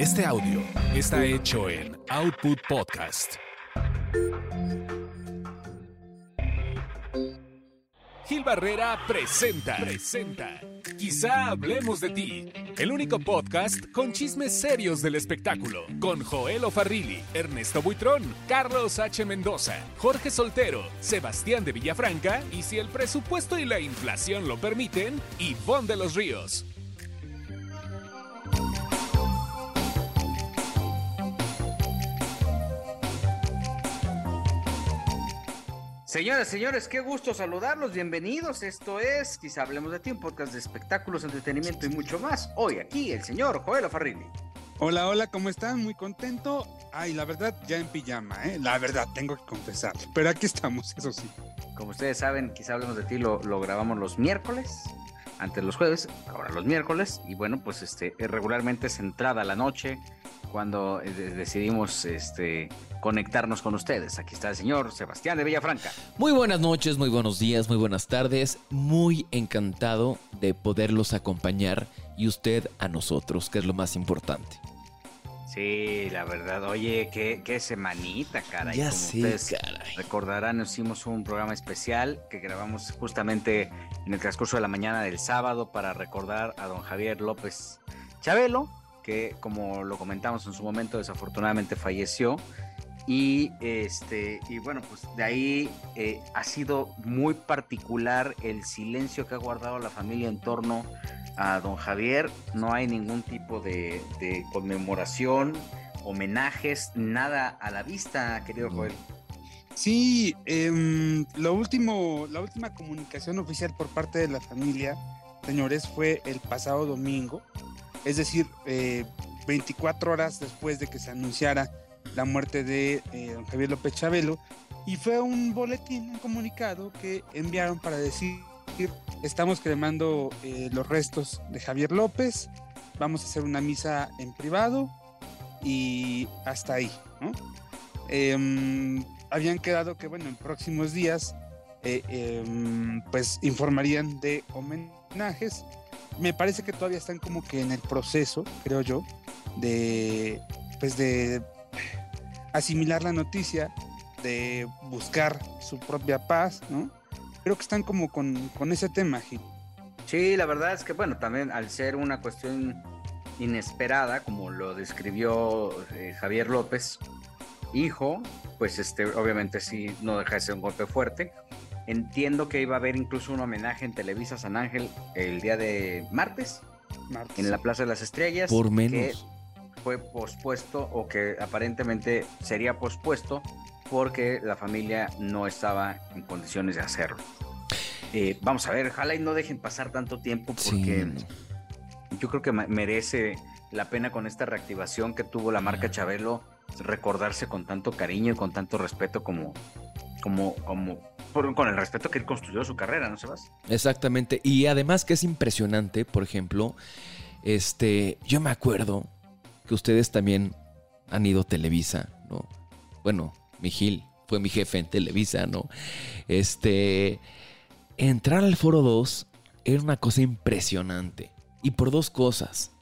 Este audio está hecho en Output Podcast. Gil Barrera presenta. Presenta. Quizá hablemos de ti. El único podcast con chismes serios del espectáculo. Con Joel Ofarrilli, Ernesto Buitrón, Carlos H. Mendoza, Jorge Soltero, Sebastián de Villafranca y si el presupuesto y la inflación lo permiten, Ivonne de los Ríos. Señoras, señores, qué gusto saludarlos, bienvenidos. Esto es Quizá Hablemos de Ti, un podcast de espectáculos, entretenimiento y mucho más. Hoy aquí el señor Joel Farrini. Hola, hola, ¿cómo están? Muy contento. Ay, la verdad, ya en pijama, ¿eh? La verdad, tengo que confesarlo. Pero aquí estamos, eso sí. Como ustedes saben, Quizá Hablemos de Ti lo, lo grabamos los miércoles, antes los jueves, ahora los miércoles. Y bueno, pues este, regularmente es entrada la noche cuando eh, decidimos este, conectarnos con ustedes. Aquí está el señor Sebastián de Villafranca. Muy buenas noches, muy buenos días, muy buenas tardes. Muy encantado de poderlos acompañar y usted a nosotros, que es lo más importante. Sí, la verdad. Oye, qué, qué semanita, caray. Ya Como sé, ustedes caray. recordarán, hicimos un programa especial que grabamos justamente en el transcurso de la mañana del sábado para recordar a don Javier López Chabelo, que como lo comentamos en su momento, desafortunadamente falleció. Y este, y bueno, pues de ahí eh, ha sido muy particular el silencio que ha guardado la familia en torno a don Javier. No hay ningún tipo de, de conmemoración, homenajes, nada a la vista, querido Joel. Sí, em, lo último, la última comunicación oficial por parte de la familia, señores, fue el pasado domingo. Es decir, eh, 24 horas después de que se anunciara la muerte de eh, don Javier López Chabelo. Y fue un boletín, un comunicado que enviaron para decir, estamos cremando eh, los restos de Javier López, vamos a hacer una misa en privado y hasta ahí, ¿no? Em, habían quedado que, bueno, en próximos días, eh, em, pues informarían de homenajes. Me parece que todavía están como que en el proceso, creo yo, de, pues de asimilar la noticia, de buscar su propia paz, ¿no? Creo que están como con, con ese tema, Gil. Sí, la verdad es que, bueno, también al ser una cuestión inesperada, como lo describió eh, Javier López, hijo, pues este, obviamente sí, no deja de ser un golpe fuerte. Entiendo que iba a haber incluso un homenaje en Televisa San Ángel el día de martes, Martes. en la Plaza de las Estrellas. Por que menos. Fue pospuesto o que aparentemente sería pospuesto porque la familia no estaba en condiciones de hacerlo. Eh, vamos a ver, ojalá y no dejen pasar tanto tiempo porque Sí, yo creo que me- merece la pena con esta reactivación que tuvo la marca. Chabelo recordarse con tanto cariño y con tanto respeto como, como, como por- con el respeto que él construyó su carrera, ¿no, Sebas? Exactamente. Y además que es impresionante, por ejemplo, este, yo me acuerdo que ustedes también han ido a Televisa, ¿no? Bueno, mi Gil fue mi jefe en Televisa, ¿no? Este, entrar al Foro 2 era una cosa impresionante. Y por dos cosas.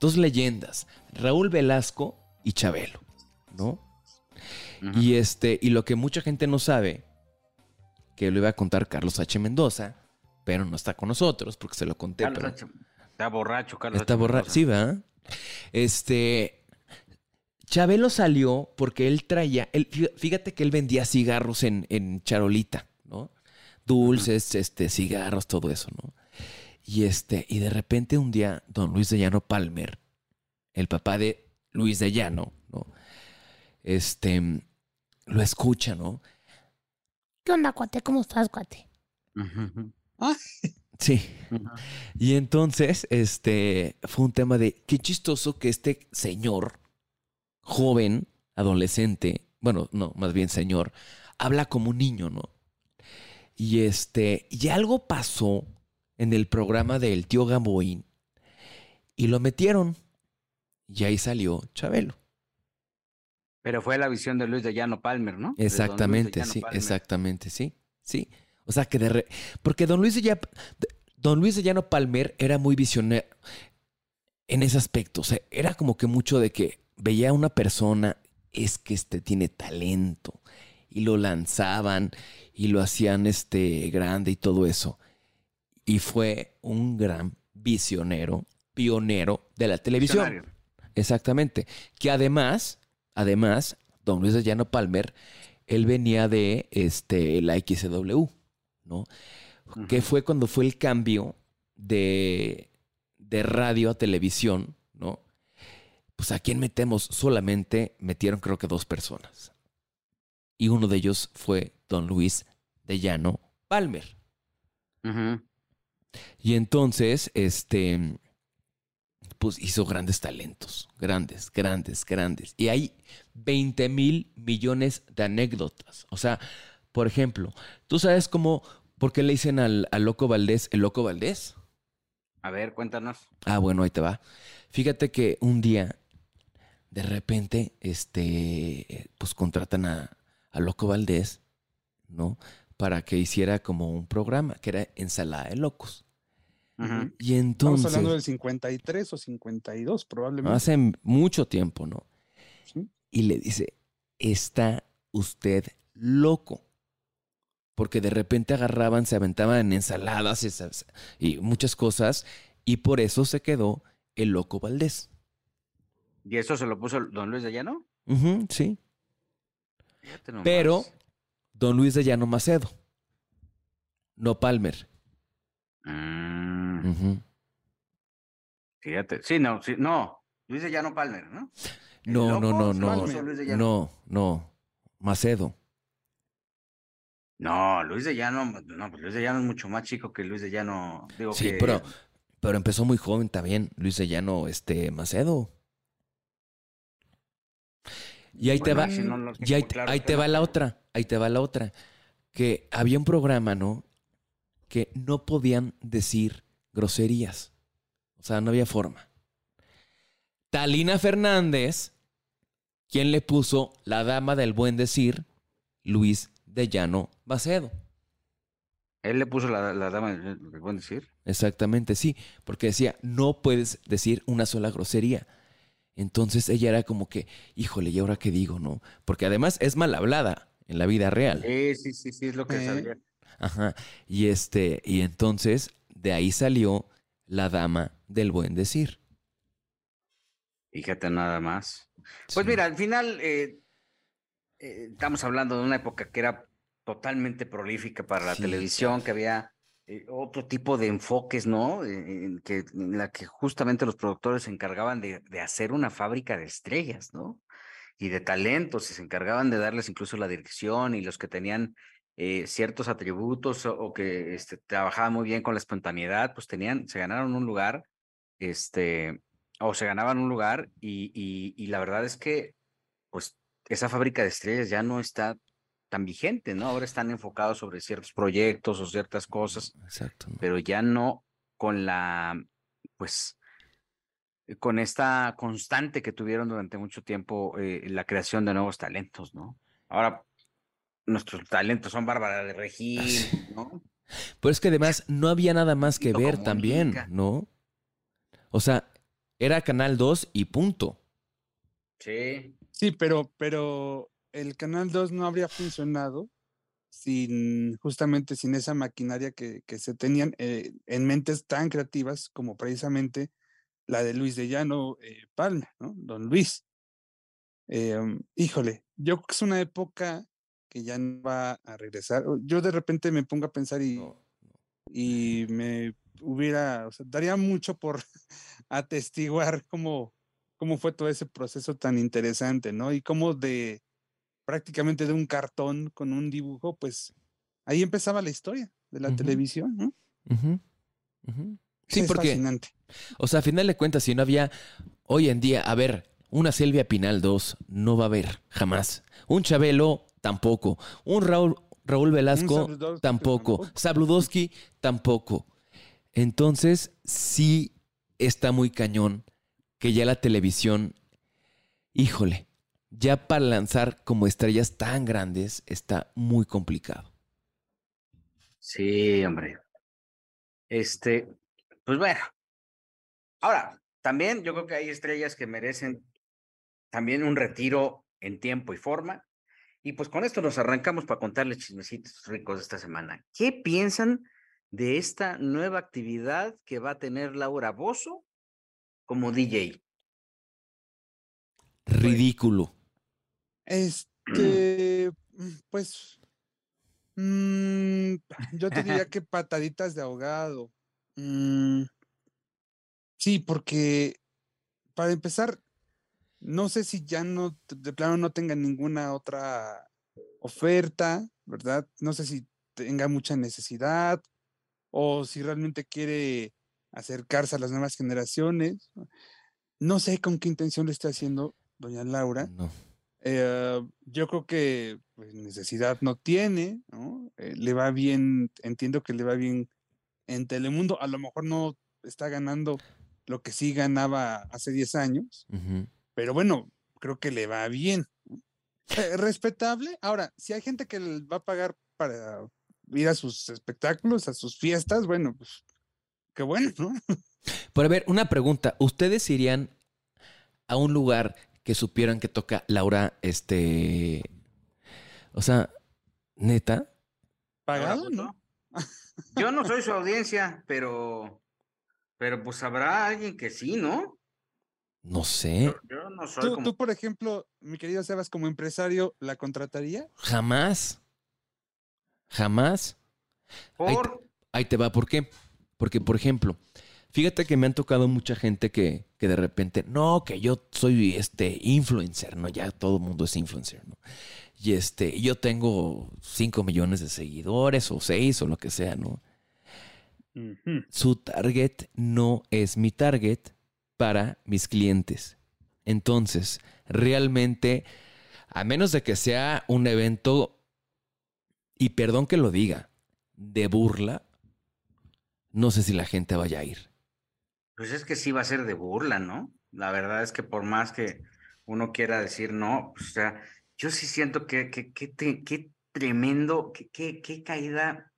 Dos leyendas, Raúl Velasco y Chabelo, ¿no? Y este, y lo que mucha gente no sabe, que lo iba a contar Carlos H. Mendoza, pero no está con nosotros porque se lo conté. Carlos pero H. Está borracho, Carlos. está borracho. Sí, ¿verdad? Este. Chabelo salió porque él traía. él- fíjate que él vendía cigarros en, en charolita, ¿no? Dulces, este, cigarros, todo eso, ¿no? Y este, y de repente un día, don Luis de Llano Palmer, el papá de Luis de Llano, ¿no? Este lo escucha, ¿no? ¿Qué onda, cuate? ¿Cómo estás, cuate? Ujú, Sí. Y entonces, este, fue un tema de qué chistoso que este señor, joven, adolescente, bueno, no, más bien señor, habla como un niño, ¿no? Y este, y algo pasó en el programa del tío Gamboín y lo metieron. Y ahí salió Chabelo. Pero fue la visión de Luis de Llano Palmer, ¿no? De de Exactamente, Llano sí, Palmer. exactamente, sí, sí. O sea que de re- porque don Luis de- don Luis de Llano Palmer era muy visionario. en ese aspecto. O sea, era como que mucho de que veía a una persona, es que este tiene talento. Y lo lanzaban y lo hacían este grande y todo eso. Y fue un gran visionero, pionero de la televisión. Visionario. Exactamente. Que además, además, don Luis de Llano Palmer, él venía de este, la XW, ¿no? Que Ujú. fue cuando fue el cambio de, de radio a televisión, ¿no? Pues a quién metemos solamente metieron creo que dos personas. Y uno de ellos fue don Luis de Llano Palmer. Y entonces, este, pues hizo grandes talentos, grandes, grandes, grandes. Y hay 20 mil millones de anécdotas. O sea, por ejemplo, ¿tú sabes cómo, por qué le dicen al, al Loco Valdés el Loco Valdés? A ver, cuéntanos. Ah, bueno, ahí te va. Fíjate que un día, de repente, este, pues contratan a, a Loco Valdés, ¿no? Para que hiciera como un programa, que era Ensalada de Locos. Ujú. Y Estamos entonces... hablando del 53 o 52, probablemente. Hace mucho tiempo, ¿no? Sí. Y le dice, está usted loco. Porque de repente agarraban, se aventaban en ensaladas y muchas cosas, y por eso se quedó el loco Valdés. ¿Y eso se lo puso don Luis de Llano? Sí. Pero don Luis de Llano Macedo, no Palmer. Mm, Ujú. Fíjate. Sí, no, sí, no. Luis de Llano Palmer, ¿no? ¿El No, no, no, no. No, no. Macedo. No, Luis de Llano, no, pues Luis de Llano es mucho más chico que Luis de Llano. Digo Sí, que- pero, pero empezó muy joven también, Luis de Llano este, Macedo. Y ahí te va, no y ahí, claro ahí te va la otra, ahí te va la otra. Que había un programa, ¿no? Que no podían decir groserías. O sea, no había forma. Talina Fernández, quien le puso la dama del buen decir, Luis de Llano Macedo. Él le puso la, la dama, ¿le pueden decir? Exactamente, sí, porque decía, no puedes decir una sola grosería. Entonces ella era como que, híjole, ¿y ahora qué digo, no? Porque además es mal hablada en la vida real. Sí, sí, sí, sí, es lo que Eh. sabía. Ajá. Y este, y entonces de ahí salió la dama del buen decir. Fíjate nada más. Pues Sí. mira, al final eh, eh, estamos hablando de una época que era totalmente prolífica para la Sí, televisión, que había eh, otro tipo de enfoques, ¿no? Eh, En, que, en la que justamente los productores se encargaban de, de hacer una fábrica de estrellas, ¿no? Y de talentos, y se encargaban de darles incluso la dirección y los que tenían eh, ciertos atributos o, o que este, trabajaban muy bien con la espontaneidad, pues tenían, se ganaron un lugar, este, o se ganaban un lugar y, y, y la verdad es que, esa fábrica de estrellas ya no está tan vigente, ¿no? Ahora están enfocados sobre ciertos proyectos o ciertas cosas, Exacto. ¿no? pero ya no con la, pues, eh, con esta constante que tuvieron durante mucho tiempo eh, la creación de nuevos talentos, ¿no? Ahora, nuestros talentos son Bárbara de Regil, ¿no? Pero es que además no había nada más que ver también. ¿no? O sea, era Canal 2 y punto. Sí. Sí, pero, pero el Canal 2 no habría funcionado sin justamente sin esa maquinaria que, que se tenían eh, en mentes tan creativas como precisamente la de Luis de Llano eh, Palma, ¿no? Don Luis. Eh, um, híjole, yo creo que es una época que ya no va a regresar. Yo de repente me pongo a pensar y, No, y me hubiera, o sea, daría mucho por atestiguar cómo, cómo fue todo ese proceso tan interesante, ¿no? Y cómo de prácticamente de un cartón con un dibujo, pues ahí empezaba la historia de la televisión, ¿no? Sí, es porque, fascinante. o sea, a final de cuentas, si no había, hoy en día, a ver, una Silvia Pinal 2 no va a haber, jamás. Un Chabelo, tampoco. Un Raúl, Raúl Velasco, tampoco. Sabludowski, tampoco. Entonces, sí está muy cañón que ya la televisión, híjole, ya para lanzar como estrellas tan grandes está muy complicado. Sí, hombre. Este, pues bueno. Ahora, también yo creo que hay estrellas que merecen también un retiro en tiempo y forma. Y pues con esto nos arrancamos para contarles chismecitos ricos de esta semana. ¿Qué piensan de esta nueva actividad que va a tener Laura Bozo como DJ? Ridículo. Este, pues, mm, yo te diría que pataditas de ahogado. Mm, sí, porque para empezar, no sé si ya no, de plano no tenga ninguna otra oferta, ¿verdad? No sé si tenga mucha necesidad o si realmente quiere acercarse a las nuevas generaciones. No sé con qué intención lo está haciendo doña Laura. No. Eh, yo creo que pues, necesidad no tiene, ¿no? Eh, le va bien, entiendo que le va bien en Telemundo, a lo mejor no está ganando lo que sí ganaba hace 10 años, pero bueno, creo que le va bien. Eh, respetable. Ahora, si hay gente que le va a pagar para ir a sus espectáculos, a sus fiestas, bueno, pues qué bueno, ¿no? Pero a ver, una pregunta. ¿Ustedes irían a un lugar que supieran que toca Laura, este... O sea, neta? Pagado? ¿no? Yo no soy su audiencia, pero, pero pues habrá alguien que sí, ¿no? No sé. Yo, yo no soy Tú, como... tú, por ejemplo, mi querido Sebas, como empresario, ¿la contrataría? Jamás. Jamás. ahí te- por... Ahí te va, ¿por qué? Porque, por ejemplo, fíjate que me han tocado mucha gente que, que de repente, no, que yo soy este influencer, ¿no? Ya todo el mundo es influencer, ¿no? Y este, yo tengo 5 millones de seguidores o 6 o lo que sea, ¿no? Su target no es mi target para mis clientes. Entonces, realmente, a menos de que sea un evento, y perdón que lo diga, de burla, no sé si la gente vaya a ir. Pues es que sí va a ser de burla, ¿no? La verdad es que por más que uno quiera decir no, pues, o sea, yo sí siento que, que, que, que tremendo, que, que, qué caída.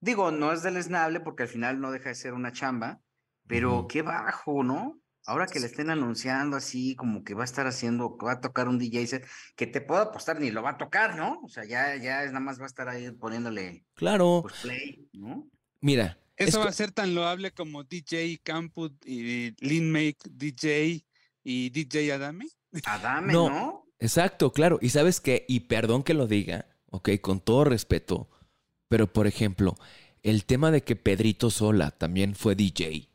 Digo, no es deleznable porque al final no deja de ser una chamba, pero qué bajo, ¿no? Ahora que le estén anunciando así, como que va a estar haciendo, que va a tocar un DJ set, que te puedo apostar, ni lo va a tocar, ¿no? O sea, ya, ya es nada más va a estar ahí poniéndole Claro, pues play, ¿no? mira. Es Eso co- va a ser tan loable como DJ Campus y Lin Make DJ y DJ Adame. Adame, No. ¿no? Exacto, claro. Y sabes qué, y perdón que lo diga, ok, con todo respeto, pero por ejemplo, el tema de que Pedrito Sola también fue DJ,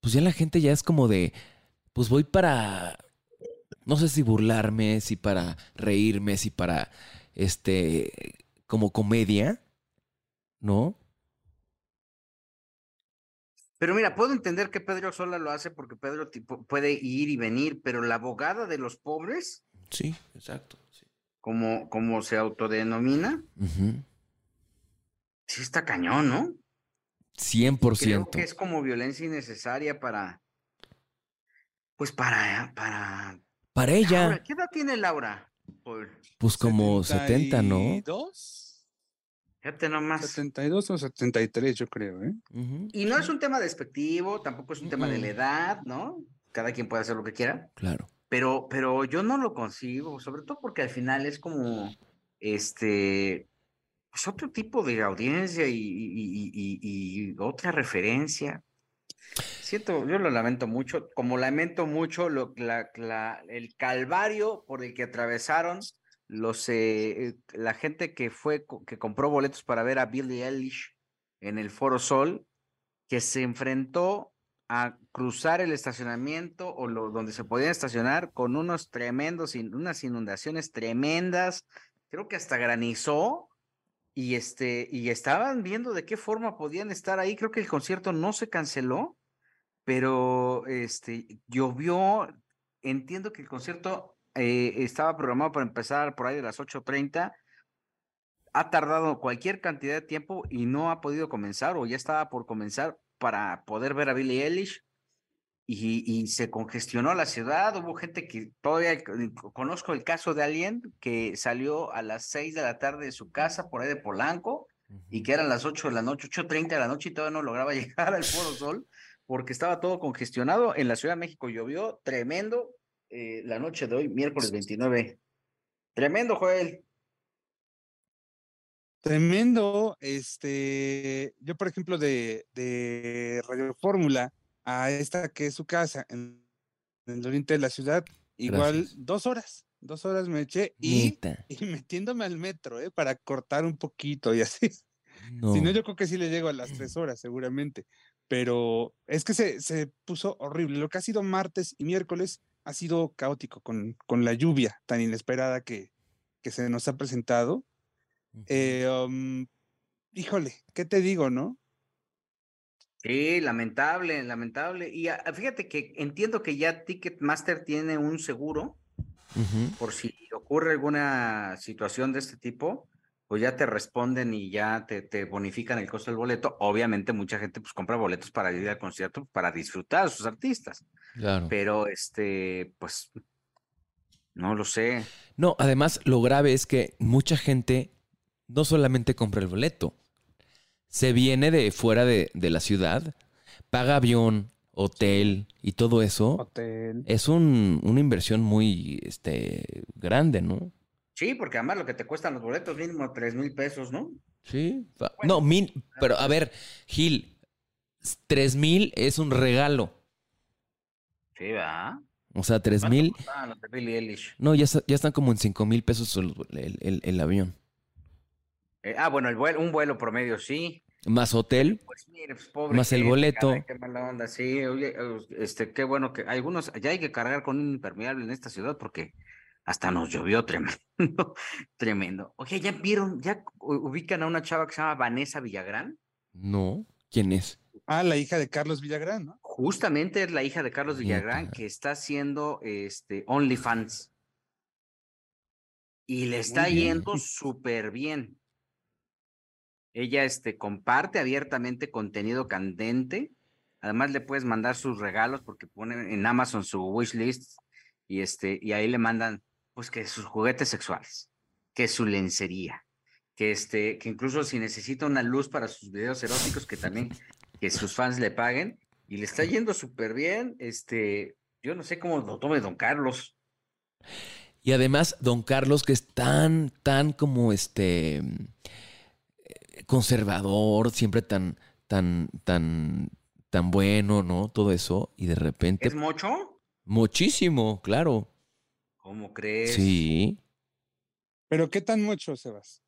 pues ya la gente ya es como de, pues voy para, no sé si burlarme, si para reírme, si para, este, como comedia, ¿no? Pero mira, puedo entender que Pedro Sola lo hace porque Pedro tipo, puede ir y venir, pero la abogada de los pobres, Sí, exacto. sí. como, como se autodenomina, sí está cañón, ¿no? 100%. Creo que es como violencia innecesaria para, pues para, para... Para ella, Laura, ¿qué edad tiene Laura? Pues como 70, ¿no? 72, Fíjate nomás. 72 o 73, yo creo, ¿eh? Y no es un tema despectivo, tampoco es un tema de la edad, ¿no? Cada quien puede hacer lo que quiera. Claro. Pero, pero yo no lo consigo, sobre todo porque al final es como, este, pues otro tipo de audiencia y, y- y- y- y otra referencia. Siento, yo lo lamento mucho, como lamento mucho lo, la- la- el calvario por el que atravesaron los, eh, la gente que fue, que compró boletos para ver a Billie Eilish en el Foro Sol, que se enfrentó a cruzar el estacionamiento o lo, donde se podían estacionar con unos tremendos, unas inundaciones tremendas, creo que hasta granizó y este, y estaban viendo de qué forma podían estar ahí. Creo que el concierto no se canceló, pero este, llovió. Entiendo que el concierto eh, estaba programado para empezar por ahí de las 8:30 ha tardado cualquier cantidad de tiempo y no ha podido comenzar o ya estaba por comenzar para poder ver a Billie Eilish y, y se congestionó la ciudad. Hubo gente que todavía co- conozco el caso de alguien que salió a las 6 de la tarde de su casa por ahí de Polanco y que eran las 8 de la noche, 8.30 de la noche y todavía no lograba llegar al Foro Sol porque estaba todo congestionado. En la Ciudad de México llovió tremendo eh, la noche de hoy, miércoles 29. Tremendo, Joel. Tremendo, este, yo por ejemplo de, de Radio Fórmula a esta que es su casa en, en el oriente de la ciudad, igual Gracias. dos horas, dos horas me eché y, y metiéndome al metro, ¿eh? Para cortar un poquito y así. No. Si no, yo creo que sí le llego a las tres horas seguramente, pero es que se, se puso horrible. Lo que ha sido martes y miércoles ha sido caótico con, con la lluvia tan inesperada que, que se nos ha presentado. Eh, um, híjole, ¿qué te digo, no? Sí, lamentable, lamentable. Y fíjate que entiendo que ya Ticketmaster tiene un seguro por si ocurre alguna situación de este tipo, pues ya te responden y ya te, te bonifican el costo del boleto. Obviamente mucha gente pues compra boletos para ir al concierto para disfrutar a sus artistas, Claro. pero este, pues, no lo sé. No, además lo grave es que mucha gente no solamente compra el boleto, se viene de fuera de, de la ciudad, paga avión, hotel y todo eso. Hotel. Es un- una inversión muy este, grande, ¿no? Sí, porque además lo que te cuestan los boletos mínimo tres mil pesos, ¿no? Sí. Bueno, no, min- pero a ver, Gil, tres mil es un regalo. Sí, ¿verdad? O sea, tres ¿Cuánto mil. No, ya, está- ya están como en cinco mil pesos el, el- el- el avión. Eh, ah, bueno, el vuelo, un vuelo promedio, sí. Más hotel. Pues mire, pues pobre Más el boleto. caray, qué mala onda, sí, oye, este, qué bueno que algunos, ya hay que cargar con un impermeable en esta ciudad porque hasta nos llovió tremendo, tremendo. Oye, ¿ya vieron, ya ubican a una chava que se llama Vanessa Villagrán? No. ¿Quién es? Ah, la hija de Carlos Villagrán, ¿no? Justamente es la hija de Carlos Villagrán que está haciendo este OnlyFans. Y le está yendo súper bien. Ella este, comparte abiertamente contenido candente. Además, le puedes mandar sus regalos porque ponen en Amazon su wishlist y, este, y ahí le mandan pues que sus juguetes sexuales, que su lencería, que, este, que incluso si necesita una luz para sus videos eróticos, que también que sus fans le paguen. Y le está yendo súper bien. Este, yo no sé cómo lo tome Don Carlos. Y además, don Carlos, que es tan, tan como este eh, conservador, siempre tan, tan, tan, tan bueno, ¿no? Todo eso. Y de repente, ¿Es mucho? muchísimo, claro. ¿Cómo crees? Sí. Pero ¿qué tan mucho, Sebas?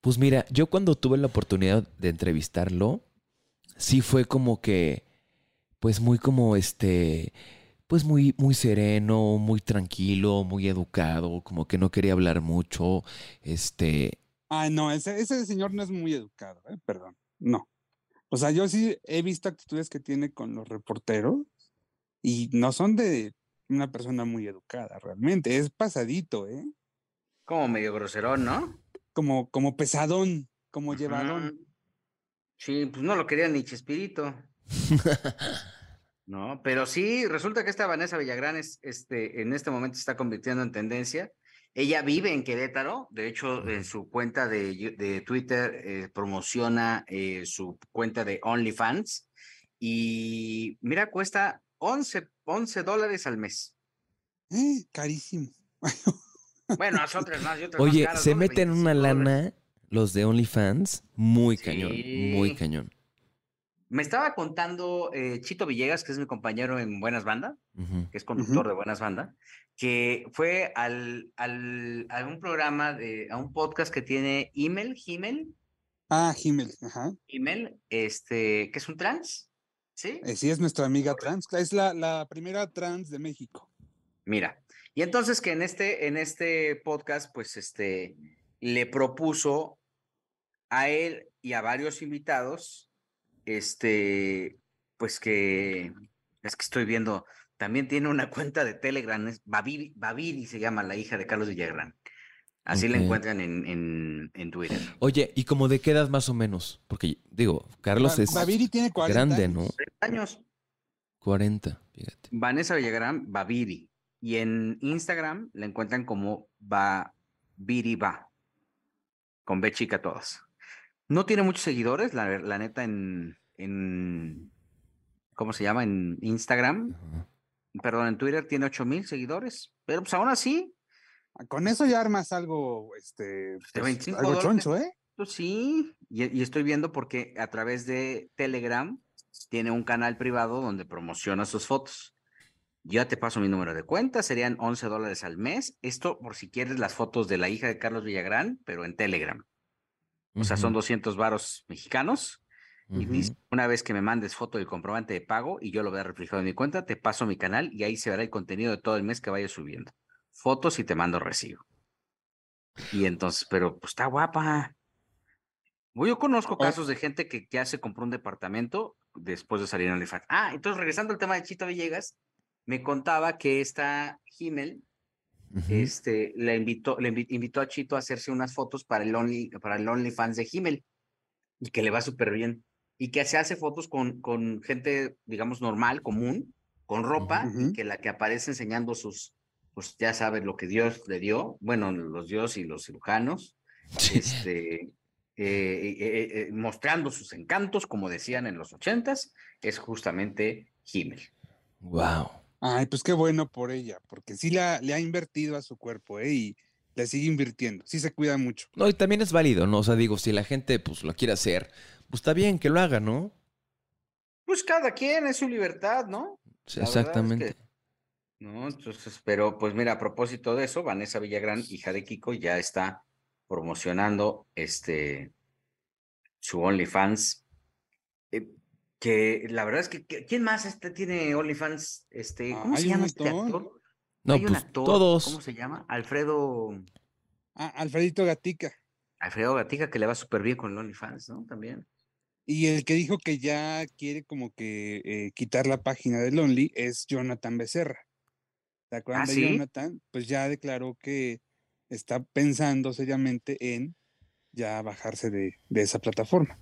Pues mira, yo cuando tuve la oportunidad de entrevistarlo, sí fue como que, pues muy como este, pues muy, muy sereno, muy tranquilo, muy educado, como que no quería hablar mucho, este, Ah, no, ese, ese señor no es muy educado, ¿eh? Perdón. No. O sea, yo sí he visto actitudes que tiene con los reporteros y no son de una persona muy educada, realmente. Es pasadito, ¿eh? Como medio groserón, ¿no? Como, como pesadón, como llevadón. Ujú. Sí, pues no lo quería ni Chespirito. No, pero sí, resulta que esta Vanessa Villagrán es, este, en este momento se está convirtiendo en tendencia. Ella vive en Querétaro, de hecho, en su cuenta de, Twitter eh, promociona eh, su cuenta de OnlyFans y mira, cuesta 11, 11 dólares al mes. Eh, carísimo. Bueno, hay otras más y otras más Oye, caras, se meten una 25 dólares. lana los de OnlyFans muy cañón, muy cañón. Me estaba contando eh, Chito Villegas, que es mi compañero en Buenas Banda, Ujú. que es conductor de Buenas Banda, que fue al, al, a un programa, de, a un podcast que tiene Himmel, Himmel, Ah, Himmel, ajá. Himmel, este, que es un trans, ¿sí? Eh, sí, es nuestra amiga trans. Es la, la primera trans de México. Mira, y entonces que en este, en este podcast, pues, este, le propuso a él y a varios invitados, este, pues que, es que estoy viendo, también tiene una cuenta de Telegram, es Babiri, Babiri se llama la hija de Carlos Villagrán. Así la encuentran en, en, en Twitter. Oye, ¿y como de qué edad más o menos? Porque, digo, Carlos Ba- es Babiri tiene 40 grande, años. ¿no? 30 años. 40, fíjate. Vanessa Villagrán, Babiri. Y en Instagram la encuentran como Babiriba. Con B chica todas. No tiene muchos seguidores, la, la neta, en, en, ¿cómo se llama? En Instagram. Ajá. Perdón, en Twitter tiene 8 mil seguidores. Pero pues aún así, Con eso ya armas algo, este, pues, 25 algo dólares. choncho, ¿eh? pues sí. Y, y estoy viendo porque a través de Telegram tiene un canal privado donde promociona sus fotos. Ya te paso mi número de cuenta, serían 11 dólares al mes. Esto por si quieres las fotos de la hija de Carlos Villagrán, pero en Telegram. O sea, son Ujú, 200 varos mexicanos. Y dice, una vez que me mandes foto del comprobante de pago y yo lo vea reflejado en mi cuenta, te paso mi canal y ahí se verá el contenido de todo el mes que vaya subiendo. Fotos y te mando recibo. Y entonces, pero pues está guapa. Yo conozco casos de gente que ya se compró un departamento después de salir en OnlyFans. Ah, entonces regresando al tema de Chito Villegas, me contaba que esta Himmel Ujú. este, le invitó, le invi- invitó a Chito a hacerse unas fotos para el Only, para el OnlyFans de Himmel y que le va súper bien. Y que se hace fotos con, con gente, digamos, normal, común, con ropa, Ujú. y que la que aparece enseñando sus, pues ya sabes lo que Dios le dio, bueno, los dios y los cirujanos, Sí. este, eh, eh, eh, eh, mostrando sus encantos, como decían en los ochentas, es justamente Himmel. Wow. Ay, pues qué bueno por ella, porque sí la, le ha invertido a su cuerpo, ¿eh? Y le sigue invirtiendo, sí se cuida mucho. No, y también es válido, ¿no? O sea, digo, si la gente pues lo quiere hacer, pues está bien que lo haga, ¿no? Pues cada quien es su libertad, ¿no? Sí, es Exactamente. que- No, entonces, pero pues mira, a propósito de eso, Vanessa Villagrán, hija de Kiko, ya está promocionando este su OnlyFans. eh, que la verdad es que, que- ¿quién más este tiene OnlyFans? Este, Ah, ¿cómo se llama este actor? No, Hay un pues actor, todos. ¿cómo se llama? Alfredo, Ah, Alfredito Gatica. Alfredo Gatica, que le va súper bien con el OnlyFans, ¿no? También. Y el que dijo que ya quiere como que eh, quitar la página del Only es Jonathan Becerra. ¿Se acuerdan ¿Ah, de sí? Jonathan? Pues ya declaró que está pensando seriamente en ya bajarse de, de esa plataforma.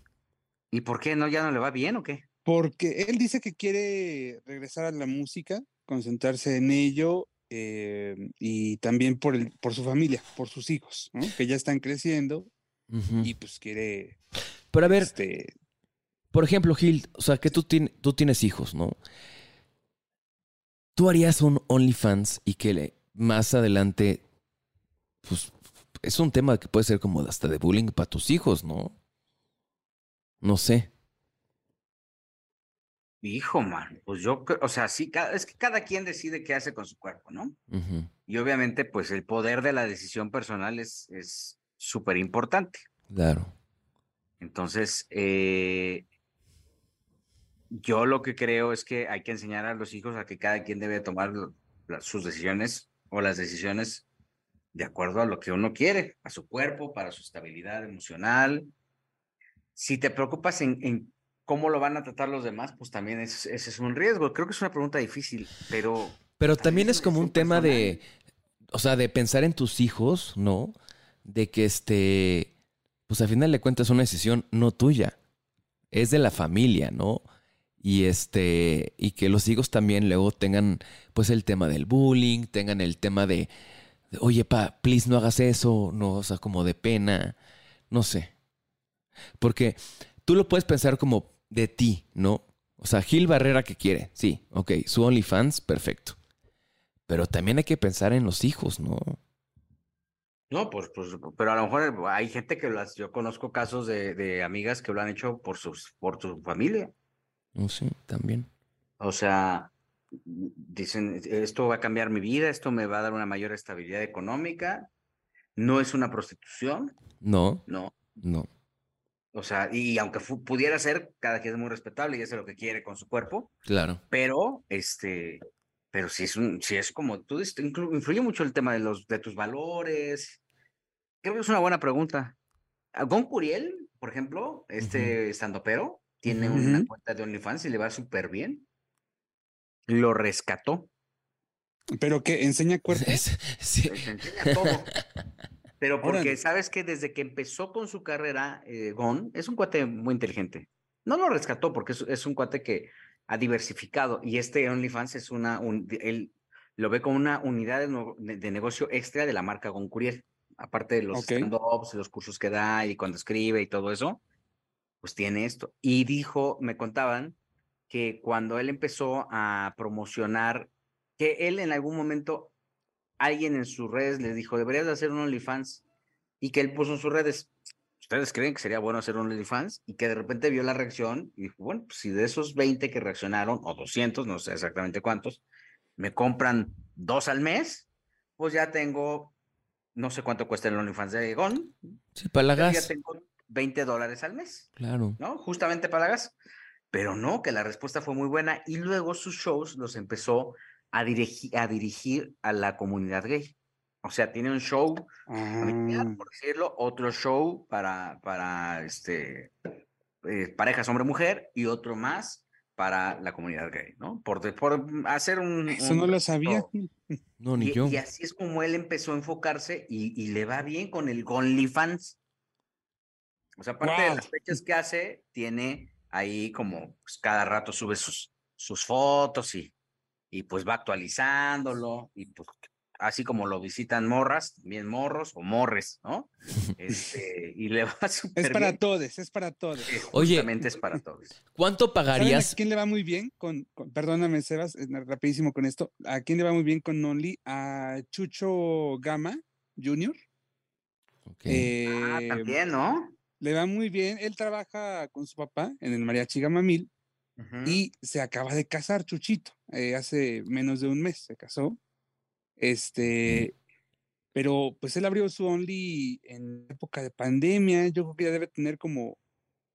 ¿Y por qué no? ¿Ya no le va bien o qué? Porque él dice que quiere regresar a la música, concentrarse en ello eh, y también por, el, por su familia, por sus hijos, ¿no? que ya están creciendo y pues quiere... Pero a ver, este, por ejemplo, Gil, o sea, que tú, tien- tú tienes hijos, ¿no? Tú harías un OnlyFans y que le- más adelante, pues, es un tema que puede ser como hasta de bullying para tus hijos, ¿no? No sé. Hijo, man, pues yo, o sea, sí, es que cada quien decide qué hace con su cuerpo, ¿no? Y obviamente, pues el poder de la decisión personal es es súper importante. Claro. Entonces, eh, yo lo que creo es que hay que enseñar a los hijos a que cada quien debe tomar sus decisiones o las decisiones de acuerdo a lo que uno quiere, a su cuerpo, para su estabilidad emocional. Si te preocupas en, en cómo lo van a tratar los demás, pues también es- ese es un riesgo. Creo que es una pregunta difícil, pero Pero También es como un tema de, o sea, de pensar en tus hijos, ¿no? De que este, pues al final de cuentas es una decisión no tuya, es de la familia, ¿no? Y este, y que los hijos también luego tengan, pues el tema del bullying, tengan el tema de, de, oye, pa, please no hagas eso, no, o sea, como de pena, no sé. Porque tú lo puedes pensar como de ti, ¿no? O sea, Gil Barrera que quiere, sí, ok, su OnlyFans, perfecto. Pero también hay que pensar en los hijos, ¿no? No, pues, pues, pero a lo mejor hay gente que las, yo conozco casos de, de amigas que lo han hecho por sus, por su familia. No sé, también. O sea, dicen, esto va a cambiar mi vida, esto me va a dar una mayor estabilidad económica. No es una prostitución, No, no. no. O sea, y aunque pudiera ser, cada quien es muy respetable y hace lo que quiere con su cuerpo, Claro. pero este, pero si es un, si es como tú dices, influye mucho el tema de los, de tus valores. Creo que es una buena pregunta. A Gon Curiel, por ejemplo, este estandopero, tiene Ujú. una cuenta de OnlyFans y le va súper bien. Lo rescató. Pero que enseña cuerpo. Es- sí. Enseña todo. Pero porque Órale. sabes que desde que empezó con su carrera, eh, Gon es un cuate muy inteligente. No lo rescató porque es, es un cuate que ha diversificado y este OnlyFans es una, un- él lo ve como una unidad de, no- de- de negocio extra de la marca Gon Curiel. Aparte de los Ok. stand-ups, los cursos que da y cuando escribe y todo eso, pues tiene esto. Y dijo, me contaban que cuando él empezó a promocionar, que él en algún momento, alguien en sus redes le dijo, deberías de hacer un OnlyFans, y que él puso en sus redes, ¿ustedes creen que sería bueno hacer un OnlyFans? Y que de repente vio la reacción y dijo, bueno, pues si de esos 20 que reaccionaron, o 200, no sé exactamente cuántos, me compran dos al mes, pues ya tengo, no sé cuánto cuesta el OnlyFans de Gon, Sí, para la pero ya gas. tengo 20 dólares al mes. Claro. ¿no? Justamente para la gas. Pero no, que la respuesta fue muy buena y luego sus shows los empezó a, dirigi- a dirigir a la comunidad gay. O sea, tiene un show familiar, Ah, por decirlo, otro show para, para este, eh, parejas hombre-mujer y otro más para la comunidad gay, ¿no? Por, por hacer un... eso un no lo sabía. No, ni Y, yo. y así es como él empezó a enfocarse y, y le va bien con el OnlyFans. O sea, aparte de las fechas que hace, tiene ahí como pues, cada rato sube sus, sus fotos y, y pues va actualizándolo y pues así como lo visitan morras, también morros o morres, ¿no? Este, y le va súper Es para todos, es para todos. Eh, Oye, es para todos. ¿Cuánto ¿Saben a pagarías? quién le va muy bien? Con, con- perdóname, Sebas, eh, rapidísimo con esto. ¿A quién le va muy bien con Only? A Chucho Gama Jr. Ok. Ah, Eh, también, ¿no? le va muy bien. Él trabaja con su papá en el Mariachi Ujú. y se acaba de casar, Chuchito. eh, hace menos de un mes se casó. Este, pero pues él abrió su Only en época de pandemia. Yo creo que ya debe tener como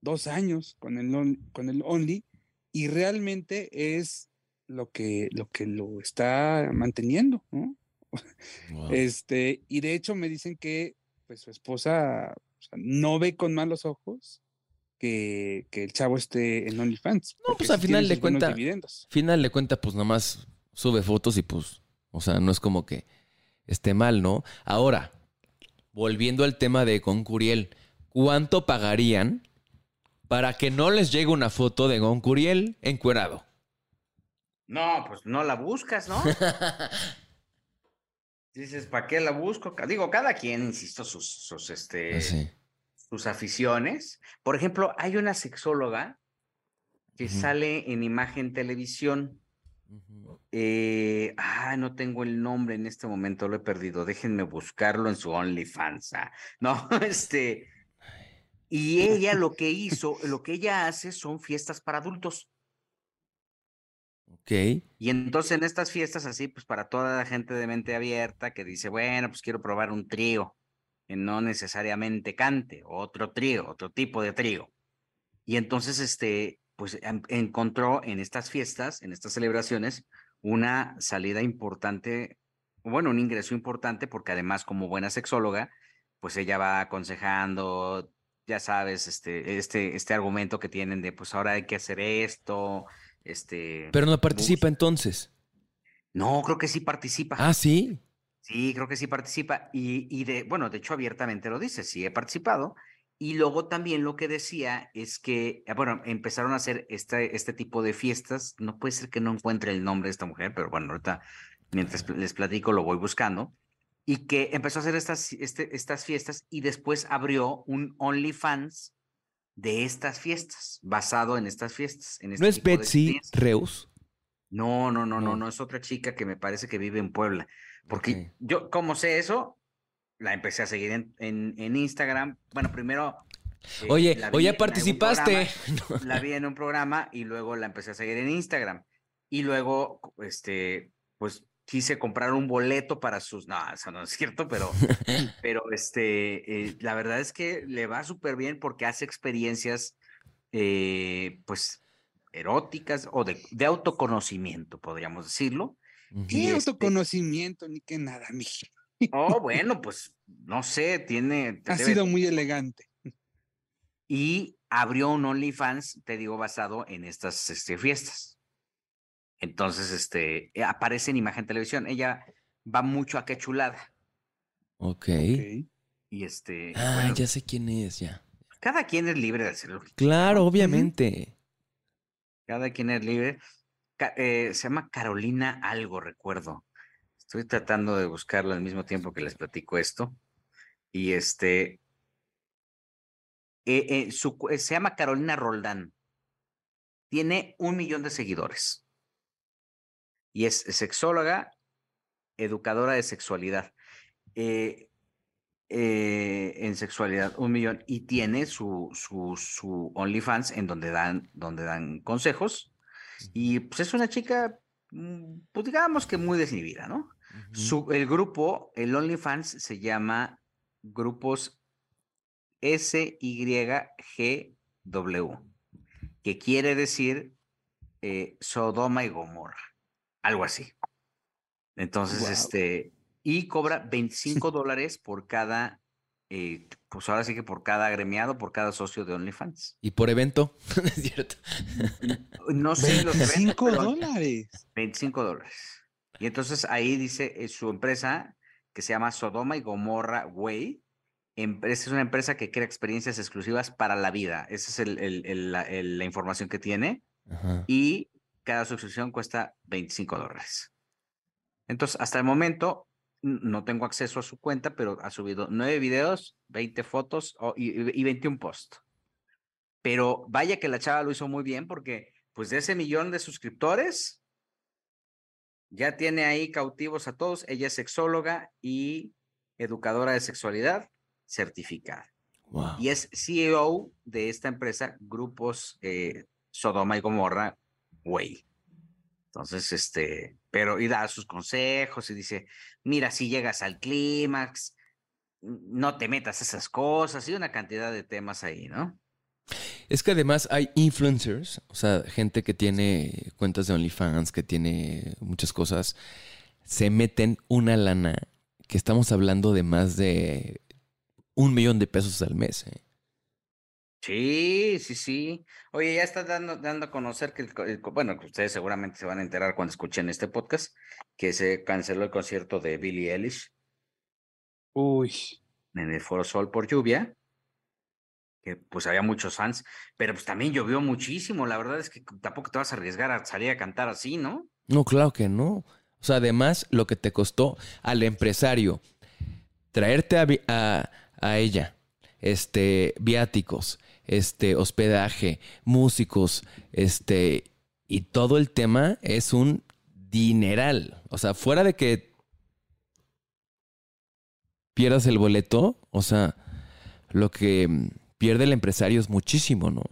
dos años con el, on- con el Only y realmente es lo que, lo que lo está manteniendo, ¿no? Wow. Este, y de hecho me dicen que pues su esposa o sea, no ve con malos ojos que, que el chavo esté en OnlyFans. No, pues, al final de cuenta- dividendos. Final de cuenta, pues nada más sube fotos y pues, o sea, no es como que esté mal, ¿no? Ahora, volviendo al tema de Goncuriel, ¿cuánto pagarían para que no les llegue una foto de Goncuriel encuerado? No, pues no la buscas, ¿no? Dices, ¿para qué la busco? Digo, cada quien, insisto, sus, sus, este, Así. Sus aficiones. Por ejemplo, hay una sexóloga que sale en imagen televisión. Eh, ah, no tengo el nombre en este momento, lo he perdido. Déjenme buscarlo en su OnlyFans. ah. No, este. Y ella lo que hizo, lo que ella hace son fiestas para adultos. Ok. Y entonces en estas fiestas así, pues para toda la gente de mente abierta que dice, bueno, pues quiero probar un trío, no necesariamente cante, otro trío, otro tipo de trío. Y entonces, este, pues em- encontró en estas fiestas, en estas celebraciones, una salida importante, bueno, un ingreso importante, porque además como buena sexóloga, pues ella va aconsejando, ya sabes, este, este, este argumento que tienen de, pues ahora hay que hacer esto, este... Pero no participa entonces. No, creo que sí participa. Ah, sí. Sí, creo que sí participa. Y, y de, bueno, de hecho abiertamente lo dice, sí he participado. Y luego también lo que decía es que, ah, bueno, empezaron a hacer este, este tipo de fiestas. No puede ser que no encuentre el nombre de esta mujer, pero bueno, ahorita mientras les platico lo voy buscando. Y que empezó a hacer estas, este, estas fiestas y después abrió un OnlyFans de estas fiestas, basado en estas fiestas. En ¿No este es tipo de Betsy. Reus? No, no, no, no, No. no, es otra chica que me parece que vive en Puebla. Porque yo, como sé eso, la empecé a seguir en, en, en Instagram. Bueno, primero. eh, Oye, oye, participaste. programa, La vi en un programa y luego la empecé a seguir en Instagram. Y luego, este, pues quise comprar un boleto para sus. No, eso no es cierto, pero, pero este, eh, la verdad es que le va súper bien porque hace experiencias, eh, pues, eróticas o de, de autoconocimiento, podríamos decirlo. ¿Qué este- autoconocimiento ni qué nada, mija? Oh, bueno, pues no sé, tiene. Ha debe- sido muy elegante. Y abrió un OnlyFans, te digo, basado en estas este, fiestas. Entonces, este, eh, aparece en imagen televisión. Ella va mucho a qué chulada. Ok. Ok. Y este, Ah, bueno, ya sé quién es, ya. cada quien es libre de hacer lo que Claro, obviamente. Cada quien es libre. Eh, se llama Carolina algo, recuerdo. Estoy tratando de buscarlo al mismo tiempo que les platico esto. Y este. eh, eh, se llama Carolina Roldán. Tiene un millón de seguidores. Y es sexóloga, educadora de sexualidad. En sexualidad, un millón. Y tiene su, su, su OnlyFans en donde dan, donde dan consejos. Y pues es una chica, mm, pues digamos que muy desinhibida, ¿no? Su, el grupo, el OnlyFans, se llama Grupos SYGW, que quiere decir eh, Sodoma y Gomorra, algo así. Entonces, este, y cobra 25 dólares por cada, eh, pues ahora sí que por cada agremiado, por cada socio de OnlyFans. Y por evento, ¿no es cierto? No sé los eventos, 25 pero- dólares. 25 dólares. Y entonces ahí dice eh, su empresa que se llama Sodoma y Gomorra Way. Empresa, es una empresa que crea experiencias exclusivas para la vida. Esa es el- el- el- la, el- la información que tiene. Ajá. Y cada suscripción cuesta 25 dólares. Entonces, hasta el momento, no tengo acceso a su cuenta, pero ha subido 9 videos, 20 fotos y, y- y 21 posts. Pero vaya que la chava lo hizo muy bien porque, pues, de ese millón de suscriptores, ya tiene ahí cautivos a todos. Ella es sexóloga y educadora de sexualidad certificada. Wow. Y es CEO de esta empresa, Grupos eh, Sodoma y Gomorra Way. Entonces, este, pero y da sus consejos y dice, mira, si llegas al clímax, no te metas esas cosas y una cantidad de temas ahí, ¿no? Es que además hay influencers, o sea, gente que tiene cuentas de OnlyFans, que tiene muchas cosas, se meten una lana que estamos hablando de más de un millón de pesos al mes. ¿eh? Sí, sí, sí. Oye, ya está dando, dando a conocer que, el bueno, que ustedes seguramente se van a enterar cuando escuchen este podcast, que se canceló el concierto de Billie Eilish. Uy. en el Foro Sol por lluvia, que pues había muchos fans, pero pues también llovió muchísimo. La verdad es que tampoco te vas a arriesgar a salir a cantar así, ¿no? No, claro que no. O sea, además, lo que te costó al empresario traerte a, a- a ella, este, viáticos, este, hospedaje, músicos, este, y todo el tema es un dineral. O sea, fuera de que pierdas el boleto, o sea, lo que pierde el empresario es muchísimo, ¿no?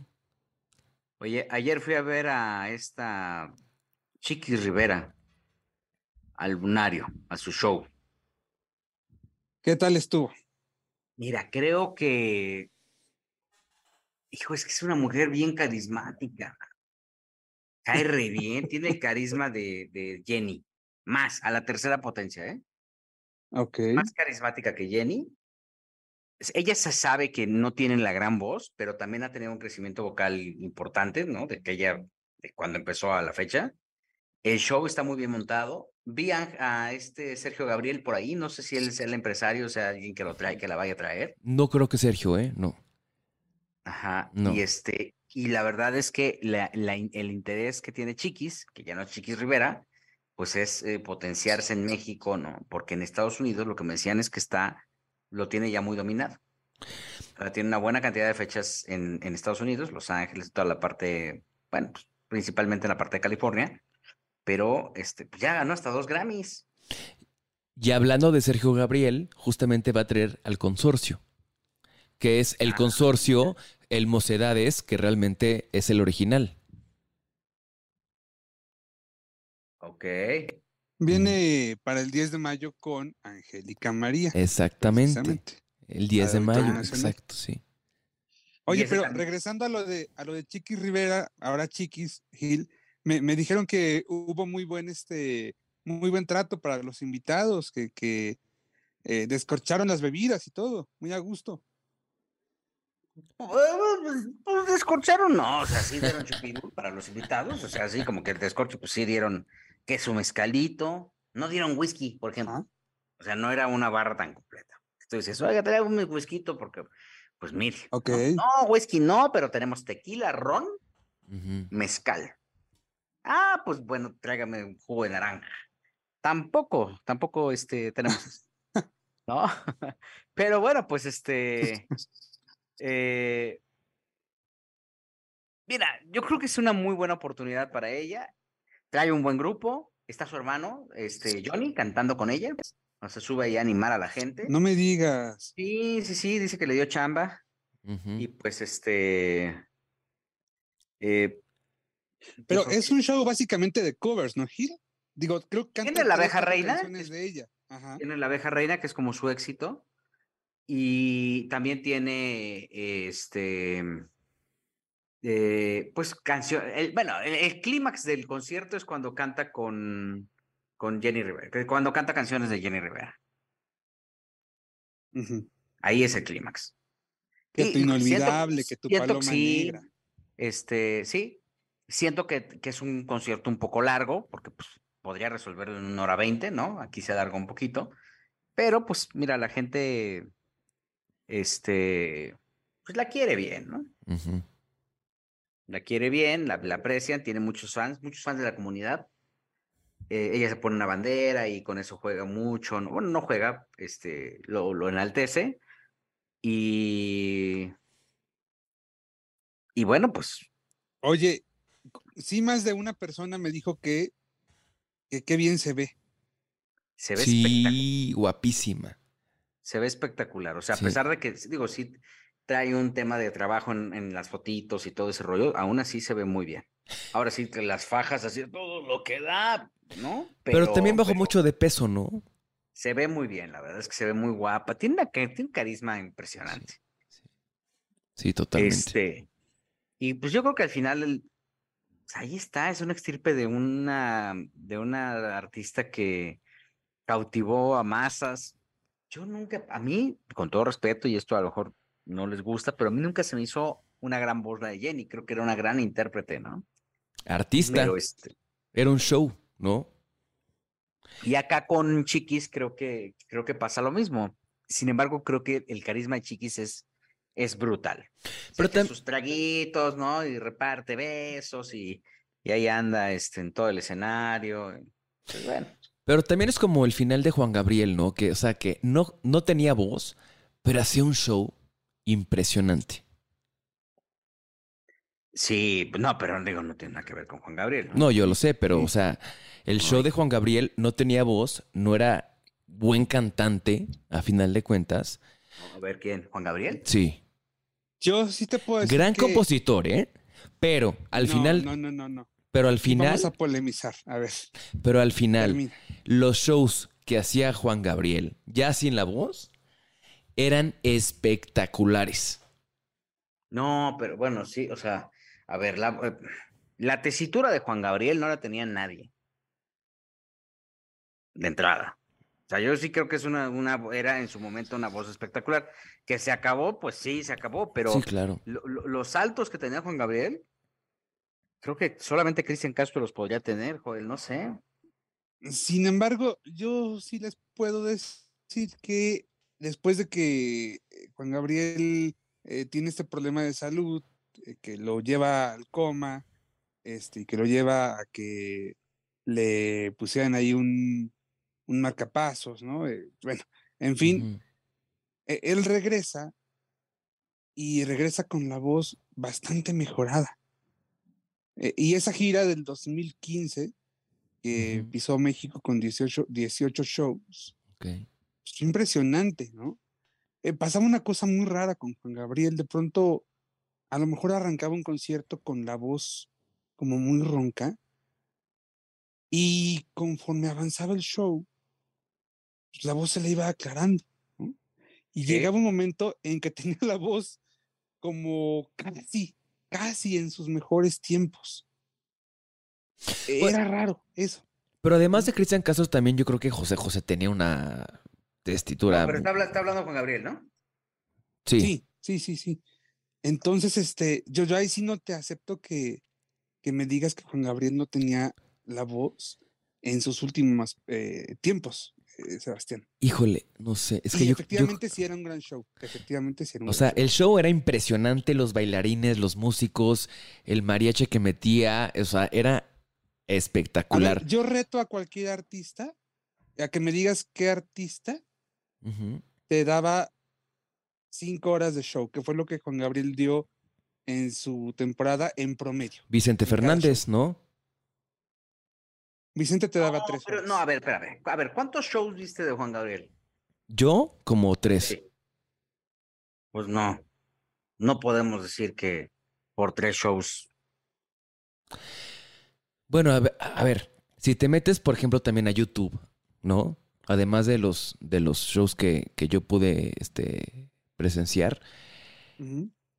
Oye, ayer fui a ver a esta Chiqui Rivera al Lunario, a su show. ¿Qué tal estuvo? Mira, creo que, hijo, es que es una mujer bien carismática. Cae re bien, tiene el carisma de, de Jenny, más a la tercera potencia, ¿eh? Ok. más carismática que Jenny. Ella se sabe que no tiene la gran voz, pero también ha tenido un crecimiento vocal importante, ¿no? De que ella, de cuando empezó a la fecha. El show está muy bien montado. Vi a, a este Sergio Gabriel por ahí. No sé si él es el empresario, o sea, alguien que lo trae, que la vaya a traer. No creo que Sergio, ¿eh? No. Ajá. No. Y este, y la verdad es que la- la in- el interés que tiene Chiquis, que ya no es Chiquis Rivera, pues es eh, potenciarse en México, ¿no? Porque en Estados Unidos lo que me decían es que está, lo tiene ya muy dominado. Sea, tiene una buena cantidad de fechas en, en Estados Unidos, Los Ángeles, toda la parte, bueno, pues, principalmente en la parte de California, pero este, pues ya ganó hasta dos Grammys. Y hablando de Sergio Gabriel, justamente va a traer al consorcio, que es el Ah. consorcio, el Mocedades, que realmente es el original. Ok. Viene para el 10 de mayo con Angélica María. Exactamente. El 10 de mayo, Nacional. exacto, sí. Oye, pero regresando a lo de a lo de Chiquis Rivera, ahora Chiquis Gil, me, me dijeron que hubo muy buen este muy buen trato para los invitados, que, que eh, descorcharon las bebidas y todo, muy a gusto. Pues, pues, descorcharon, no, o sea, sí dieron chupirul para los invitados, o sea, así como que el descorcho, pues sí dieron que su mezcalito, no dieron whisky, por ejemplo, o sea, no era una barra tan completa. Entonces, oiga, trae un whisky porque, pues mire, ¿no? Ok. no, whisky no, pero tenemos tequila, ron, Ujú. mezcal. Ah, pues bueno, tráigame un jugo de naranja. Tampoco, tampoco este tenemos ¿no? Pero bueno, pues este eh, Mira, yo creo que es una muy buena oportunidad para ella. Trae un buen grupo. Está su hermano, este Johnny, cantando con ella. O sea, sube ahí a animar a la gente. No me digas. Sí, sí, sí, dice que le dio chamba. Y pues este. eh, Pero es que- un show básicamente de covers, ¿no, Gil? Digo, creo que ¿Tiene la abeja reina? canciones de ella. Ajá. Tiene la abeja reina, que es como su éxito. Y también tiene este. eh, pues canción. el- bueno, el, el clímax del concierto es cuando canta con, con Jenny Rivera. Cuando canta canciones de Jenny Rivera. Ahí es el clímax. Que Y- tu siento- inolvidable, que tu siento paloma sí, negra. Este, sí. Siento que, que es un concierto un poco largo, porque pues, podría resolverlo en una hora veinte, ¿no? Aquí se alarga un poquito. Pero, pues, mira, la gente, este, pues la quiere bien, ¿no? La quiere bien, la, la aprecian, tiene muchos fans, muchos fans de la comunidad. Eh, ella se pone una bandera y con eso juega mucho. ¿no? Bueno, no juega, este, lo, lo enaltece. Y. Y bueno, pues Oye, sí más de una persona me dijo que que qué bien se ve. se ve espectacular. Sí, guapísima. Se ve espectacular. O sea, a pesar de que, digo, sí trae un tema de trabajo en, en las fotitos y todo ese rollo, aún así se ve muy bien. Ahora sí, que las fajas, así, todo lo que da, ¿no? Pero, también bajó pero mucho de peso, ¿no? Se ve muy bien, la verdad es que se ve muy guapa. Tiene, una, tiene un carisma impresionante. Sí, totalmente. Este, y pues yo creo que al final, el- pues, ahí está, es una extirpe de una, de una artista que cautivó a masas. Yo nunca, a mí, con todo respeto, y esto a lo mejor no les gusta, pero a mí nunca se me hizo una gran voz la de Jenny. Creo que era una gran intérprete, ¿no? Artista. Pero este, Era un show, ¿no? y acá con Chiquis creo que, creo que pasa lo mismo. Sin embargo, creo que el carisma de Chiquis es, es brutal. Pero sus traguitos, ¿no? Y reparte besos y, y ahí anda este, en todo el escenario. pues, bueno, Pero también es como el final de Juan Gabriel, ¿no? Que, o sea, que no, no tenía voz, pero hacía un show impresionante. sí, no, pero digo, no tiene nada que ver con Juan Gabriel. No, yo lo sé, pero, Sí. o sea, el show de Juan Gabriel no tenía voz, no era buen cantante, a final de cuentas. A ver quién, Juan Gabriel. Sí. Yo sí te puedo decir Gran que- compositor, ¿eh? Pero al No, final, No, no, no, no. Pero al final, Vamos a polemizar. A ver, pero al final, termina. los shows que hacía Juan Gabriel, ya sin la voz, eran espectaculares. No, pero bueno, sí, o sea, a ver, la, eh, la tesitura de Juan Gabriel no la tenía nadie. De entrada. O sea, yo sí creo que es una, una, era en su momento una voz espectacular. Que se acabó, pues sí, se acabó, pero Sí, claro. lo- lo- los saltos que tenía Juan Gabriel, creo que solamente Cristian Castro los podría tener, Joel, no sé. Sin embargo, yo sí les puedo decir que después de que eh, Juan Gabriel eh, tiene este problema de salud, eh, que lo lleva al coma, este, y que lo lleva a que le pusieran ahí un, un marcapasos, ¿no? Eh, bueno, en fin, e- él regresa y regresa con la voz bastante mejorada. Eh, y esa gira del 2015, que Ujú. pisó México con 18, 18 shows, Ok. pues, fue impresionante, ¿no? Eh, pasaba una cosa muy rara con Juan Gabriel, de pronto a lo mejor arrancaba un concierto con la voz como muy ronca y conforme avanzaba el show, pues, la voz se le iba aclarando, ¿no? Y Sí. llegaba un momento en que tenía la voz como casi, casi en sus mejores tiempos. Pues- Era raro eso. Pero además de Cristian Castro, también yo creo que José José tenía una No, testitura. pero está, está hablando Juan Gabriel, ¿no? sí. Sí, sí, sí, sí. Entonces, este, yo, yo ahí sí no te acepto que, que me digas que Juan Gabriel no tenía la voz en sus últimos eh, tiempos, eh, Sebastián. Híjole, no sé. Es que yo, yo- efectivamente sí era un gran show. Efectivamente sí era un O gran sea, show. el show era impresionante, los bailarines, los músicos, el mariachi que metía, o sea, era ver, espectacular. yo reto a cualquier artista a que me digas qué artista te daba cinco horas de show, que fue lo que Juan Gabriel dio en su temporada en promedio. Vicente en Fernández, ¿no? Vicente te daba No, tres pero no, a ver, espérame. A ver, ¿cuántos shows viste de Juan Gabriel? Yo, como tres. Sí. Pues no. No podemos decir que por tres shows. Bueno, a ver, a ver, si te metes, por ejemplo, también a YouTube, ¿no? Además de los, de los shows que, que yo pude este, presenciar,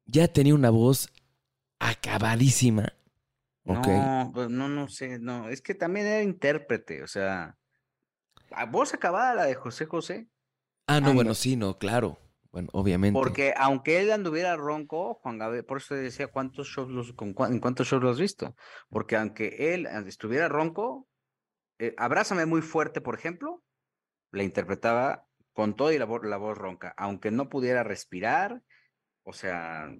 ya tenía una voz acabadísima. No, pues no, no sé, no. Es que también era intérprete, o sea. A voz acabada la de José José. ah, no, bueno, sí, no, claro. Bueno, obviamente. Porque aunque él anduviera ronco, Juan Gabriel, por eso decía cuántos shows los, con en cuántos shows lo has visto. Porque aunque él estuviera ronco, eh, Abrázame muy fuerte, por ejemplo, la interpretaba con todo y la, la voz ronca. Aunque no pudiera respirar, o sea,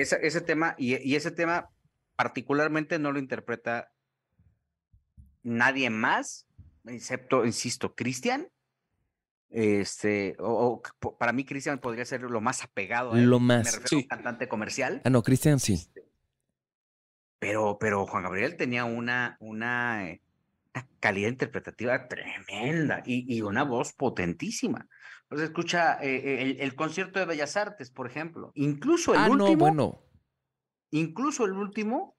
ese, ese tema, y, y ese tema particularmente no lo interpreta nadie más, excepto, insisto, Cristian. Este, o, para mí Cristian podría ser lo más apegado a él. Lo Me más. refiero a un cantante comercial. Ah, no, Cristian sí. Este, Pero, pero Juan Gabriel tenía una, una, eh, una calidad interpretativa tremenda y, y una voz potentísima. O sea, escucha eh, eh, el, el concierto de Bellas Artes, por ejemplo. Incluso el Ah, último, no, bueno. incluso el último,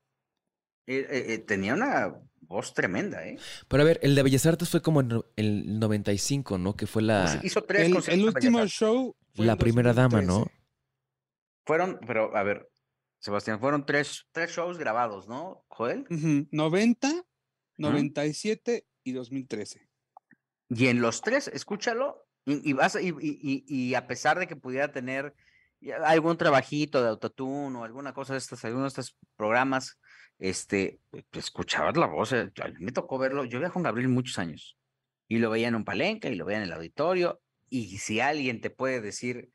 eh, tenía una voz tremenda, ¿eh? Pero a ver, el de Bellas Artes fue como en el 95, ¿no? Que fue la, hizo tres El, conciertos el último show fue la primera dama, ¿no? 2013. Fueron, pero a ver, Sebastián, fueron tres, tres shows grabados, ¿no, Joel? Ujú, 90, 97 y 2013. Y en los tres, escúchalo, y, y vas a- y, y- a pesar de que pudiera tener ya algún trabajito de autotune o alguna cosa de estas, algunos de estos programas, este, escuchabas la voz, eh, me tocó verlo, yo vi a Juan Gabriel muchos años, y lo veía en un palenque, y lo veía en el auditorio, y si alguien te puede decir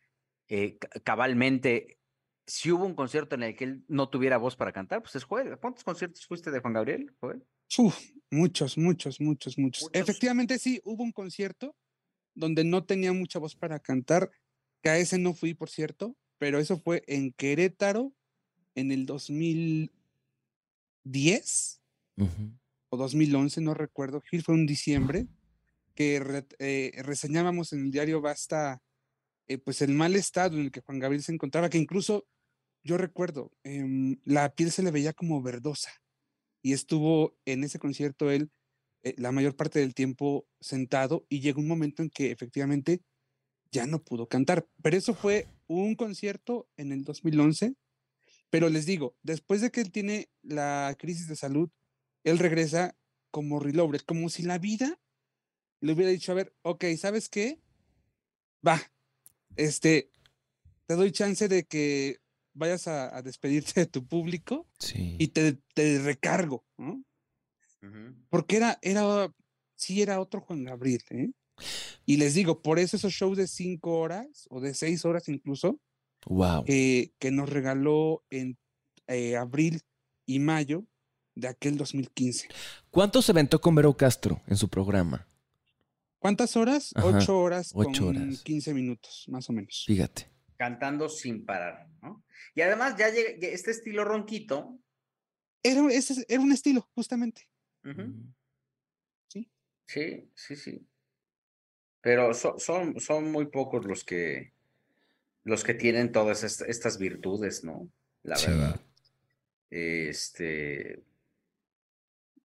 eh, ca- cabalmente, si hubo un concierto en el que él no tuviera voz para cantar, pues es Joel. ¿Cuántos conciertos fuiste de Juan Gabriel, Joel? Uf, muchos, muchos, muchos, muchos. Muchos. Efectivamente, sí, hubo un concierto donde no tenía mucha voz para cantar, que a ese no fui, por cierto, pero eso fue en Querétaro en el 2010 Ujú. o 2011, no recuerdo, Gil, fue un diciembre, que re- eh, reseñábamos en el diario Basta, eh, pues el mal estado en el que Juan Gabriel se encontraba, que incluso yo recuerdo, em, la piel se le veía como verdosa, y estuvo en ese concierto él eh, la mayor parte del tiempo sentado, y llegó un momento en que efectivamente ya no pudo cantar, pero eso fue un concierto en el 2011, pero les digo, después de que él tiene la crisis de salud, él regresa como reloaded, como si la vida le hubiera dicho, a ver, ok, ¿sabes qué? Va, este, te doy chance de que vayas a, a despedirte de tu público Sí. y te, te recargo, ¿no? Porque era, era, sí era otro Juan Gabriel, ¿eh? Y les digo, por eso esos shows de cinco horas o de seis horas incluso, Wow. que, que nos regaló en eh, abril y mayo de aquel 2015. ¿Cuánto se aventó con Vero Castro en su programa? ¿Cuántas horas? Ajá, Ocho horas ocho con horas. 15 minutos, más o menos. Fíjate. Cantando sin parar, ¿no? Y además ya llega este estilo ronquito. Era, ese es- era un estilo, justamente. Mm. Sí, sí, sí. Pero so- son, son muy pocos los que los que tienen todas est- estas virtudes, ¿no? La Sí. verdad. Este,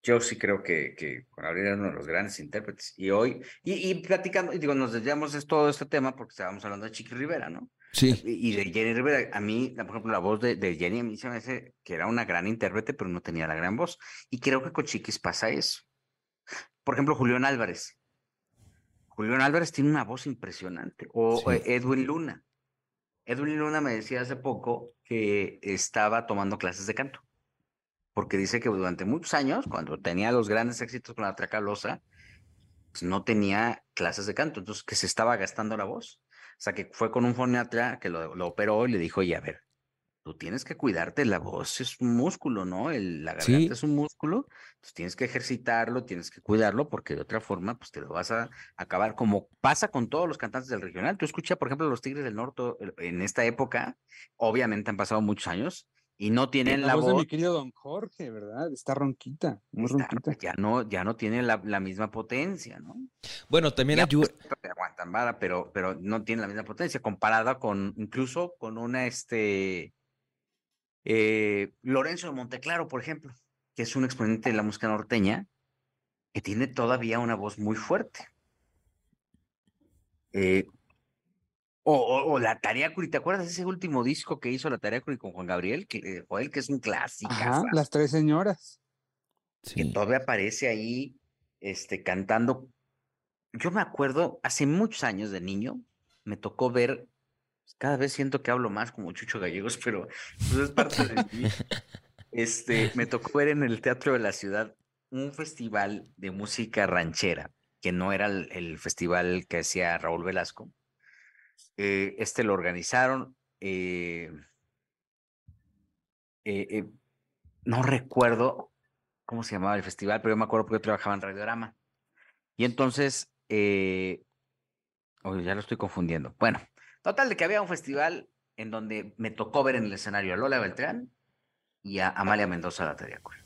yo sí creo que, que Gabriel era uno de los grandes intérpretes. Y hoy, y, y platicando, y digo, nos desviamos de todo este tema porque estábamos hablando de Chiqui Rivera, ¿no? Sí. Y de Jenny Rivera, a mí, por ejemplo, la voz de, de Jenny a mí se me hace que era una gran intérprete, pero no tenía la gran voz. Y creo que con Chiquis pasa eso. Por ejemplo, Julián Álvarez. Julián Álvarez tiene una voz impresionante. O Sí. Edwin Luna. Edwin Luna me decía hace poco que estaba tomando clases de canto. Porque dice que durante muchos años, cuando tenía los grandes éxitos con la Tracalosa, pues no tenía clases de canto, entonces que se estaba gastando la voz. O sea, que fue con un foniatra que lo, lo operó y le dijo, oye, a ver, tú tienes que cuidarte, la voz es un músculo, ¿no? El, la Sí. garganta es un músculo, entonces tienes que ejercitarlo, tienes que cuidarlo, porque de otra forma, pues te lo vas a acabar, como pasa con todos los cantantes del regional. Tú escuchas, por ejemplo, los Tigres del Norte eh, en esta época, obviamente han pasado muchos años, y no tienen La, la, voz de voz, mi querido Don Jorge, ¿verdad? Está ronquita, muy está- ronquita. ya no, ya no tienen la, la misma potencia, ¿no? Bueno, también ayuda. pues, aguantan vara, pero, pero no tiene la misma potencia comparada con, incluso con una, este, eh, Lorenzo de Monteclaro, por ejemplo, que es un exponente de la música norteña, que tiene todavía una voz muy fuerte. Eh, o, o, o la Tariacuri, ¿te acuerdas de ese último disco que hizo la Tariacuri con Juan Gabriel? Que, Joel, que es un clásico. Ajá, las tres señoras. que Sí. todavía aparece ahí este, cantando. Yo me acuerdo, hace muchos años de niño, me tocó ver, cada vez siento que hablo más como Chucho Gallegos, pero pues, es parte de mí. Este, me tocó ver en el Teatro de la Ciudad un festival de música ranchera, que no era el, el festival que hacía Raúl Velasco. Eh, este lo organizaron. eh, eh, no recuerdo cómo se llamaba el festival, pero yo me acuerdo porque yo trabajaba en Radiorama. Y entonces, oh, ya lo estoy confundiendo. Bueno, total de que había un festival en donde me tocó ver en el escenario a Lola Beltrán y a Amalia Mendoza la Tariacuri.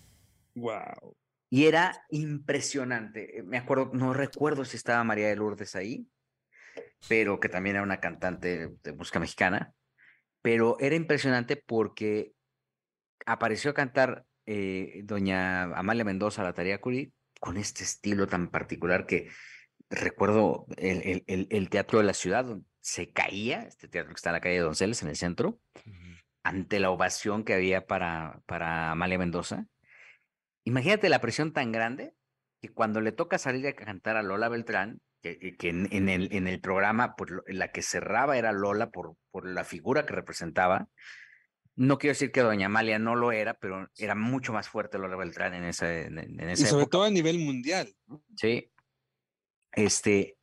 Wow. Y era impresionante. Me acuerdo, no recuerdo si estaba María de Lourdes ahí, pero que también era una cantante de música mexicana. Pero era impresionante porque apareció a cantar eh, doña Amalia Mendoza la Tariacuri con este estilo tan particular que recuerdo el, el- el- el teatro de la ciudad se caía, este teatro que está en la calle de Donceles, en el centro, ante la ovación que había para, para Amalia Mendoza. Imagínate la presión tan grande que cuando le toca salir a cantar a Lola Beltrán, que, que- que en, en el, en el programa, pues, la que cerraba era Lola por, por la figura que representaba. No quiero decir que Doña Amalia no lo era, pero era mucho más fuerte Lola Beltrán en esa, en, en Y sobre época. todo a nivel mundial. ¿no? Sí. Este,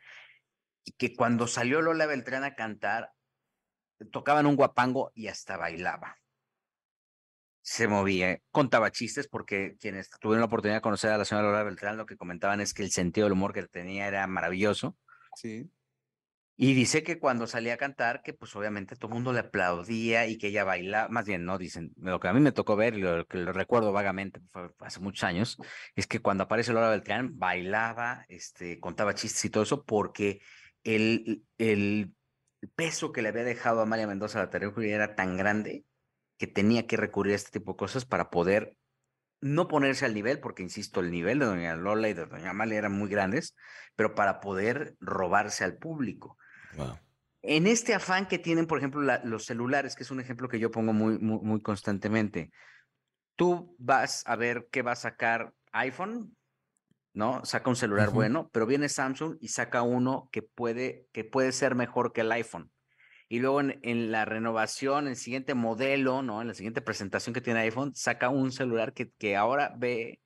que cuando salió Lola Beltrán a cantar, tocaban un guapango y hasta bailaba. Se movía, contaba chistes porque quienes tuvieron la oportunidad de conocer a la señora Lola Beltrán lo que comentaban es que el sentido del humor que tenía era maravilloso. Sí. Y dice que cuando salía a cantar, que pues obviamente todo el mundo le aplaudía y que ella bailaba, más bien, no, dicen, lo que a mí me tocó ver y lo que lo recuerdo vagamente, fue hace muchos años, es que cuando aparece Lola Beltrán, bailaba, este, contaba chistes y todo eso, porque el, el peso que le había dejado a Amalia Mendoza la tarea era tan grande que tenía que recurrir a este tipo de cosas para poder no ponerse al nivel, porque insisto, el nivel de doña Lola y de doña Amalia eran muy grandes, pero para poder robarse al público. Wow. En este afán que tienen, por ejemplo, la- los celulares, que es un ejemplo que yo pongo muy, muy, muy constantemente, tú vas a ver qué va a sacar iPhone, ¿no? Saca un celular bueno, pero viene Samsung y saca uno que puede, que puede ser mejor que el iPhone. Y luego en, la renovación, en el siguiente modelo, ¿no? En la siguiente presentación que tiene iPhone, saca un celular que, que ahora ve,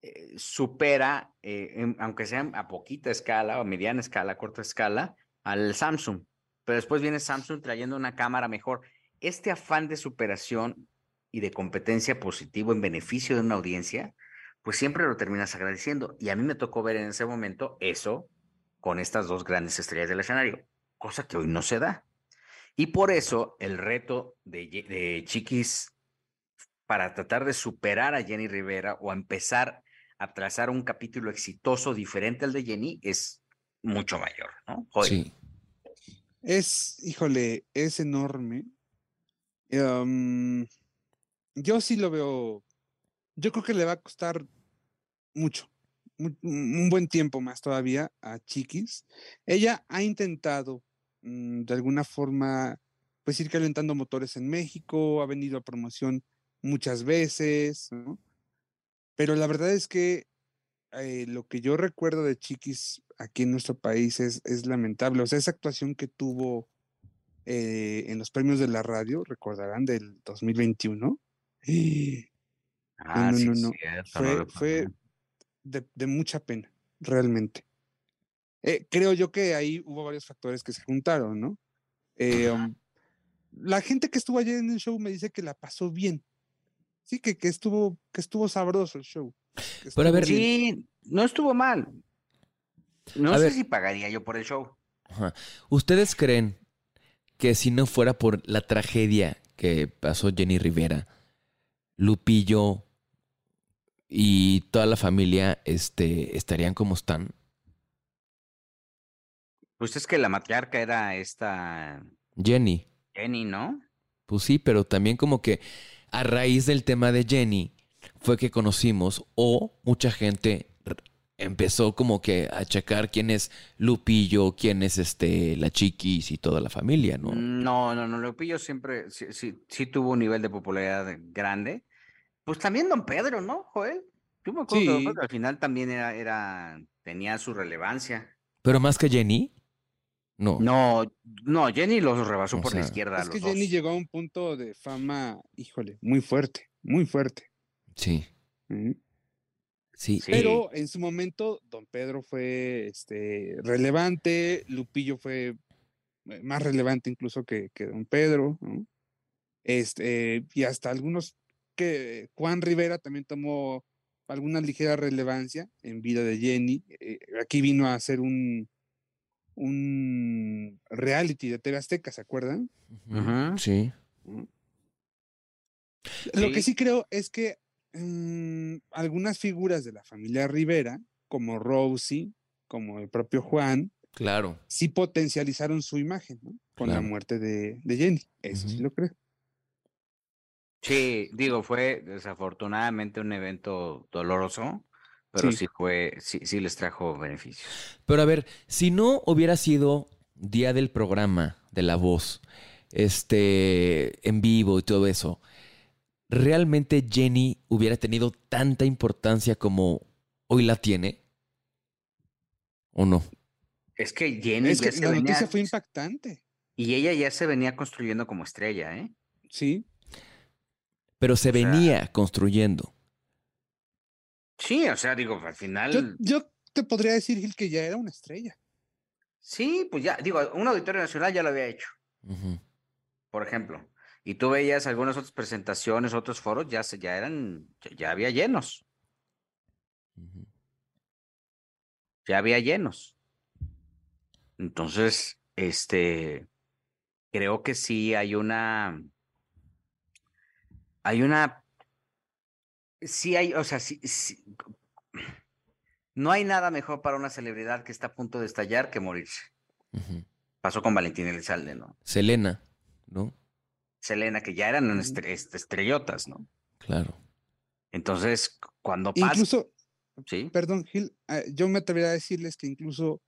eh, supera, eh, aunque sea a poquita escala o mediana escala, corta escala, al Samsung. Pero después viene Samsung trayendo una cámara mejor. Este afán de superación y de competencia positivo en beneficio de una audiencia, pues siempre lo terminas agradeciendo. Y a mí me tocó ver en ese momento eso con estas dos grandes estrellas del escenario, cosa que hoy no se da. Y por eso el reto de, Chiquis para tratar de superar a Jenny Rivera o a empezar a trazar un capítulo exitoso diferente al de Jenny es mucho mayor, ¿no? Joder. Sí. Es, híjole, es enorme. Em, yo sí lo veo. Yo creo que le va a costar mucho, mu- un buen tiempo más todavía a Chiquis. Ella ha intentado de alguna forma, pues ir calentando motores en México, ha venido a promoción muchas veces, ¿no? Pero la verdad es que eh, lo que yo recuerdo de Chiquis aquí en nuestro país es, es lamentable. O sea, esa actuación que tuvo eh, en los premios de la radio, recordarán, del 2021. Ah, no, sí, no, es no. cierto, Fue, fue de mucha pena, realmente. Eh, creo yo que ahí hubo varios factores que se juntaron, ¿no? Eh, um, la gente que estuvo ayer en el show me dice que la pasó bien. Sí, que, que estuvo, que estuvo sabroso el show. Pero a ver. Sí, no estuvo mal. No A sé ver. si pagaría yo por el show. Ajá. ¿Ustedes creen que si no fuera por la tragedia que pasó Jenny Rivera, Lupillo y toda la familia este, estarían como están? Pues es que la matriarca era esta Jenny, Jenny, ¿no? pues sí, pero también como que a raíz del tema de Jenny fue que conocimos o mucha gente empezó como que a checar quién es Lupillo, quién es este la Chiquis y toda la familia, ¿no? No, no, no, Lupillo siempre sí, sí, sí tuvo un nivel de popularidad grande. Pues también Don Pedro, ¿no, Joel? Yo me acuerdo que Don Sí. Pedro al final también era, era, tenía su relevancia. Pero más que Jenny, no. No, no, Jenny los rebasó O por la izquierda. a Es los que dos. Jenny llegó a un punto de fama, híjole, muy fuerte, muy fuerte. Sí, sí. Pero en su momento, Don Pedro fue este, relevante, Lupillo fue eh, más relevante incluso que, que Don Pedro, ¿no? Este, y hasta algunos que Juan Rivera también tomó alguna ligera relevancia en vida de Jenny. eh, aquí vino a hacer un, un reality de TV Azteca, ¿se acuerdan? Ujú. Sí. Lo que Sí. creo es que mm, algunas figuras de la familia Rivera, como Rosie, como el propio Juan, Claro. sí potencializaron su imagen, ¿no? Con la muerte de, de Jenny. Eso sí lo creo. Sí, digo, fue desafortunadamente un evento doloroso, pero Sí. sí fue, sí, sí les trajo beneficios. Pero a ver, si no hubiera sido día del programa de La Voz, este, en vivo y todo eso, ¿realmente Jenny hubiera tenido tanta importancia como hoy la tiene? ¿O no? Es que Jenny Es que se la venía, noticia fue impactante. y ella ya se venía construyendo como estrella, ¿eh? Sí. Pero se O sea- venía construyendo. Sí, o sea, digo, al final, Yo, yo te podría decir, Gil, que ya era una estrella. sí, pues ya, digo, un auditorio nacional ya lo había hecho, por ejemplo, y tú veías algunas otras presentaciones, otros foros, ya, se, ya eran, ya, ya había llenos, ya había llenos. Entonces, este, creo que sí hay una, hay una, sí hay, o sea, sí, sí- no hay nada mejor para una celebridad que está a punto de estallar que morirse. Pasó con Valentín Elizalde, ¿no? Selena, ¿no? Selena, que ya eran Ujú. estre- est- estrellotas, ¿no? Claro. Entonces, cu- cuando pasa, Incluso, sí, perdón, Gil, ah, yo me atrevería a decirles que incluso,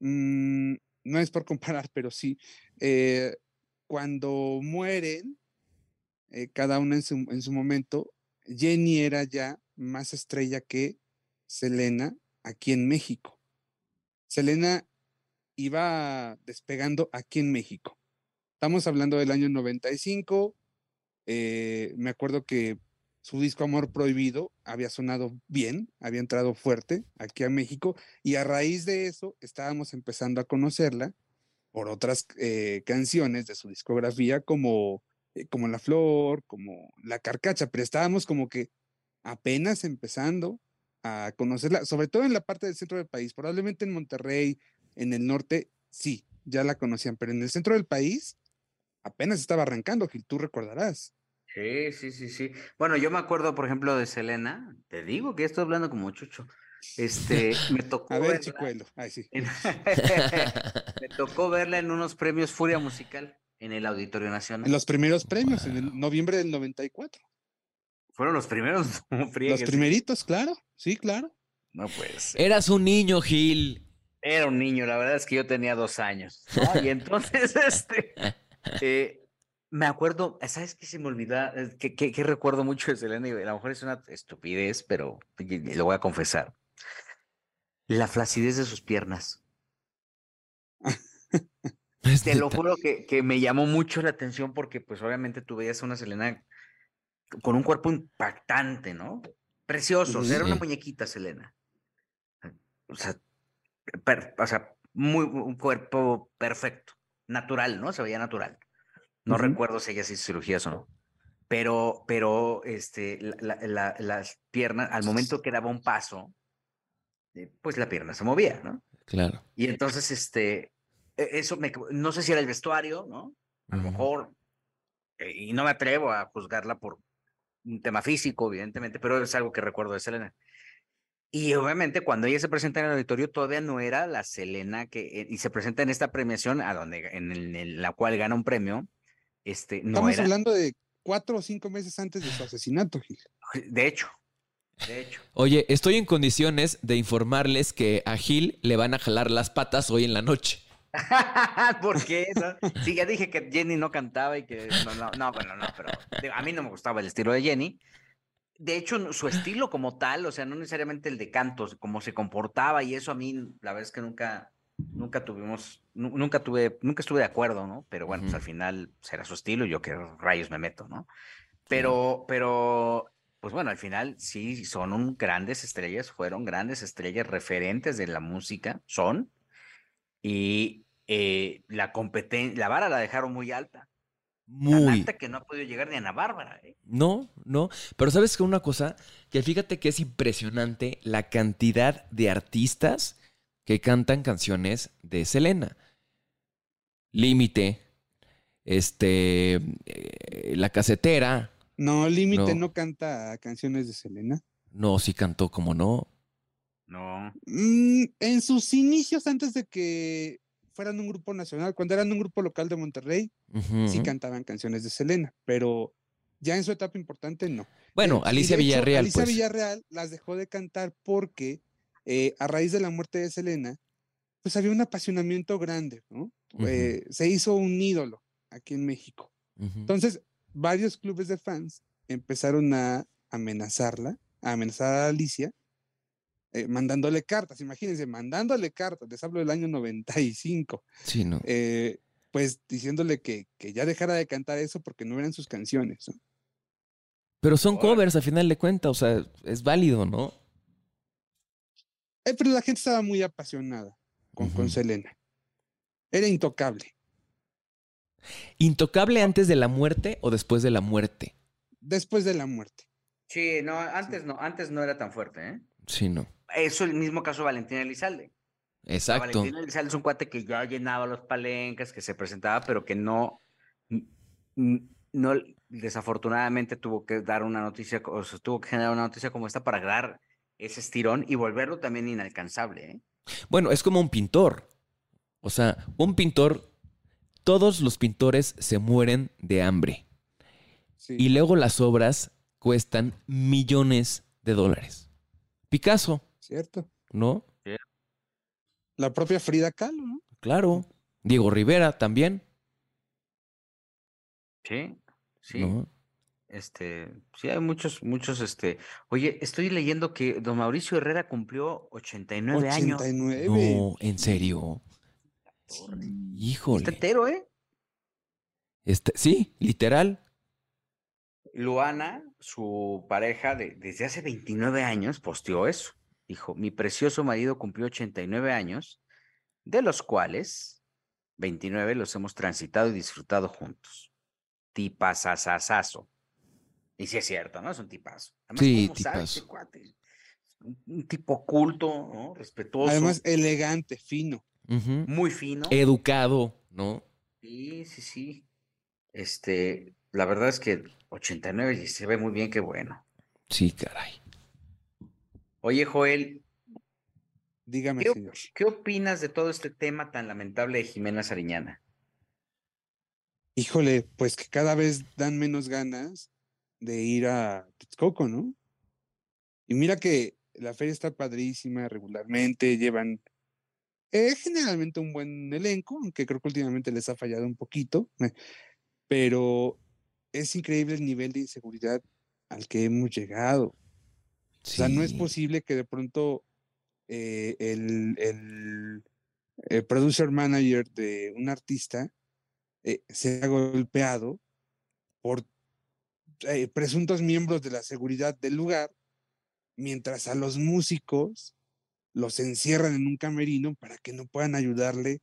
mm, no es por comparar, pero sí, eh, cuando mueren, eh, cada una en su, en su momento, Jenny era ya más estrella que Selena aquí en México. Selena iba despegando aquí en México. Estamos hablando del año 95. eh, me acuerdo que su disco Amor Prohibido había sonado bien, había entrado fuerte aquí a México y a raíz de eso estábamos empezando a conocerla por otras eh, canciones de su discografía como, eh, como La Flor, como La Carcacha, pero estábamos como que apenas empezando a conocerla, sobre todo en la parte del centro del país, probablemente en Monterrey, en el norte, sí, ya la conocían, pero en el centro del país apenas estaba arrancando, Gil, tú recordarás. sí, sí, sí, sí. Bueno, yo me acuerdo, por ejemplo, de Selena, te digo que ya estoy hablando como chucho. Este, me tocó A ver, verla Chicuelo, ay sí. en- me tocó verla en unos premios Furia Musical en el Auditorio Nacional. En los primeros premios, en el noviembre del 94. Fueron los primeros, no Los primeritos, claro, sí, claro. No puede ser. Eras un niño, Gil. Era un niño, la verdad es que yo tenía dos años. ¿no? Y entonces, este, eh, me acuerdo, ¿sabes qué se me olvida? Eh, que recuerdo mucho de Selena y a lo mejor es una estupidez, pero lo voy a confesar. La flacidez de sus piernas. Te lo juro que, que me llamó mucho la atención porque pues obviamente tú veías a una Selena con un cuerpo impactante, ¿no? Precioso, era una muñequita Selena. O sea, per- o sea, muy, un cuerpo perfecto, natural, ¿no? Se veía natural. No recuerdo si ella se hizo cirugías o no. Pero, pero, este, la- la- la- las piernas, al momento que daba un paso, eh, pues la pierna se movía, ¿no? Claro. Y entonces, este, eso me, no sé si era el vestuario, ¿no? A lo mejor, eh, y no me atrevo a juzgarla por un tema físico, evidentemente, pero es algo que recuerdo de Selena. Y obviamente cuando ella se presenta en el auditorio todavía no era la Selena que, eh, y se presenta en esta premiación a donde, en, el- en la cual gana un premio, este, no Estamos era, hablando de cuatro o cinco meses antes de su asesinato, Gil. de hecho, de hecho. Oye, estoy en condiciones de informarles que a Gil le van a jalar las patas hoy en la noche. ¿Por qué? no? Sí, ya dije que Jenny no cantaba y que no, no, no, bueno, no, pero a mí no me gustaba el estilo de Jenny. De hecho, su estilo como tal, o sea, no necesariamente el de cantos, cómo se comportaba y eso a mí, la verdad es que nunca, nunca tuvimos, nu- nunca tuve, nunca estuve de acuerdo, ¿no? Pero bueno, pues Ujú. al final será su estilo y yo que rayos me meto, ¿no? Pero, pero, pues bueno, al final sí son un grandes estrellas, fueron grandes estrellas referentes de la música, son, y eh, la competencia, la vara la dejaron muy alta. Tan Muy. alta que no ha podido llegar ni a Ana Bárbara, ¿eh? No, no. Pero sabes que una cosa, que fíjate que es impresionante la cantidad de artistas que cantan canciones de Selena. Límite, este, eh, La Casetera. No, Límite No. no. canta canciones de Selena. No, sí cantó, como no. No. Mm, en sus inicios, antes de que fueran un grupo nacional, cuando eran un grupo local de Monterrey, sí cantaban canciones de Selena, pero ya en su etapa importante no. Bueno, Alicia hecho, Villarreal, Alicia pues. Villarreal las dejó de cantar porque eh, a raíz de la muerte de Selena, pues había un apasionamiento grande, ¿no? Eh, se hizo un ídolo aquí en México. Entonces, varios clubes de fans empezaron a amenazarla, a amenazar a Alicia, eh, mandándole cartas, imagínense, mandándole cartas, les hablo del año 95, Sí, no. eh, pues diciéndole que, que ya dejara de cantar eso porque no eran sus canciones. ¿no? Pero son covers, al final de cuentas, o sea, es válido, ¿no? Eh, pero la gente estaba muy apasionada con, con. Selena. Era intocable. ¿Intocable antes de la muerte o después de la muerte? Después de la muerte. Sí, no, antes no, antes no era tan fuerte, ¿eh? Sí, no. Eso el mismo caso de Valentín Elizalde. O sea, Exacto. Valentín Elizalde es un cuate que ya llenaba los palenques, que se presentaba, pero que no, no, desafortunadamente tuvo que dar una noticia, o sea, tuvo que generar una noticia como esta para dar ese estirón y volverlo también inalcanzable, ¿eh? Bueno, es como un pintor. O sea, un pintor, todos los pintores se mueren de hambre. Sí. Y luego las obras cuestan millones de dólares. Picasso, ¿Cierto? ¿no? La propia Frida Kahlo, ¿no? Claro. Diego Rivera también, Sí, sí. ¿no? Este, sí, hay muchos, muchos, este. Oye, estoy leyendo que don Mauricio Herrera cumplió 89 años. 89. No, en serio. Torre. Está Híjole. entero, ¿eh? Este, sí, literal. Luana, su pareja de, desde hace 29 años, posteó eso. Dijo, mi precioso marido cumplió 89 años, de los cuales 29 los hemos transitado y disfrutado juntos. Tipazazazazo. Y sí es cierto, ¿no? Es un tipazo. Además, Sí, ¿cómo sabe tipazo. este cuate? Un, tipo culto, ¿no? Respetuoso, Además, elegante, fino. Muy fino. Educado, ¿no? Sí, sí, sí. Este, la verdad es que 89 y se ve muy bien, qué bueno. Sí, caray. Oye, Joel, Dígame, ¿Qué, señor. qué opinas de todo este tema tan lamentable de Jimena Sariñana? Híjole, pues que cada vez dan menos ganas de ir a Texcoco, ¿no? Y mira que la feria está padrísima regularmente, llevan eh, generalmente un buen elenco, aunque creo que últimamente les ha fallado un poquito, eh, pero es increíble el nivel de inseguridad al que hemos llegado. O sea, no es posible que de pronto eh, el, el, el producer manager de un artista eh, sea golpeado por eh, presuntos miembros de la seguridad del lugar, mientras a los músicos los encierran en un camerino para que no puedan ayudarle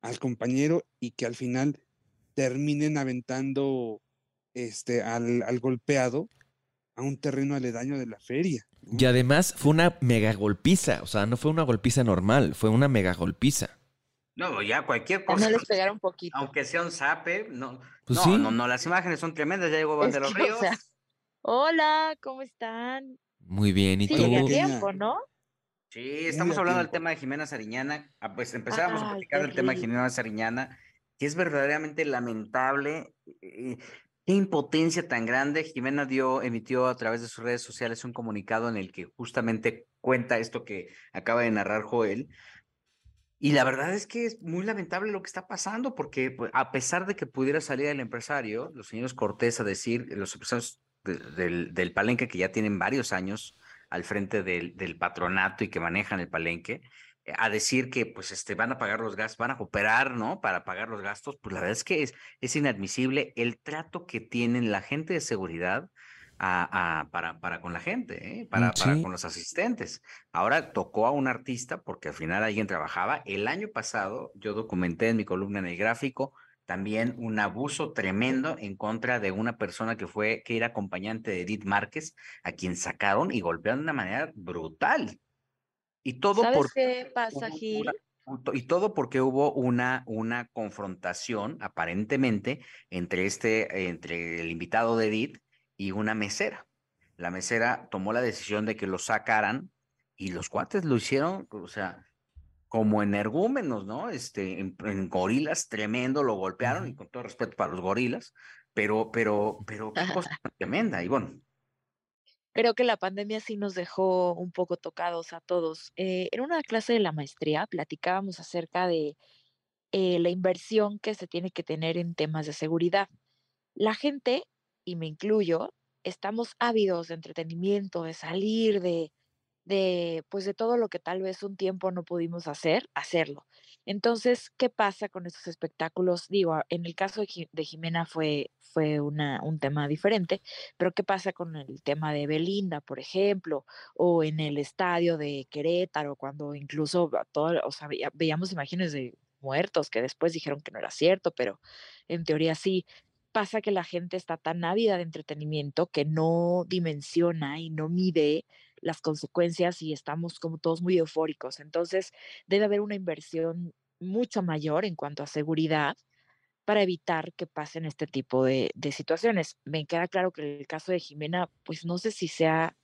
al compañero y que al final terminen aventando este, al, al golpeado a un terreno aledaño de la feria. ¿no? Y además fue una mega golpiza, o sea, no fue una golpiza normal, fue una mega golpiza. No, ya cualquier cosa. no les pegaron poquito. Aunque sea un zape, no, Pues no, sí. no, no, las imágenes son tremendas, ya llegó Es de los o Ríos. sea, Hola, ¿cómo están? Muy bien, ¿y Sí, tú? llegué a Pequeña. tiempo, ¿no? Sí, estamos hablando del tema de Jimena Sariñana. Ah, pues empezábamos a platicar del tema de. Jimena Sariñana, que es verdaderamente lamentable. Qué impotencia tan grande. Jimena dio, emitió a través de sus redes sociales un comunicado en el que justamente cuenta esto que acaba de narrar Joel. Y la verdad es que es muy lamentable lo que está pasando, porque pues, a pesar de que pudiera salir el empresario, los señores Cortés a decir, los empresarios de- del, palenque que ya tienen varios años al frente del, patronato y que manejan el palenque, a decir que pues este, van a pagar los gastos, van a cooperar, ¿no? Para pagar los gastos, pues la verdad es que es, es inadmisible el trato que tienen la gente de seguridad a, a- para, para con la gente, ¿eh? para, Mm, para sí. con los asistentes. Ahora tocó a un artista porque al final alguien trabajaba. El año pasado yo documenté en mi columna en el gráfico también un abuso tremendo en contra de una persona que fue, que era acompañante de Edith Márquez, a quien sacaron y golpearon de una manera brutal. Y todo ¿Sabes por qué pasa, hubo Gil? una- y todo porque hubo una, una confrontación, aparentemente, entre este, entre el invitado de Edith y una mesera. La mesera tomó la decisión de que lo sacaran y los cuates lo hicieron, o sea, como energúmenos, ¿no? Este, en, en gorilas, tremendo, lo golpearon, y con todo respeto para los gorilas, pero, pero, pero qué cosa tremenda. Y bueno, Creo que la pandemia sí nos dejó un poco tocados a todos. Eh, en una clase de la maestría platicábamos acerca de eh, la inversión que se tiene que tener en temas de seguridad. La gente, y me incluyo, estamos ávidos de entretenimiento, de salir, de, de, pues de todo lo que tal vez un tiempo no pudimos hacer, hacerlo. Entonces, ¿qué pasa con estos espectáculos? Digo, en el caso de, Ji- de Jimena fue, fue una, un tema diferente, pero ¿qué pasa con el tema de Belinda, por ejemplo? O en el estadio de Querétaro, cuando incluso todo, o sea, veía- veíamos imágenes de muertos que después dijeron que no era cierto, pero en teoría sí. Pasa que la gente está tan ávida de entretenimiento que no dimensiona y no mide las consecuencias y estamos como todos muy eufóricos. Entonces, debe haber una inversión mucho mayor en cuanto a seguridad para evitar que pasen este tipo de, situaciones. Me queda claro que el caso de Jimena, pues no sé si sea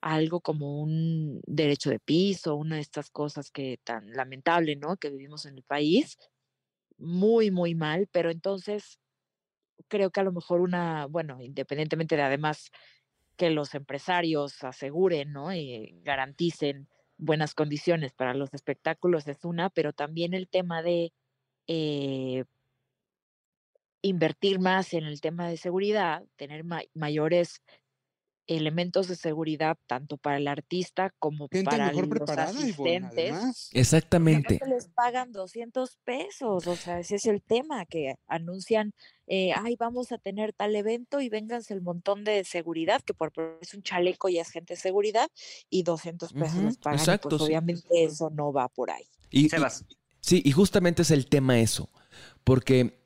algo como un derecho de piso, una de estas cosas que tan lamentable, ¿no? Que vivimos en el país, muy, muy mal, pero entonces creo que a lo mejor una, bueno, independientemente de además que los empresarios aseguren, ¿no? Y garanticen buenas condiciones para los espectáculos es una, pero también el tema de eh, invertir más en el tema de seguridad, tener ma- mayores elementos de seguridad tanto para el artista como Gente para mejor los Ivonne, asistentes. además. Exactamente. les pagan 200 pesos, o sea, ese es el tema, que anuncian, eh, ay, vamos a tener tal evento y vénganse el montón de seguridad, que por es un chaleco y es gente de seguridad, y 200 pesos Ujú, les pagan, y pues sí. obviamente eso no va por ahí. Y, y- Sebas, sí, y justamente es el tema eso, porque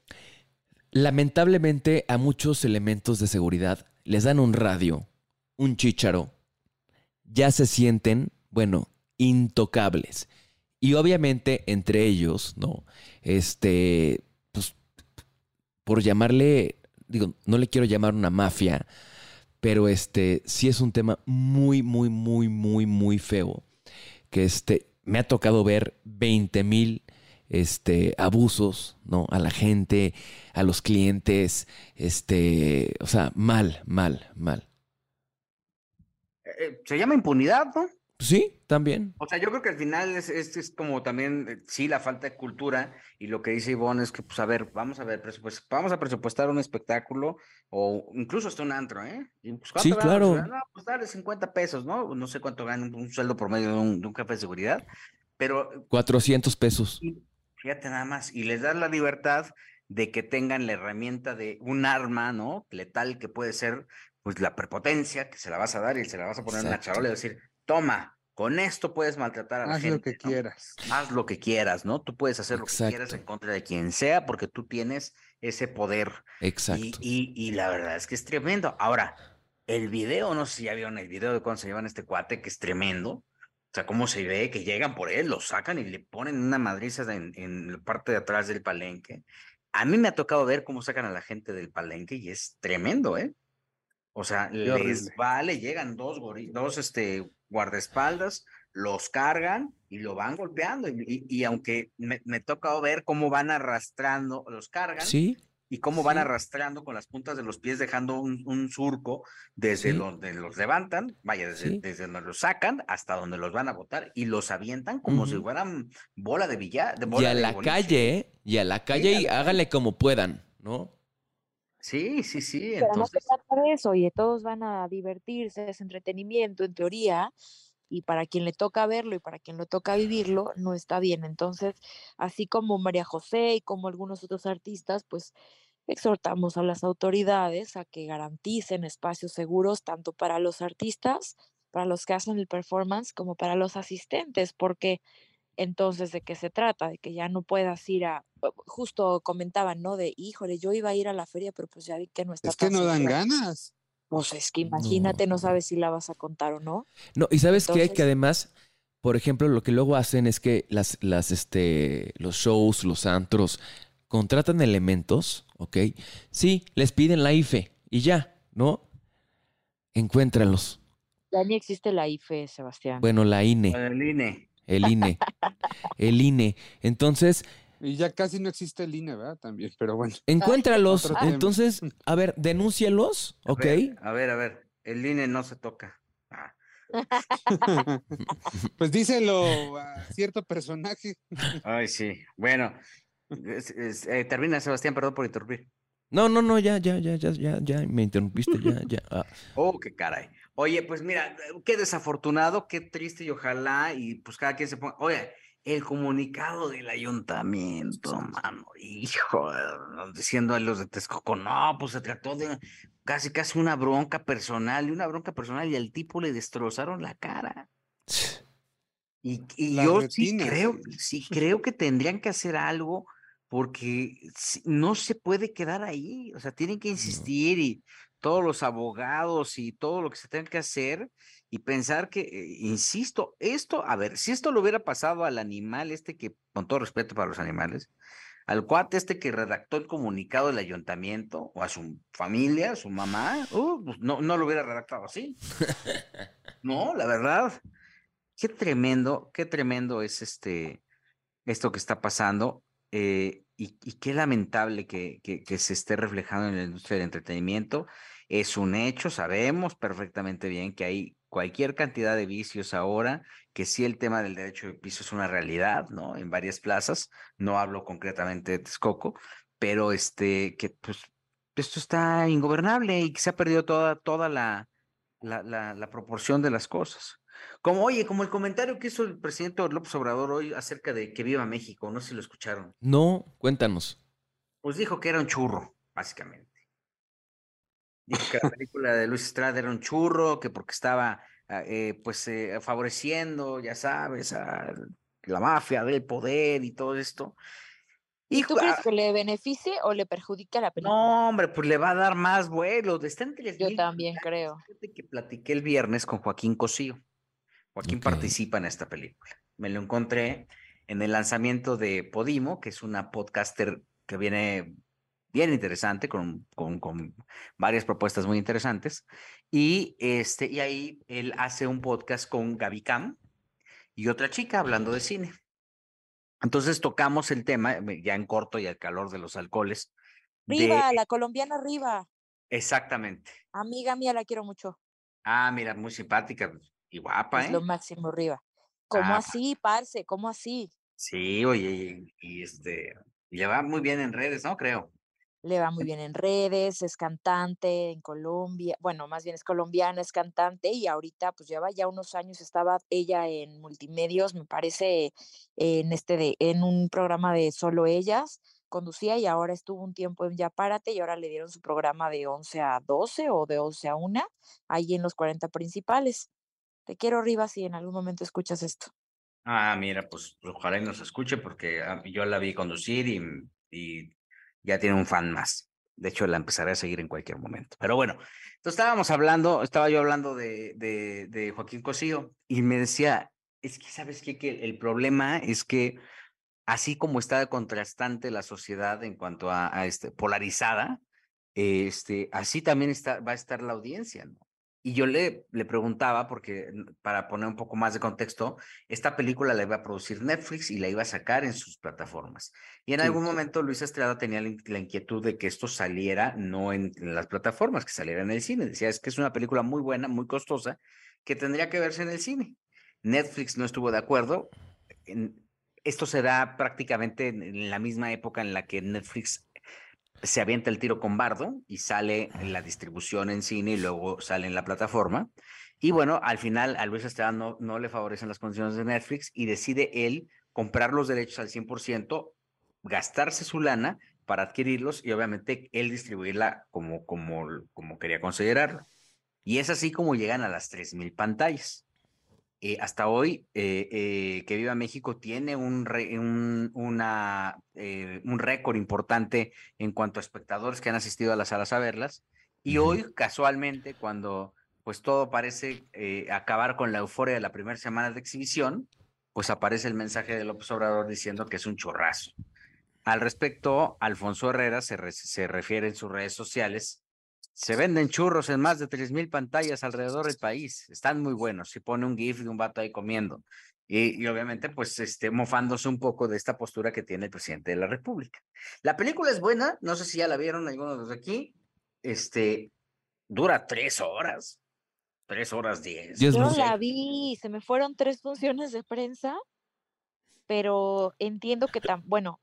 lamentablemente a muchos elementos de seguridad les dan un radio, un chícharo, ya se sienten, bueno, intocables. Y obviamente entre ellos, ¿no? Este, pues, por llamarle, digo, no le quiero llamar una mafia, pero este, sí es un tema muy, muy, muy, muy, muy feo. Que este, me ha tocado ver 20 mil este, abusos, ¿no? A la gente, a los clientes, este, o sea, mal, mal, mal. Eh, se llama impunidad, ¿no? Sí, también. O sea, yo creo que al final es, es, es como también, eh, sí, la falta de cultura y lo que dice Ivonne es que, pues, a ver, vamos a ver, presupuest- vamos a presupuestar un espectáculo o incluso hasta un antro, ¿eh? Y, pues, ¿cuánto Sí, claro. No, pues dale 50 pesos, ¿no? No sé cuánto gana un, un sueldo promedio de un, de un jefe de seguridad, pero 400 pesos. y fíjate nada más, y les das la libertad de que tengan la herramienta de un arma, ¿no? Letal que puede ser, pues, la prepotencia, que se la vas a dar y se la vas a poner en la charola y decir, toma, Con esto puedes maltratar a la Haz gente. lo que ¿no? quieras. Haz lo que quieras, ¿no? Tú puedes hacer lo que quieras en contra de quien sea porque tú tienes ese poder. Exacto. Y, y, y la verdad es que es tremendo. Ahora, el video, no sé si ya vieron el video de cuando se llevan este cuate, que es tremendo. O sea, cómo se ve que llegan por él, lo sacan y le ponen una madriza en, en la parte de atrás del palenque. A mí me ha tocado ver cómo sacan a la gente del palenque y es tremendo, ¿eh? O sea, les horrible. vale, llegan dos, dos este, guardaespaldas, los cargan y lo van golpeando. Y, y- y aunque me, me ha tocado ver cómo van arrastrando, los cargan Sí, y cómo van sí. arrastrando con las puntas de los pies, dejando un, un surco desde Sí. donde los levantan, vaya, desde, Sí. desde donde los sacan hasta donde los van a botar y los avientan como si fueran bola de billar. De y bola a de la boliche. calle, ¿eh? Y a la calle y háganle como puedan, ¿no? Sí, sí, sí. Pero no se trata de eso, oye, todos van a divertirse, es entretenimiento en teoría, y para quien le toca verlo y para quien le toca vivirlo, no está bien. Entonces, así como María José y como algunos otros artistas, pues exhortamos a las autoridades a que garanticen espacios seguros tanto para los artistas, para los que hacen el performance, como para los asistentes, porque entonces, ¿de qué se trata? De que ya no puedas ir a, justo comentaban, ¿no? De, híjole, yo iba a ir a la feria, pero pues ya vi que no está Es que no dan segura". ganas. Pues es que imagínate, no. No. sabes si la vas a contar o no. No, y sabes qué? que Entonces- además, por ejemplo, lo que luego hacen es que las, las, este, los shows, los antros, contratan elementos, ¿ok? Sí, les piden la IFE y ya, ¿no? Encuéntralos. Ya ni existe la IFE, Sebastián. Bueno, la INE, el INE. El INE, el INE. Entonces, Y ya casi no existe el INE, ¿verdad? También, pero bueno. encuéntralos. Entonces, a ver, denúncialos, A ¿ok? ver, a ver, a ver. El INE no se toca. Ah, pues díselo a cierto personaje. Ay, sí. Bueno, es- es- eh, termina, Sebastián, perdón por interrumpir. No, no, no, ya, ya, ya, ya, ya, ya, me interrumpiste, ya, ya. ah. Oh, qué caray. Oye, pues mira, qué desafortunado, qué triste y ojalá y pues cada quien se ponga. Oye, el comunicado del ayuntamiento, mano, hijo, diciendo a los de Texcoco, no, pues se trató de casi, casi una bronca personal, y una bronca personal y al tipo le destrozaron la cara. Y, yo retinas. sí creo, sí creo que tendrían que hacer algo porque no se puede quedar ahí, o sea, tienen que insistir y todos los abogados y todo lo que se tenga que hacer y pensar que, eh, insisto, esto, a ver, si esto le hubiera pasado al animal este que, con todo respeto para los animales, al cuate este que redactó el comunicado del ayuntamiento o a su familia, a su mamá, uh, pues no, no lo hubiera redactado así. No, la verdad, qué tremendo, qué tremendo es este, esto que está pasando eh, y, qué lamentable que, que se esté reflejando en la industria del entretenimiento. Es un hecho, sabemos perfectamente bien que hay cualquier cantidad de vicios ahora, que sí el tema del derecho de piso es una realidad, ¿no? En varias plazas, no hablo concretamente de Texcoco, pero este, que pues esto está ingobernable y que se ha perdido toda, toda la, la, la, la proporción de las cosas. Como, oye, como el comentario que hizo el presidente López Obrador hoy acerca de que viva México, no sé si lo escucharon. No, cuéntanos. Pues dijo que era un churro, básicamente. Dijo que la película de Luis Estrada era un churro, que porque estaba, ah, eh, pues, eh, favoreciendo, ya sabes, a la mafia del poder y todo esto. ¿Y tú crees ah, que le beneficie o le perjudique a la película? no, hombre, pues le va a dar más vuelo. Está en Yo mil también creo. Que platiqué el viernes con Joaquín Cosío. Joaquín participa en esta película. Me lo encontré en el lanzamiento de Podimo, que es una podcaster que viene bien interesante, con, con, con varias propuestas muy interesantes. Y, este, y ahí él hace un podcast con Gaby Cam y otra chica hablando de cine. Entonces tocamos el tema, ya en corto y al calor de los alcoholes. de- Riva, la colombiana Riva. Exactamente. Amiga mía, la quiero mucho. Ah, mira, muy simpática y guapa, Es ¿eh? lo máximo Riva. ¿Cómo Ah, así, parce? ¿Cómo así? Sí, oye, y, y este, y le va muy bien en redes, ¿no? Creo. Le va muy bien en redes, es cantante en Colombia, bueno, más bien es colombiana, es cantante y ahorita pues lleva ya unos años, estaba ella en multimedios, me parece, en este de, en un programa de solo ellas, conducía y ahora estuvo un tiempo en Ya Párate y ahora le dieron su programa de 11 a 12 o de 11 a 1, ahí en los 40 principales. Te quiero arriba si en algún momento escuchas esto. Ah, mira, pues ojalá y nos escuche porque ah, yo la vi conducir y ya tiene un fan más. De hecho, la empezaré a seguir en cualquier momento. Pero bueno, entonces estábamos hablando, estaba yo hablando de, de, Joaquín Cosío y me decía, es que sabes qué? que el problema es que así como está contrastante la sociedad en cuanto a, a este, polarizada, este, así también está, va a estar la audiencia, ¿no? Y yo le, le preguntaba, porque para poner un poco más de contexto, esta película la iba a producir Netflix y la iba a sacar en sus plataformas. Y en Sí. algún momento Luis Estrada tenía la, in- la inquietud de que esto saliera no en, en las plataformas, que saliera en el cine. Decía, es que es una película muy buena, muy costosa, que tendría que verse en el cine. Netflix no estuvo de acuerdo. Esto se da prácticamente en, en la misma época en la que Netflix se avienta el tiro con Bardo y sale la distribución en cine y luego sale en la plataforma. Y bueno, al final a Luis Estrada no, no le favorecen las condiciones de Netflix y decide él comprar los derechos al 100%, gastarse su lana para adquirirlos y obviamente él distribuirla como, como, como quería considerarlo. Y es así como llegan a las 3.000 pantallas. Eh, hasta hoy, eh, eh, Que Viva México tiene un, re- un, una, eh, un récord importante en cuanto a espectadores que han asistido a las salas a verlas. Y hoy, casualmente, cuando pues todo parece eh, acabar con la euforia de la primera semana de exhibición, pues aparece el mensaje de López Obrador diciendo que es un chorrazo. Al respecto, Alfonso Herrera se, re- se refiere en sus redes sociales. Se venden churros en más de 3.000 pantallas alrededor del país. Están muy buenos. Y pone un GIF de un vato ahí comiendo. Y, y obviamente, pues, este, mofándose un poco de esta postura que tiene el presidente de la República. La película es buena. No sé si ya la vieron algunos de aquí. Este, dura tres horas. Tres horas diez. Dios Yo no sé. la vi, se me fueron tres funciones de prensa, pero entiendo que tan, bueno,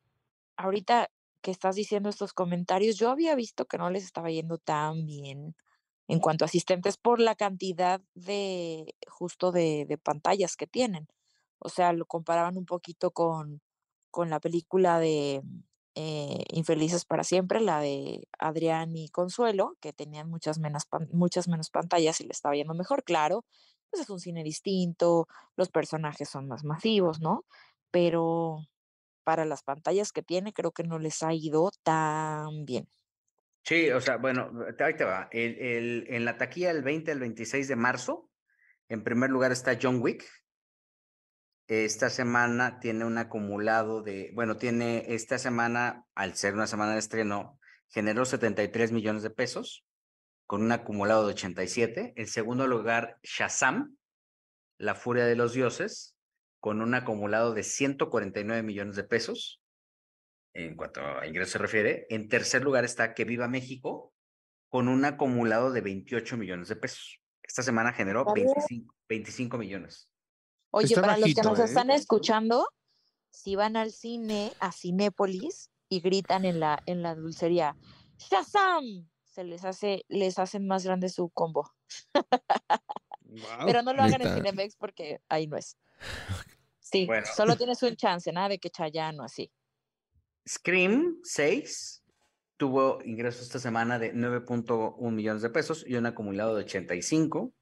ahorita que estás diciendo estos comentarios, yo había visto que no les estaba yendo tan bien en cuanto a asistentes por la cantidad de justo de, de pantallas que tienen. O sea, lo comparaban un poquito con, con la película de eh, Infelices para siempre, la de Adrián y Consuelo, que tenían muchas menos, muchas menos pantallas y le estaba yendo mejor, claro. Pues es un cine distinto, los personajes son más masivos, ¿no? Pero para las pantallas que tiene, creo que no les ha ido tan bien. Sí, o sea, bueno, ahí te va. El, el- en la taquilla del 20 al 26 de marzo, en primer lugar está John Wick. Esta semana tiene un acumulado de, bueno, tiene esta semana, al ser una semana de estreno, generó 73 millones de pesos, con un acumulado de 87. En segundo lugar, Shazam, La Furia de los Dioses, con un acumulado de 149 millones de pesos en cuanto a ingresos se refiere. En tercer lugar está Que Viva México, con un acumulado de 28 millones de pesos. Esta semana generó Vale. 25, 25 millones. Oye, Está para los que nos ¿eh? están escuchando, si van al cine, a Cinépolis, y gritan en la, en la dulcería, ¡Shazam! Se les hace, les hacen más grande su combo. Pero no lo hagan en. Cinemex porque ahí no es. Sí, Bueno. solo tienes un chance, nada de que Chayano así. Scream 6 tuvo ingresos esta semana de 9.1 millones de pesos y un acumulado de 85.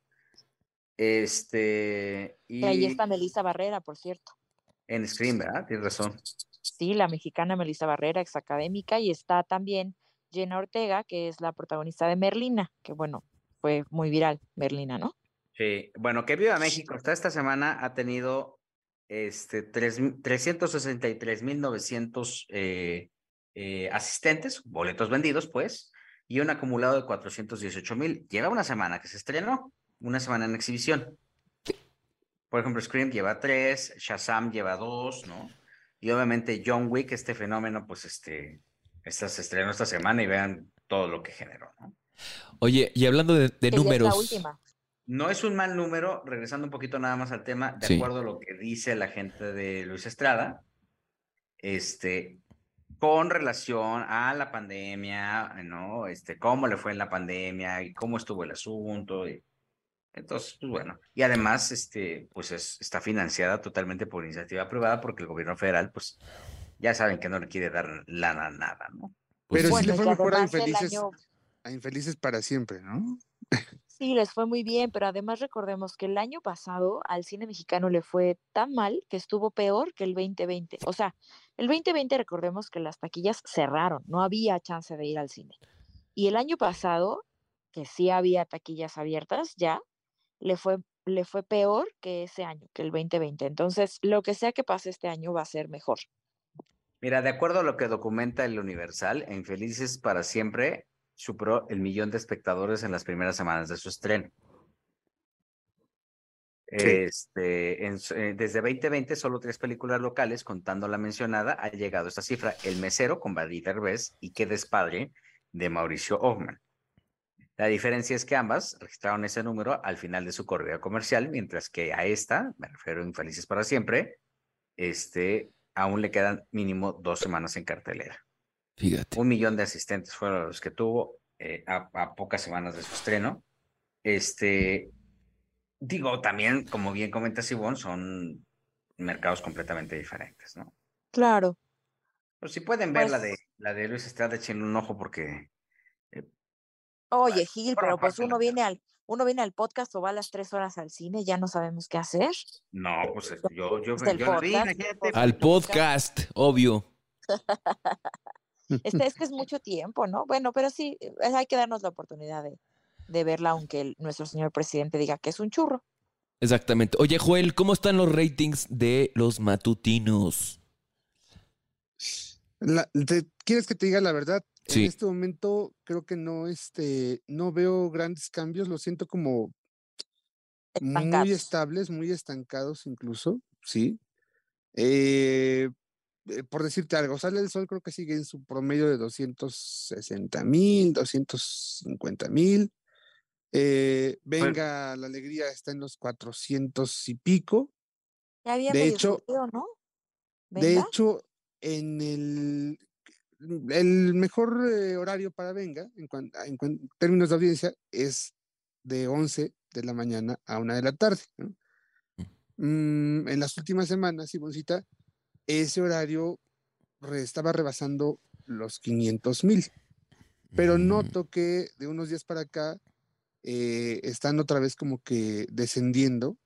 Este, y Y ahí está Melissa Barrera, por cierto. en Scream, ¿verdad? Tienes razón. Sí, la mexicana Melissa Barrera, exacadémica, y está también Jenna Ortega, que es la protagonista de Merlina, que bueno, fue muy viral, Merlina, ¿no? Sí, bueno, que Viva México hasta esta semana ha tenido este, tres- 363.900 eh, eh, asistentes, boletos vendidos, pues, y un acumulado de 418.000. Lleva una semana que se estrenó, una semana en exhibición. Por ejemplo, Scream lleva tres, Shazam lleva dos, ¿no? Y obviamente John Wick, este fenómeno, pues, este, esta, se estrenó esta semana y vean todo lo que generó, ¿no? Oye, y hablando de, es números. la última. No es un mal número, regresando un poquito nada más al tema, de Sí. acuerdo a lo que dice la gente de Luis Estrada, este, con relación a la pandemia, ¿no? Este, cómo le fue en la pandemia y cómo estuvo el asunto. y- entonces, pues bueno, y además, este, pues es- está financiada totalmente por iniciativa privada porque el gobierno federal, pues, ya saben que no le quiere dar lana a nada, ¿no? pues, Pero sí Bueno, le fue mejor a Infelices, año- a Infelices para siempre, ¿no? Sí, les fue muy bien, pero además recordemos que el año pasado al cine mexicano le fue tan mal que estuvo peor que el 2020. O sea, el 2020 recordemos que las taquillas cerraron, no había chance de ir al cine. Y el año pasado, que sí había taquillas abiertas ya, le fue, le fue peor que ese año, que el 2020. Entonces, lo que sea que pase este año va a ser mejor. Mira, de acuerdo a lo que documenta el Universal, en Felices para Siempre superó el millón de espectadores en las primeras semanas de su estreno. Este, en, eh, desde 2020, solo tres películas locales, contando la mencionada, ha llegado a esta cifra. El Mesero, con Badie Derbez, y Qué Despadre, de Mauricio Ogman. La diferencia es que ambas registraron ese número al final de su corrida comercial, mientras que a esta, me refiero a Infelices para Siempre, este, aún le quedan mínimo dos semanas en cartelera. Fíjate. Un millón de asistentes fueron los que tuvo eh, a, a, pocas semanas de su estreno. Este, digo, también, como bien comenta Sibón, son mercados completamente diferentes, ¿no? Claro. Pero si pueden ver pues, la de la de Luis Estrada, echen un ojo porque. Eh, Oye, Gil, pero pues uno viene al uno viene al podcast o va a las tres horas al cine, ya no sabemos qué hacer. No, pues yo, yo, Pues yo, yo podcast, vi, Al podcast, obvio. Este es que es mucho tiempo, ¿no? Bueno, pero sí, eh, hay que darnos la oportunidad de, de verla, aunque el, nuestro señor presidente diga que es un churro. Exactamente. Oye, Joel, ¿cómo están los ratings de los matutinos? La, te, ¿Quieres que te diga la verdad? Sí. En este momento creo que no, este, no veo grandes cambios, lo siento como Estancados. muy estables, muy estancados incluso, sí. Eh, eh, por decirte algo, sale el sol creo que sigue en su promedio de 260 mil, 250 mil. Eh, venga, la alegría está en los 400 y pico. Ya había De hecho, ¿no? De hecho, en el, el mejor eh, horario para Venga, en, cuan- en cuan- términos de audiencia, es de 11 de la mañana a 1 de la tarde. ¿no? Mm, en las últimas semanas, Simoncita, ese horario estaba rebasando los 500 mil. Pero Mm, noto que de unos días para acá eh, están otra vez como que descendiendo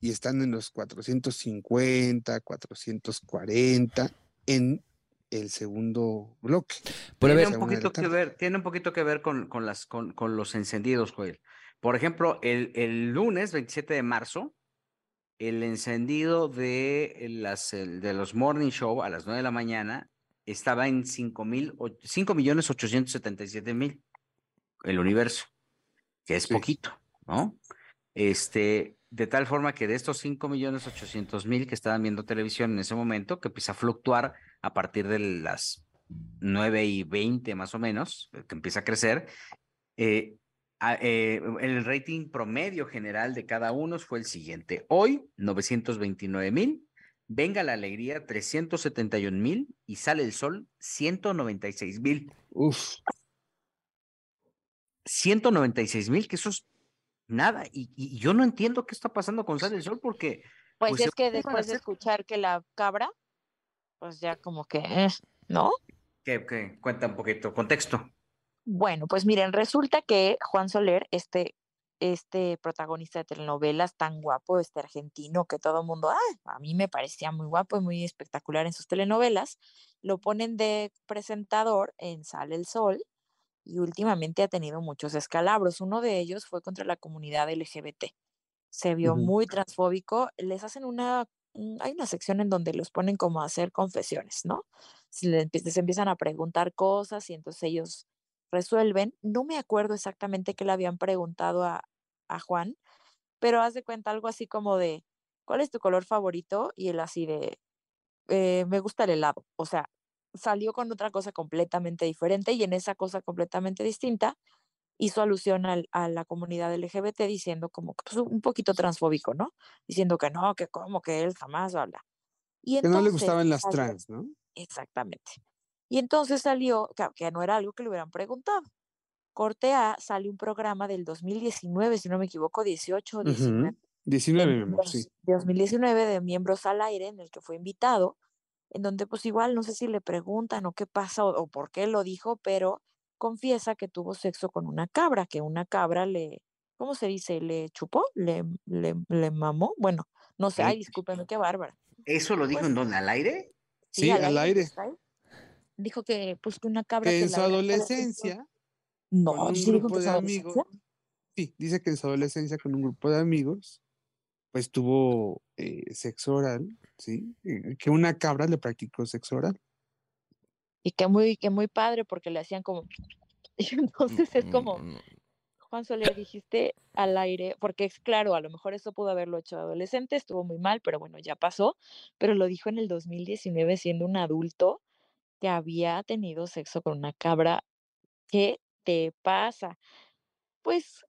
y están en los 450, 440 en el segundo bloque. Pero tiene ver, un poquito que ver, tiene un poquito que ver con, con las, con, con los encendidos, Joel. Por ejemplo, el, el lunes 27 de marzo, el encendido de las de los morning show a las 9 de la mañana estaba en 5 mil, 5 millones 877 mil, el universo, que es Sí. poquito, ¿no? Este, de tal forma que de estos 5 millones 800 mil que estaban viendo televisión en ese momento, que empieza a fluctuar a partir de las 9 y 20 más o menos, eh, que empieza a crecer, eh, eh, el rating promedio general de cada uno fue el siguiente. Hoy, 929 mil, venga la alegría, 371 mil y sale el sol, 196 mil. Uf, 196 mil, que eso es nada. Y, y yo no entiendo qué está pasando con Sale el Sol porque Pues, pues, es que después de escuchar que la cabra, pues ya como que, eh, ¿no? que, que cuenta un poquito contexto. Bueno, pues miren, resulta que Juan Soler, este, este protagonista de telenovelas tan guapo, este argentino que todo el mundo, ah, a mí me parecía muy guapo y muy espectacular en sus telenovelas, lo ponen de presentador en Sale el Sol y últimamente ha tenido muchos escalabros. Uno de ellos fue contra la comunidad LGBT. Se vio muy transfóbico. Les hacen una, un- hay una sección en donde los ponen como a hacer confesiones, ¿no? Si le empie- les empiezan a preguntar cosas y entonces ellos resuelven. No me acuerdo exactamente qué le habían preguntado a, a Juan, pero haz de cuenta algo así como de, ¿cuál es tu color favorito? Y él así de, "Eh, me gusta el helado. O sea, salió con otra cosa completamente diferente y en esa cosa completamente distinta hizo alusión al- a la comunidad LGBT diciendo como que, pues, un poquito transfóbico, ¿no? Diciendo que no, que cómo, que él jamás habla. Y que no le gustaban las trans, ¿no? Exactamente. Y entonces salió, que, no era algo que le hubieran preguntado. Corte A sale un programa del 2019, si no me equivoco, 18 o 19, Ujú. 19, de mi amor, miembros, sí. de 2019 de Miembros al Aire, en el que fue invitado, en donde pues igual no sé si le preguntan o qué pasa o, o por qué lo dijo, pero confiesa que tuvo sexo con una cabra, que una cabra le, ¿cómo se dice? ¿Le chupó? ¿Le, le, le mamó? Bueno, no sé, ay, discúlpeme, qué bárbara. ¿Eso lo dijo Pues en dónde? ¿Al aire? Sí, al aire. ahí. Dijo que, pues, que una cabra Que en su adolescencia, No, con un sí dijo grupo que de amigos, sí, dice que en su adolescencia con un grupo de amigos, pues tuvo eh, sexo oral, ¿sí? Eh, Que una cabra le practicó sexo oral. Y que muy, que muy padre porque le hacían como... Y entonces es Mm, como, mm, Juan Soler, dijiste al aire, porque es claro, a lo mejor eso pudo haberlo hecho adolescente, estuvo muy mal, pero bueno, ya pasó, pero lo dijo en el 2019 siendo un adulto que había tenido sexo con una cabra. ¿Qué te pasa? Pues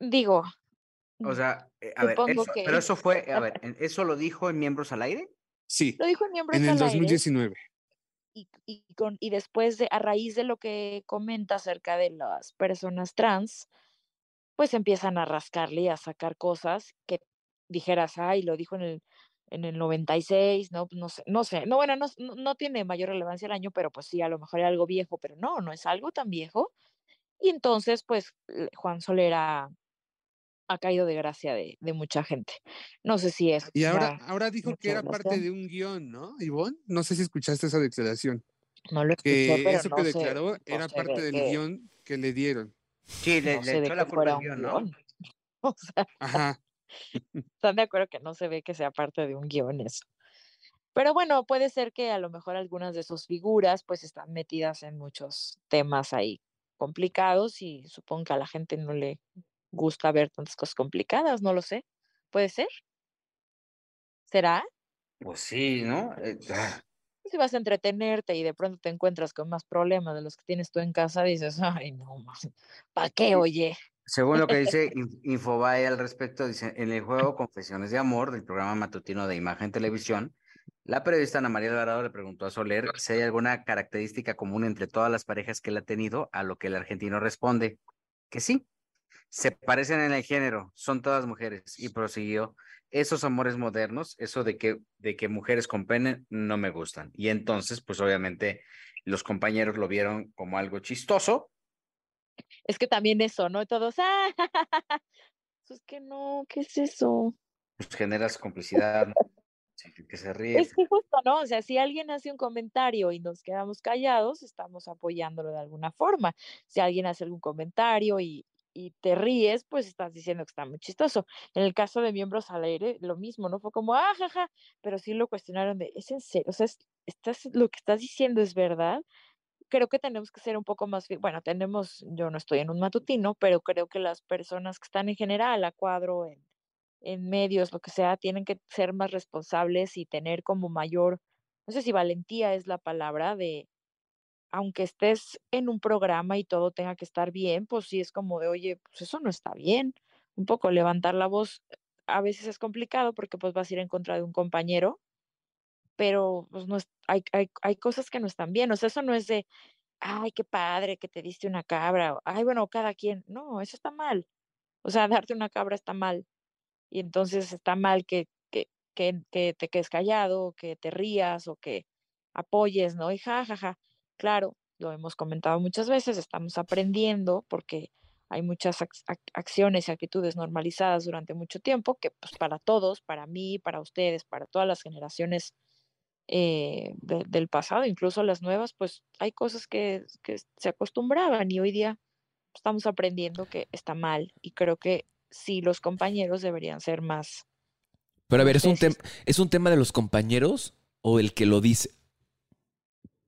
digo, O sea, eh, a ver, eso- que- pero eso fue, a ver, ¿en- ¿eso lo dijo en Miembros al Aire? Sí, lo dijo en miembros en el al aire 2019. y, y con, y después de, a raíz de lo que comenta acerca de las personas trans, pues empiezan a rascarle y a sacar cosas que dijeras, ay, lo dijo en el, en el 96, no, no sé, no sé, no, bueno, no, no, no tiene mayor relevancia el año, pero pues sí, a lo mejor era algo viejo, pero no, no es algo tan viejo. Y entonces, pues, Juan Solera ha caído de gracia de, de mucha gente. No sé si es Y ahora, ahora dijo que era parte de un guion, ¿no, Ivonne? No sé si escuchaste esa declaración. no lo escuché, Que pero eso no que sé, declaró no era parte del que- guion que le dieron. Sí, le, no le sé de echó la culpa al un guion, ¿no? guion. O sea, Ajá. Están de acuerdo que no se ve que sea parte de un guion eso. Pero bueno, puede ser que a lo mejor algunas de sus figuras pues están metidas en muchos temas ahí complicados y supongo que a la gente no le gusta ver tantas cosas complicadas, no lo sé. ¿Puede ser? ¿Será? Pues sí, ¿no? Eh, ah, Si vas a entretenerte y de pronto te encuentras con más problemas de los que tienes tú en casa, dices, ay, no, ¿para qué, oye? Según lo que dice In- Infobae al respecto, dice, en el juego Confesiones de Amor del programa matutino de Imagen Televisión, la periodista Ana María Alvarado le preguntó a Soler si hay alguna característica común entre todas las parejas que él ha tenido, a lo que el argentino responde que sí, se parecen en el género, son todas mujeres, y prosiguió, esos amores modernos, eso de que, de que mujeres con pene no me gustan. Y entonces, pues obviamente los compañeros lo vieron como algo chistoso, Es que también eso, ¿no? Todos, ah, pues que no, ¿qué es eso? pues generas complicidad, ¿no? Que se ríe. Es que justo, ¿no? O sea, si alguien hace un comentario y nos quedamos callados, estamos apoyándolo de alguna forma. Si alguien hace algún comentario y, y te ríes, pues estás diciendo que está muy chistoso. En el caso de miembros al aire, lo mismo, ¿no? Fue como, ah, jaja, pero sí lo cuestionaron de, ¿es en serio? O sea, es- ¿estás, lo que estás diciendo es verdad? Creo que tenemos que ser un poco más, bueno, tenemos, yo no estoy en un matutino, pero creo que las personas que están en general a cuadro en, en medios, lo que sea, tienen que ser más responsables y tener como mayor, no sé si valentía es la palabra, de, aunque estés en un programa y todo tenga que estar bien, pues sí es como de, oye, pues eso no está bien. Un poco levantar la voz a veces es complicado porque pues vas a ir en contra de un compañero, pero pues no es, hay, hay, hay cosas que no están bien. O sea, eso no es de, ay, qué padre que te diste una cabra, o, ay, bueno, cada quien. No, eso está mal. O sea, darte una cabra está mal. Y entonces está mal que, que, que, que te quedes callado, que te rías o que apoyes, ¿no? Y ja, ja, ja. Claro, lo hemos comentado muchas veces, estamos aprendiendo porque hay muchas ac- ac- acciones y actitudes normalizadas durante mucho tiempo que pues para todos, para mí, para ustedes, para todas las generaciones eh, de- del pasado, incluso las nuevas, pues hay cosas que, que se acostumbraban y hoy día estamos aprendiendo que está mal y creo que sí los compañeros deberían ser más Pero a ver, ¿es un, ¿es un tema de los compañeros o el que lo dice?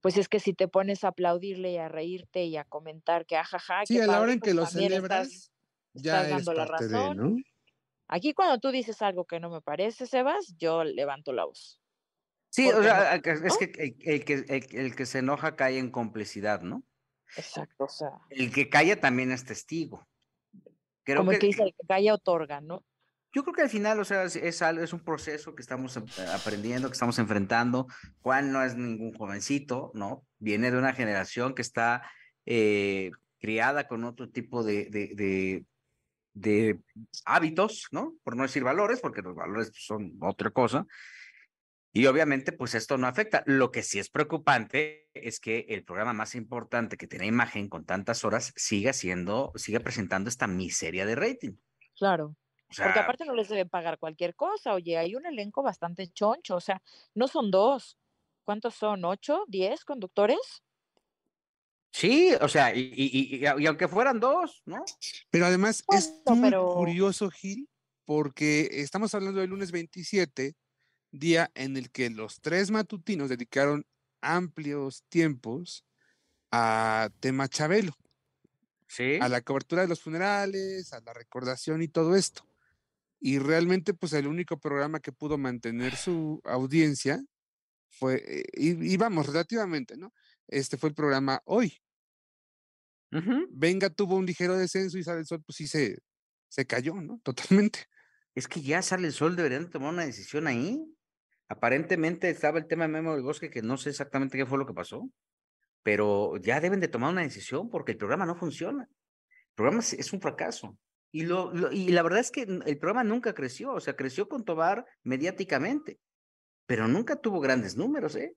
pues es que si te pones a aplaudirle y a reírte y a comentar que ajaja, Sí, qué a la hora en que pues lo también celebras, estás, ya estás eres dando la parte de, razón. ¿no? Aquí cuando tú dices algo que no me parece, Sebas, yo levanto la voz. Sí, o sea, no- que- es ¿no? que el, el que el, el que se enoja cae en complicidad, ¿no? Exacto, o sea, El que calla también es testigo. Creo como el que, que dice el que calla otorga, ¿no? yo creo que al final, o sea, es, es algo, es un proceso que estamos ap- aprendiendo, que estamos enfrentando. Juan no es ningún jovencito, ¿no? Viene de una generación que está eh, criada con otro tipo de, de, de, de hábitos, ¿no? Por no decir valores, porque los valores son otra cosa. Y obviamente, pues esto no afecta. Lo que sí es preocupante es que el programa más importante que tiene imagen con tantas horas siga siendo, siga presentando esta miseria de rating. Claro. O sea, Porque aparte no les deben pagar cualquier cosa. Oye, hay un elenco bastante choncho. O sea, no son dos. ¿Cuántos son? ¿Ocho? ¿Diez conductores? sí, o sea, y, y, y, y aunque fueran dos, ¿no? Pero además es muy pero- curioso, Gil, porque estamos hablando del lunes 27, día en el que los tres matutinos dedicaron amplios tiempos a tema Chabelo, Sí. a la cobertura de los funerales, a la recordación y todo esto. Y realmente, pues el único programa que pudo mantener su audiencia fue, eh, y, y vamos, relativamente, ¿no? Este fue el programa Hoy. Venga tuvo un ligero descenso y Sale el Sol, pues sí se, se cayó, ¿no? Totalmente. Es que ya sale el sol, deberían de tomar una decisión ahí. Aparentemente estaba el tema de Memo del Bosque, que no sé exactamente qué fue lo que pasó, pero ya deben de tomar una decisión porque el programa no funciona. El programa es, un fracaso. Y, lo, lo- y la verdad es que el programa nunca creció, o sea, creció con Tobar mediáticamente, pero nunca tuvo grandes números, ¿eh?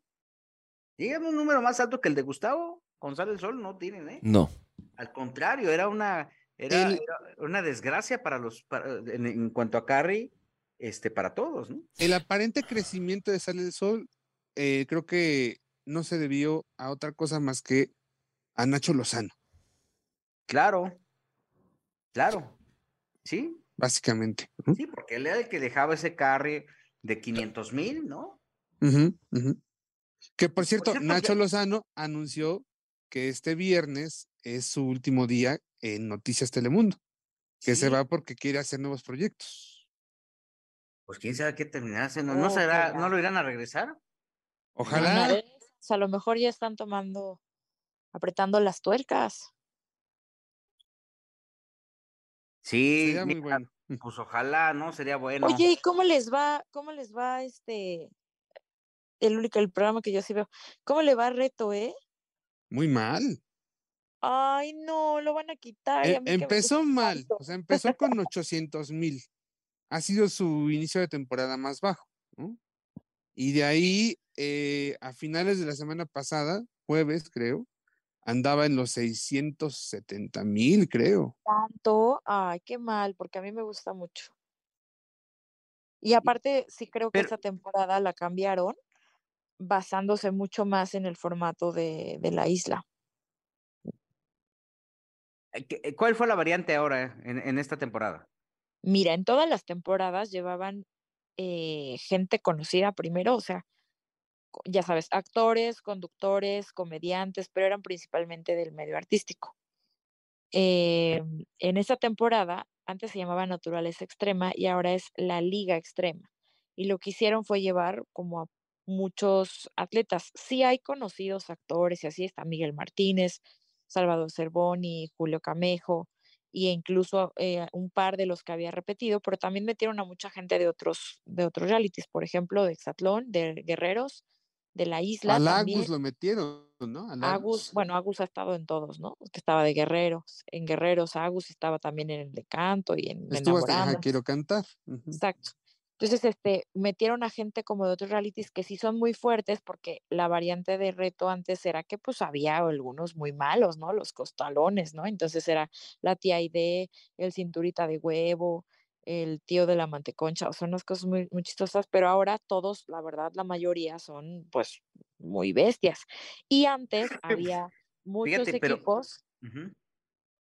Dígame un número más alto que el de Gustavo González Sol, no tienen, ¿eh? No. Al contrario, era una, era, El- era una desgracia para los, para- en, en cuanto a Carrie, este, para todos, ¿no? El aparente crecimiento de Sale el Sol eh, creo que no se debió a otra cosa más que a Nacho Lozano, Claro, claro, sí, básicamente. sí, porque él era el que dejaba ese Carrie de 500 mil, ¿no? Que por cierto, cierto, Nacho ya- Lozano anunció que este viernes es su último día en Noticias Telemundo, que se va porque quiere hacer nuevos proyectos. Pues quién sabe qué terminará haciendo, ¿no será, no lo irán a regresar? Ojalá. De esas, A lo mejor ya están tomando, apretando las tuercas. Sí, Sería muy bueno. pues ojalá, ¿no? Sería bueno. Oye, ¿y cómo les va, cómo les va este, el único, el programa que yo sí veo? ¿Cómo le va a Reto, eh? Muy mal. Ay, no, lo van a quitar. E- a empezó mal, o sea, empezó con 800 mil. Ha sido su inicio de temporada más bajo, ¿no? Y de ahí, eh, a finales de la semana pasada, jueves creo, andaba en los 670 mil, creo. Tanto, ay, qué mal, porque a mí me gusta mucho. Y aparte, sí creo que Pero- esta temporada la cambiaron basándose mucho más en el formato de, de la isla. Eh, ¿qué- eh, ¿Cuál fue la variante ahora en, en esta temporada? Mira, en todas las temporadas llevaban eh, gente conocida primero, o sea, ya sabes, actores, conductores, comediantes, pero eran principalmente del medio artístico. Em, en esta temporada, antes se llamaba Naturaleza Extrema y ahora es la Liga Extrema. Y lo que hicieron fue llevar como a muchos atletas. Sí hay conocidos actores y así está Miguel Martínez, Salvador Cervoni, Julio Camejo e incluso eh, un par de los que había repetido, pero también metieron a mucha gente de otros, de otros realities, por ejemplo, de Exatlón, de Guerreros, de la isla Al. Agus lo metieron, ¿no? Al Agus, bueno, Agus ha estado en todos, ¿no? Que estaba de Guerreros, en Guerreros Agus estaba también en el de Canto y en Estuvo hasta. Quiero Cantar. Exacto. Entonces, este, metieron a gente como de otros realities que sí son muy fuertes porque la variante de reto antes era que pues había algunos muy malos, ¿no? Los costalones, ¿no? Entonces era la tía Aide, el cinturita de huevo, el tío de la manteconcha, o sea, unas cosas muy, muy chistosas, pero ahora todos, la verdad, la mayoría son pues muy bestias. Y antes había muchos Fíjate, pero- equipos.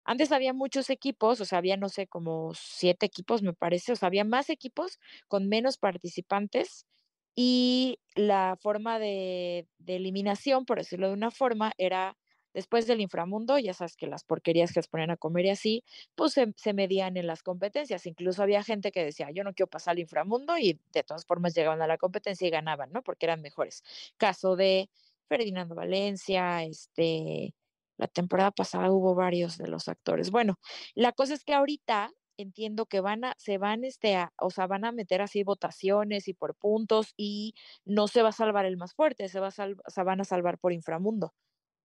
Antes había muchos equipos, o sea, había, no sé, como siete equipos, me parece, o sea, había más equipos con menos participantes y la forma de, eliminación, por decirlo de una forma, era después del inframundo, ya sabes que las porquerías que les ponían a comer y así, pues se, se medían en las competencias. Incluso había gente que decía, yo no quiero pasar al inframundo y de todas formas llegaban a la competencia y ganaban, ¿no? Porque eran mejores. Caso de Ferdinando Valencia, este, la temporada pasada hubo varios de los actores. Bueno, la cosa es que ahorita entiendo que van a, se van, este, a, o sea, van a meter así votaciones y por puntos y no se va a salvar el más fuerte, se va a sal- o sea, van a salvar por inframundo.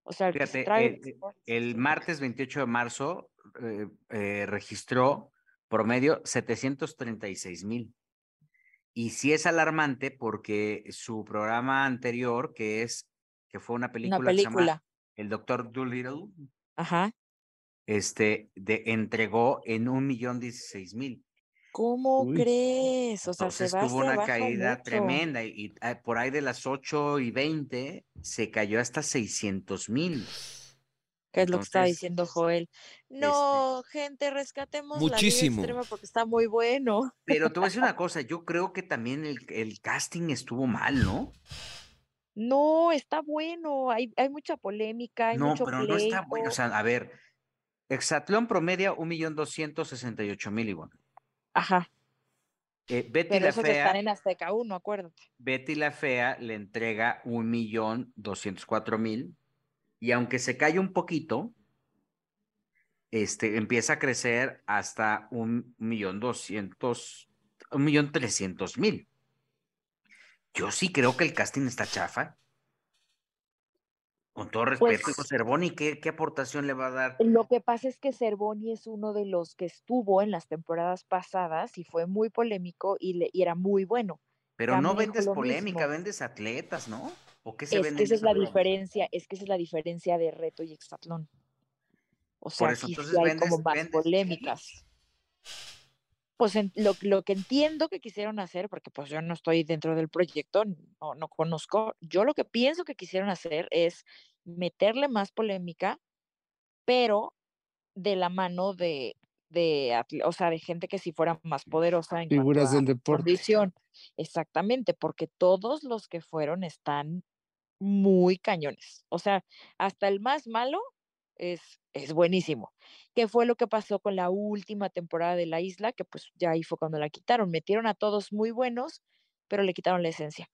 O sea, el que se Fíjate, trague el, martes 28 de marzo eh, eh, registró promedio 736 mil. Y sí es alarmante porque su programa anterior, que es, que fue una película, Una que se llama película. El Doctor Dolittle, Ajá. este, de, entregó en un millón dieciséis mil. ¿Cómo Uy. crees? O sea, Entonces se va tuvo una caída mucho. tremenda y, y, ah, por ahí de las 8 y 20 se cayó hasta 600 mil. que es lo que estaba Entonces, diciendo Joel. No, gente, rescatemos la Muchísimo. Extrema porque está muy bueno. Pero te voy a decir una cosa, yo creo que también el, el casting estuvo mal, ¿no? No, está bueno. Hay, hay mucha polémica, hay No, mucho pero no está bueno. O sea, a ver, Exatlón promedia un millón doscientos sesenta y ocho mil igual. Ajá, Eh, Betty pero la esos están Fea, en Azteca 1, acuérdate. Betty la Fea le entrega un millón doscientos cuatro mil y aunque se cae un poquito, este empieza a crecer hasta un millón doscientos, un millón trescientos mil. Yo sí creo que el casting está chafa. Con todo respeto, Pues- Cervoni, ¿qué, ¿qué aportación le va a dar? Lo que pasa es que Cervoni es uno de los que estuvo en las temporadas pasadas y fue muy polémico y, le, y era muy bueno. Pero no vendes polémica, mismo. vendes atletas, ¿no? ¿O qué se Es que esa es la diferencia, es que esa es la diferencia de reto y exatlón. O sea, eso, aquí sí hay como más vendes polémicas. Pues en- lo, lo que entiendo que quisieron hacer, porque pues yo no estoy dentro del proyecto, no, no conozco, yo lo que pienso que quisieron hacer es meterle más polémica, pero de la mano de, de, o sea, de gente que si fuera más poderosa en Figuras del deporte. condición. Exactamente, porque todos los que fueron están muy cañones. O sea, hasta el más malo es, es buenísimo. ¿Qué fue lo que pasó con la última temporada de La Isla? Que pues ya ahí fue cuando la quitaron. Metieron a todos muy buenos, pero le quitaron la esencia.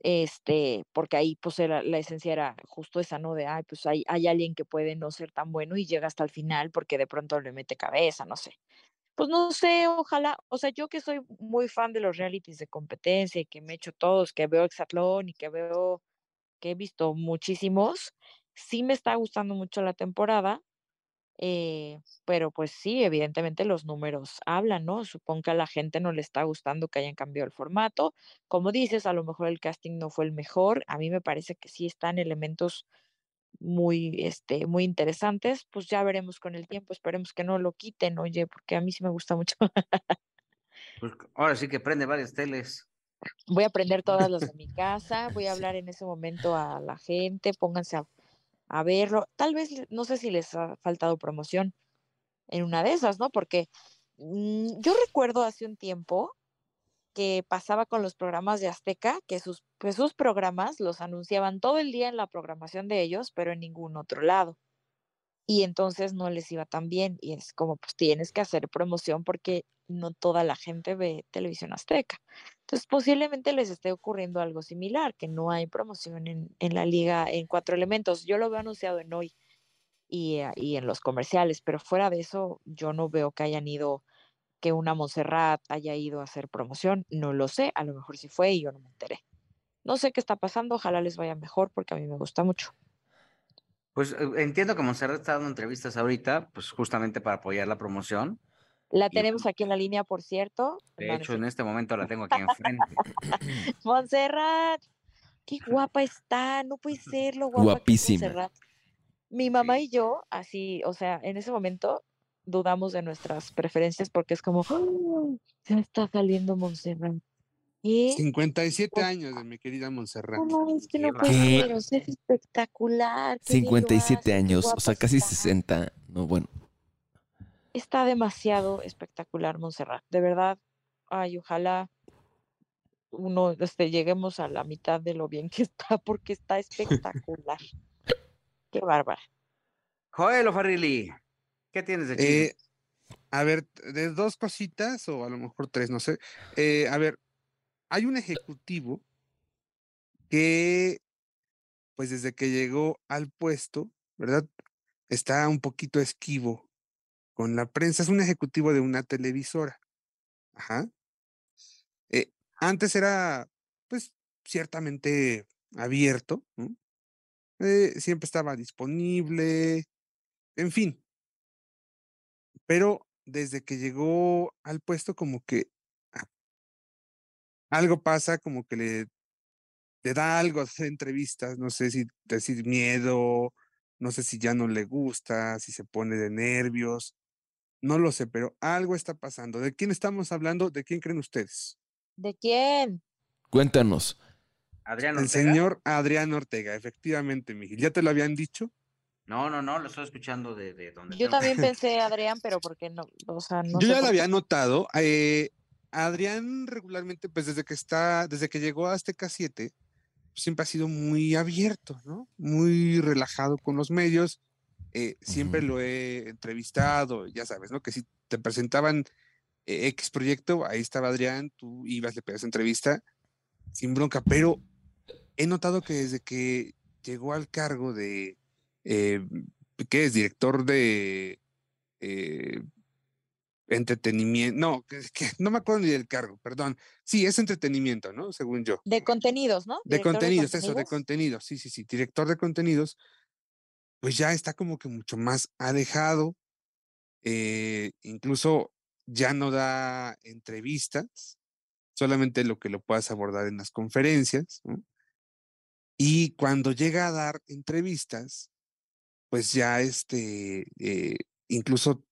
Este, porque ahí pues era, la esencia era justo esa, ¿no? De, ay, pues hay, hay alguien que puede no ser tan bueno y llega hasta el final porque de pronto le mete cabeza, no sé. Pues no sé, ojalá, o sea, yo que soy muy fan de los realities de competencia y que me he hecho todos, que veo Exatlón y que veo, que he visto muchísimos, sí me está gustando mucho la temporada, eh, pero pues sí, evidentemente los números hablan, ¿no? Supongo que a la gente no le está gustando que hayan cambiado el formato. Como dices, a lo mejor el casting no fue el mejor. A mí me parece que sí están elementos muy, este, muy interesantes. Pues ya veremos con el tiempo. Esperemos que no lo quiten, oye, porque a mí sí me gusta mucho. Pues, ahora sí que prende varias teles. Voy a prender todas las de mi casa, voy a hablar en ese momento a la gente, pónganse a, a verlo. Tal vez, no sé si les ha faltado promoción en una de esas, ¿no? Porque mm, yo recuerdo hace un tiempo que pasaba con los programas de Azteca, que sus, pues sus programas los anunciaban todo el día en la programación de ellos, pero en ningún otro lado. Y entonces no les iba tan bien. Y es como, pues tienes que hacer promoción porque no toda la gente ve televisión azteca. Entonces posiblemente les esté ocurriendo algo similar, que no hay promoción en, en la liga en cuatro elementos. Yo lo veo anunciado en hoy y, eh, y en los comerciales, pero fuera de eso yo no veo que hayan ido, que una Montserrat haya ido a hacer promoción. No lo sé, a lo mejor sí fue y yo no me enteré. No sé qué está pasando, ojalá les vaya mejor porque a mí me gusta mucho. Pues eh, entiendo que Monserrat está dando entrevistas ahorita, pues justamente para apoyar la promoción. La Y- tenemos aquí en la línea, por cierto. De hecho, en este momento la tengo aquí enfrente. Montserrat, qué guapa está, no puede ser lo guapa Guapísima. Montserrat. Mi mamá y yo, así, o sea, en ese momento dudamos de nuestras preferencias porque es como, "Ah, ya está saliendo Montserrat. ¿Qué? 57 Pues- años de mi querida Montserrat. No, es que no Qué puede ser, o sea, es espectacular. qué bien lo 57 hace, qué años, o sea, casi está. 60. No, bueno. Está demasiado espectacular, Montserrat. De verdad, ay, ojalá uno, este, lleguemos a la mitad de lo bien que está, porque está espectacular. Qué bárbara. Joel O'Farrilli, ¿qué tienes de? Eh, a ver, de dos cositas o a lo mejor tres, no sé. Eh, a ver, hay un ejecutivo que, pues desde que llegó al puesto, ¿verdad? Está un poquito esquivo con la prensa. Es un ejecutivo de una televisora. Ajá. Eh, antes era, pues, ciertamente abierto. Eh, siempre estaba disponible, en fin. Pero desde que llegó al puesto, como que algo pasa, como que le, le da algo hacer entrevistas, no sé si decir miedo, No sé si ya no le gusta, si se pone de nervios. No lo sé, pero algo está pasando. ¿De quién estamos hablando? ¿De quién creen ustedes? ¿De quién? Cuéntanos. Adrián El Ortega. señor Adrián Ortega, efectivamente, Miguel. ¿Ya te lo habían dicho? No, no, no, lo estoy escuchando de, de donde Yo tengo- también pensé Adrián, pero porque no, o sea, no Yo sé ya lo había notado. eh, Adrián regularmente, pues desde que está, desde que llegó a Azteca 7, siempre ha sido muy abierto, ¿no? Muy relajado con los medios. eh, siempre lo he entrevistado, ya sabes, ¿no? Que si te presentaban eh, X proyecto, ahí estaba Adrián, tú ibas, le pedías entrevista, sin bronca, pero he notado que desde que llegó al cargo de, eh, ¿qué es? Director de eh, entretenimiento, no, que, que no me acuerdo ni del cargo, perdón. Sí, es entretenimiento, ¿no? Según yo. De contenidos, ¿no? De contenidos, eso, de contenidos. contenidos, sí, sí, sí, director de contenidos, pues ya está como que mucho más alejado, eh, incluso ya no da entrevistas, solamente lo que lo puedas abordar en las conferencias, ¿no? Y cuando llega a dar entrevistas, pues ya este, eh, incluso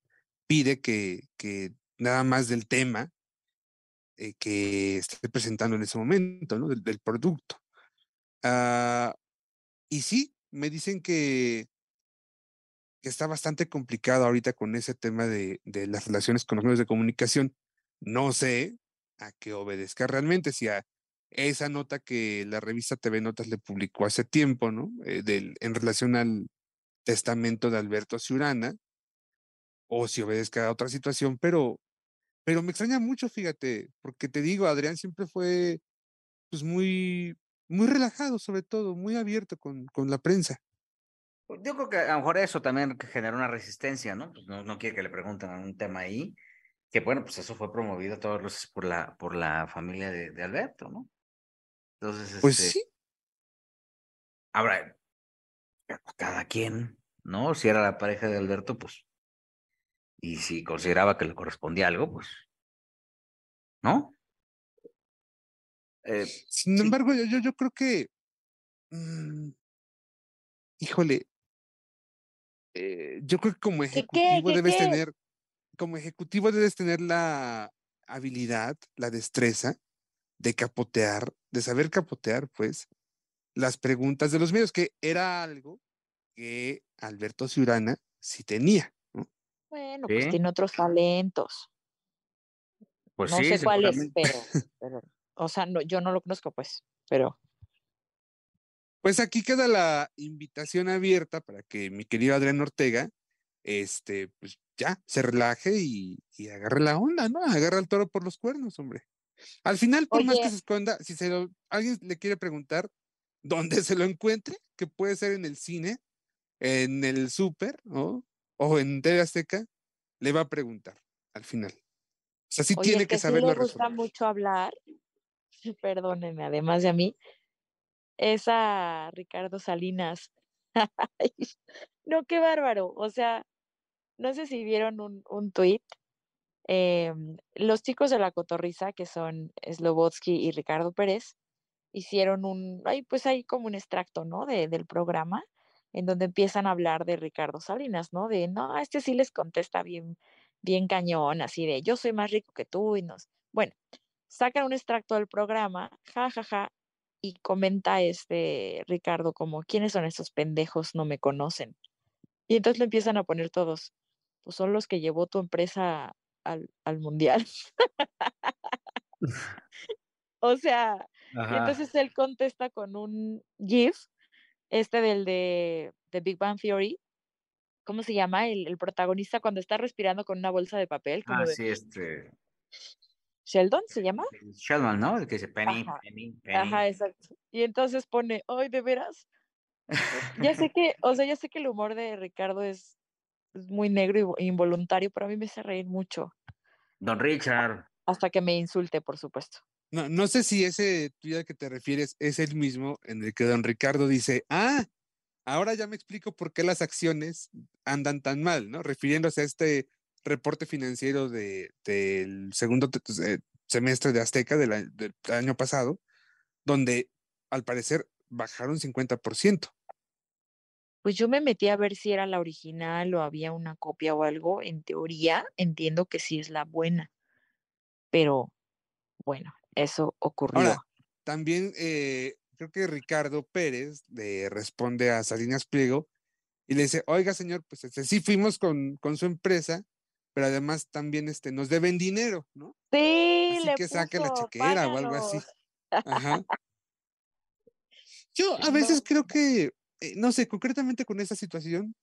pide que, nada más del tema eh, que esté presentando en ese momento, ¿no? Del, producto. Ah, y sí, me dicen que, está bastante complicado ahorita con ese tema de, las relaciones con los medios de comunicación. No sé a qué obedezca realmente, si a esa nota que la revista TV Notas le publicó hace tiempo, ¿no? Eh, en relación al testamento de Alberto Ciurana, o si obedezca a otra situación, pero, pero me extraña mucho, fíjate, porque te digo, Adrián siempre fue pues muy, muy relajado, sobre todo, muy abierto con, con la prensa. Pues, Yo creo que a lo mejor eso también generó una resistencia, ¿no? Pues no, no quiere que le pregunten a un tema ahí, que bueno, pues eso fue promovido a todas luces por la, por la familia de, de Alberto, ¿no? Entonces, Pues este, sí, ahora, cada quien, ¿no? Si era la pareja de Alberto, pues, y si consideraba que le correspondía algo, pues, ¿no? Eh, sin sí. embargo, yo, yo, yo creo que, mm, híjole, eh, yo creo que como ¿Qué, qué, ejecutivo qué, debes qué? tener, como ejecutivo debes tener la habilidad, la destreza de capotear, de saber capotear, pues, las preguntas de los medios, que era algo que Alberto Ciurana sí tenía. ¿No? Bueno, pues tiene otros talentos. pues no sí, sé cuáles, seguramente. pero, pero, o sea, no, yo no lo conozco, pues, pero Pues aquí queda la invitación abierta para que mi querido Adrián Ortega, este, pues ya, se relaje y, y agarre la onda, ¿no? Agarra el toro por los cuernos, hombre. Al final, por más que se esconda, si se lo, alguien le quiere preguntar dónde se lo encuentre, que puede ser en el cine, en el súper, ¿no? O en TV Azteca, le va a preguntar al final. O sea, sí oye, tiene que, que sí saberlo le gusta resolver. mucho hablar, perdónenme, además de a mí, es a Ricardo Salinas. No, qué bárbaro. O sea, no sé si vieron un, un tuit. em, los chicos de la Cotorriza, que son Slobodsky y Ricardo Pérez, hicieron un, ay, pues hay como un extracto, ¿no? De, del programa, en donde empiezan a hablar de Ricardo Salinas, ¿no? De, no, este sí les contesta bien, bien cañón, así de, yo soy más rico que tú y nos. Bueno, sacan un extracto del programa, ja, ja, ja, y comenta este Ricardo como, ¿quiénes son esos pendejos? No me conocen. Y entonces le empiezan a poner todos, pues son los que llevó tu empresa al, al mundial. o sea, y entonces él contesta con un GIF, este del de, de Big Bang Theory. ¿Cómo se llama? El, el protagonista cuando está respirando con una bolsa de papel, como Ah, de sí, este. Sheldon, ¿se llama? Sheldon, ¿no? El que dice Penny, Ajá, Penny, Penny. Ajá, exacto. Y entonces pone, ay, de veras. Ya sé que, o sea, ya sé que el humor de Ricardo es, es muy negro y vo- involuntario, pero a mí me hace reír mucho. Don Richard. Hasta que me insulte, por supuesto. No, no sé si ese tuyo al que te refieres es el mismo en el que don Ricardo dice, ah, ahora ya me explico por qué las acciones andan tan mal, ¿no? Refiriéndose a este reporte financiero de, del segundo te- eh, semestre de Azteca del, a- del año pasado, donde al parecer bajaron 50%. Pues yo me metí a ver si era la original o había una copia o algo. En teoría, entiendo que sí es la buena. Pero bueno, eso ocurrió. Ahora, también eh, creo que Ricardo Pérez le responde a Salinas Pliego y le dice, oiga señor, pues este, sí fuimos con, con su empresa, pero además también este, nos deben dinero, ¿no? sí, Así le que saque la chequera o algo así. Ajá. Yo a veces creo que, eh, no sé, concretamente con esta situación,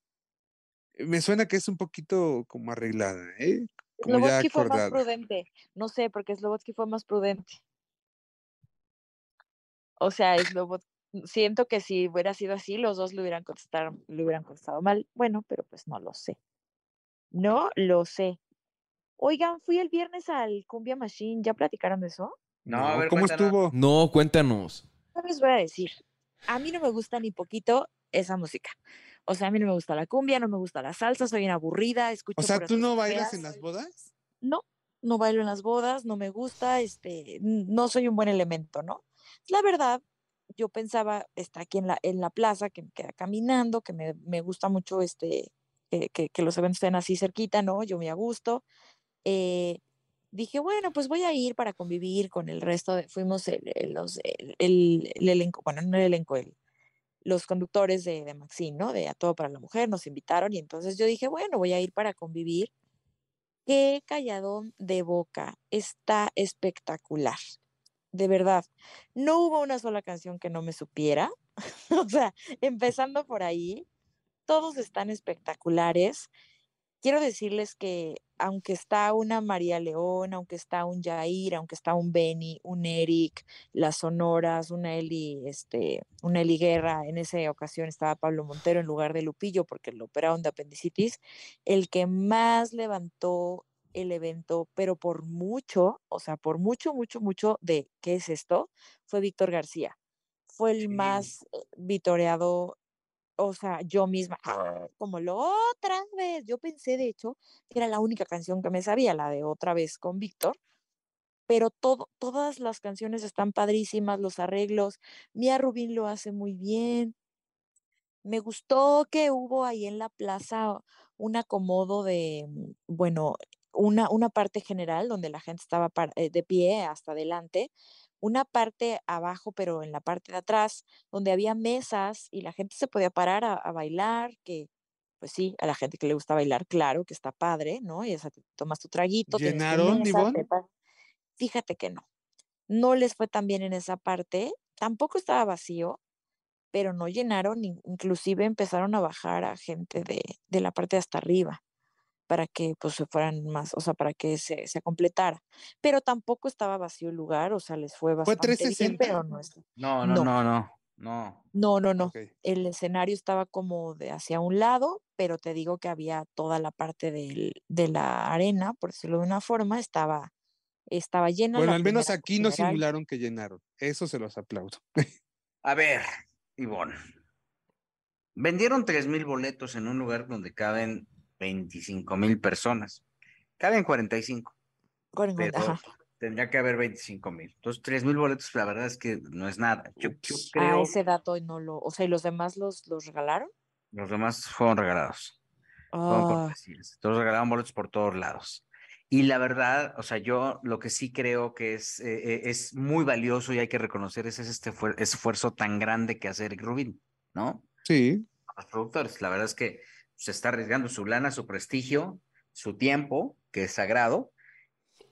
eh, me suena que es un poquito como arreglada, ¿eh? Slobodsky fue más prudente. No sé, porque Slobodsky fue más prudente. O sea, Slobod- siento que si hubiera sido así, los dos le hubieran contestado, le hubieran contestado mal. Bueno, pero pues no lo sé. No lo sé. Oigan, fui el viernes al Cumbia Machine. ¿Ya platicaron de eso? No, No, a ver, ¿Cómo cuéntanos. estuvo? No, cuéntanos. No les voy a decir. A mí no me gusta ni poquito esa música. O sea, a mí no me gusta la cumbia, no me gusta la salsa, soy una aburrida, escucho O sea, ¿tú no bailas en las bodas? no, no bailo en las bodas, no me gusta, este, no soy un buen elemento, ¿no? La verdad, yo pensaba, está aquí en la, en la plaza, que me queda caminando, que me, me gusta mucho este, que, que- que los eventos estén así cerquita, ¿no? Yo me a gusto. eh, dije, bueno, pues voy a ir para convivir con el resto de, fuimos el, el- los, el, el- el elenco, bueno, no el elenco, el, los conductores de, de Maxine, ¿no? De A Todo para la Mujer, nos invitaron y entonces yo dije, bueno, voy a ir para convivir. Qué calladón de boca, está espectacular, de verdad. No hubo una sola canción que no me supiera, o sea, empezando por ahí, todos están espectaculares. Quiero decirles que aunque está una María León, aunque está un Jair, aunque está un Benny, un Eric, las Sonoras, una Eli, este, una Eli Guerra, en esa ocasión estaba Pablo Montero en lugar de Lupillo porque lo operaron de apendicitis, el que más levantó el evento, pero por mucho, o sea, por mucho, mucho, mucho de qué es esto, fue Víctor García. Fue el Sí. más eh, vitoreado o sea, yo misma, "Ah", como lo otra vez. Yo pensé, de hecho, que era la única canción que me sabía, la de otra vez con Víctor, pero todo, todas las canciones están padrísimas, los arreglos. Mía Rubín lo hace muy bien. Me gustó que hubo ahí en la plaza un acomodo de, mm, bueno, una, una parte general donde la gente estaba eh, de pie hasta adelante, una parte abajo, pero en la parte de atrás, donde había mesas y la gente se podía parar a, a bailar, que pues sí, a la gente que le gusta bailar, claro que está padre, ¿no? Y esa, te tomas tu traguito, tu ¿Llenaron, mesa, te Ivonne? pa- Fíjate que no, no les fue tan bien en esa parte, tampoco estaba vacío, pero no llenaron, in- inclusive empezaron a bajar a gente de, de la parte de hasta arriba para que pues se fueran más, o sea, para que se, se completara. Pero tampoco estaba vacío el lugar, o sea, les fue ¿Fue bastante bien, 360? pero no es. No, no, No. no, no, no. No, no. El escenario estaba como de hacia un lado, pero te digo que había toda la parte del- de la arena, por decirlo de una forma, estaba, estaba llena. Bueno, al menos primera aquí no simularon que llenaron. Eso se los aplaudo. A ver, Ivonne. Vendieron tres mil boletos en un lugar donde caben 25 mil personas. Caben 45, Cuarenta, pero ajá. tendría que haber 25 mil. Entonces, tres mil boletos, la verdad es que no es nada. Yo, yo creo A ese dato no lo, o sea, ¿y los demás los, los regalaron? los demás fueron regalados. Fueron Ah. Todos regalaban boletos por todos lados. Y la verdad, o sea, yo lo que sí creo que es, eh, eh, es muy valioso y hay que reconocer ese, este fuer- esfuerzo tan grande que hace Eric Rubin, ¿no? Sí. los productores. La verdad es que se está arriesgando su lana, su prestigio, su tiempo, que es sagrado,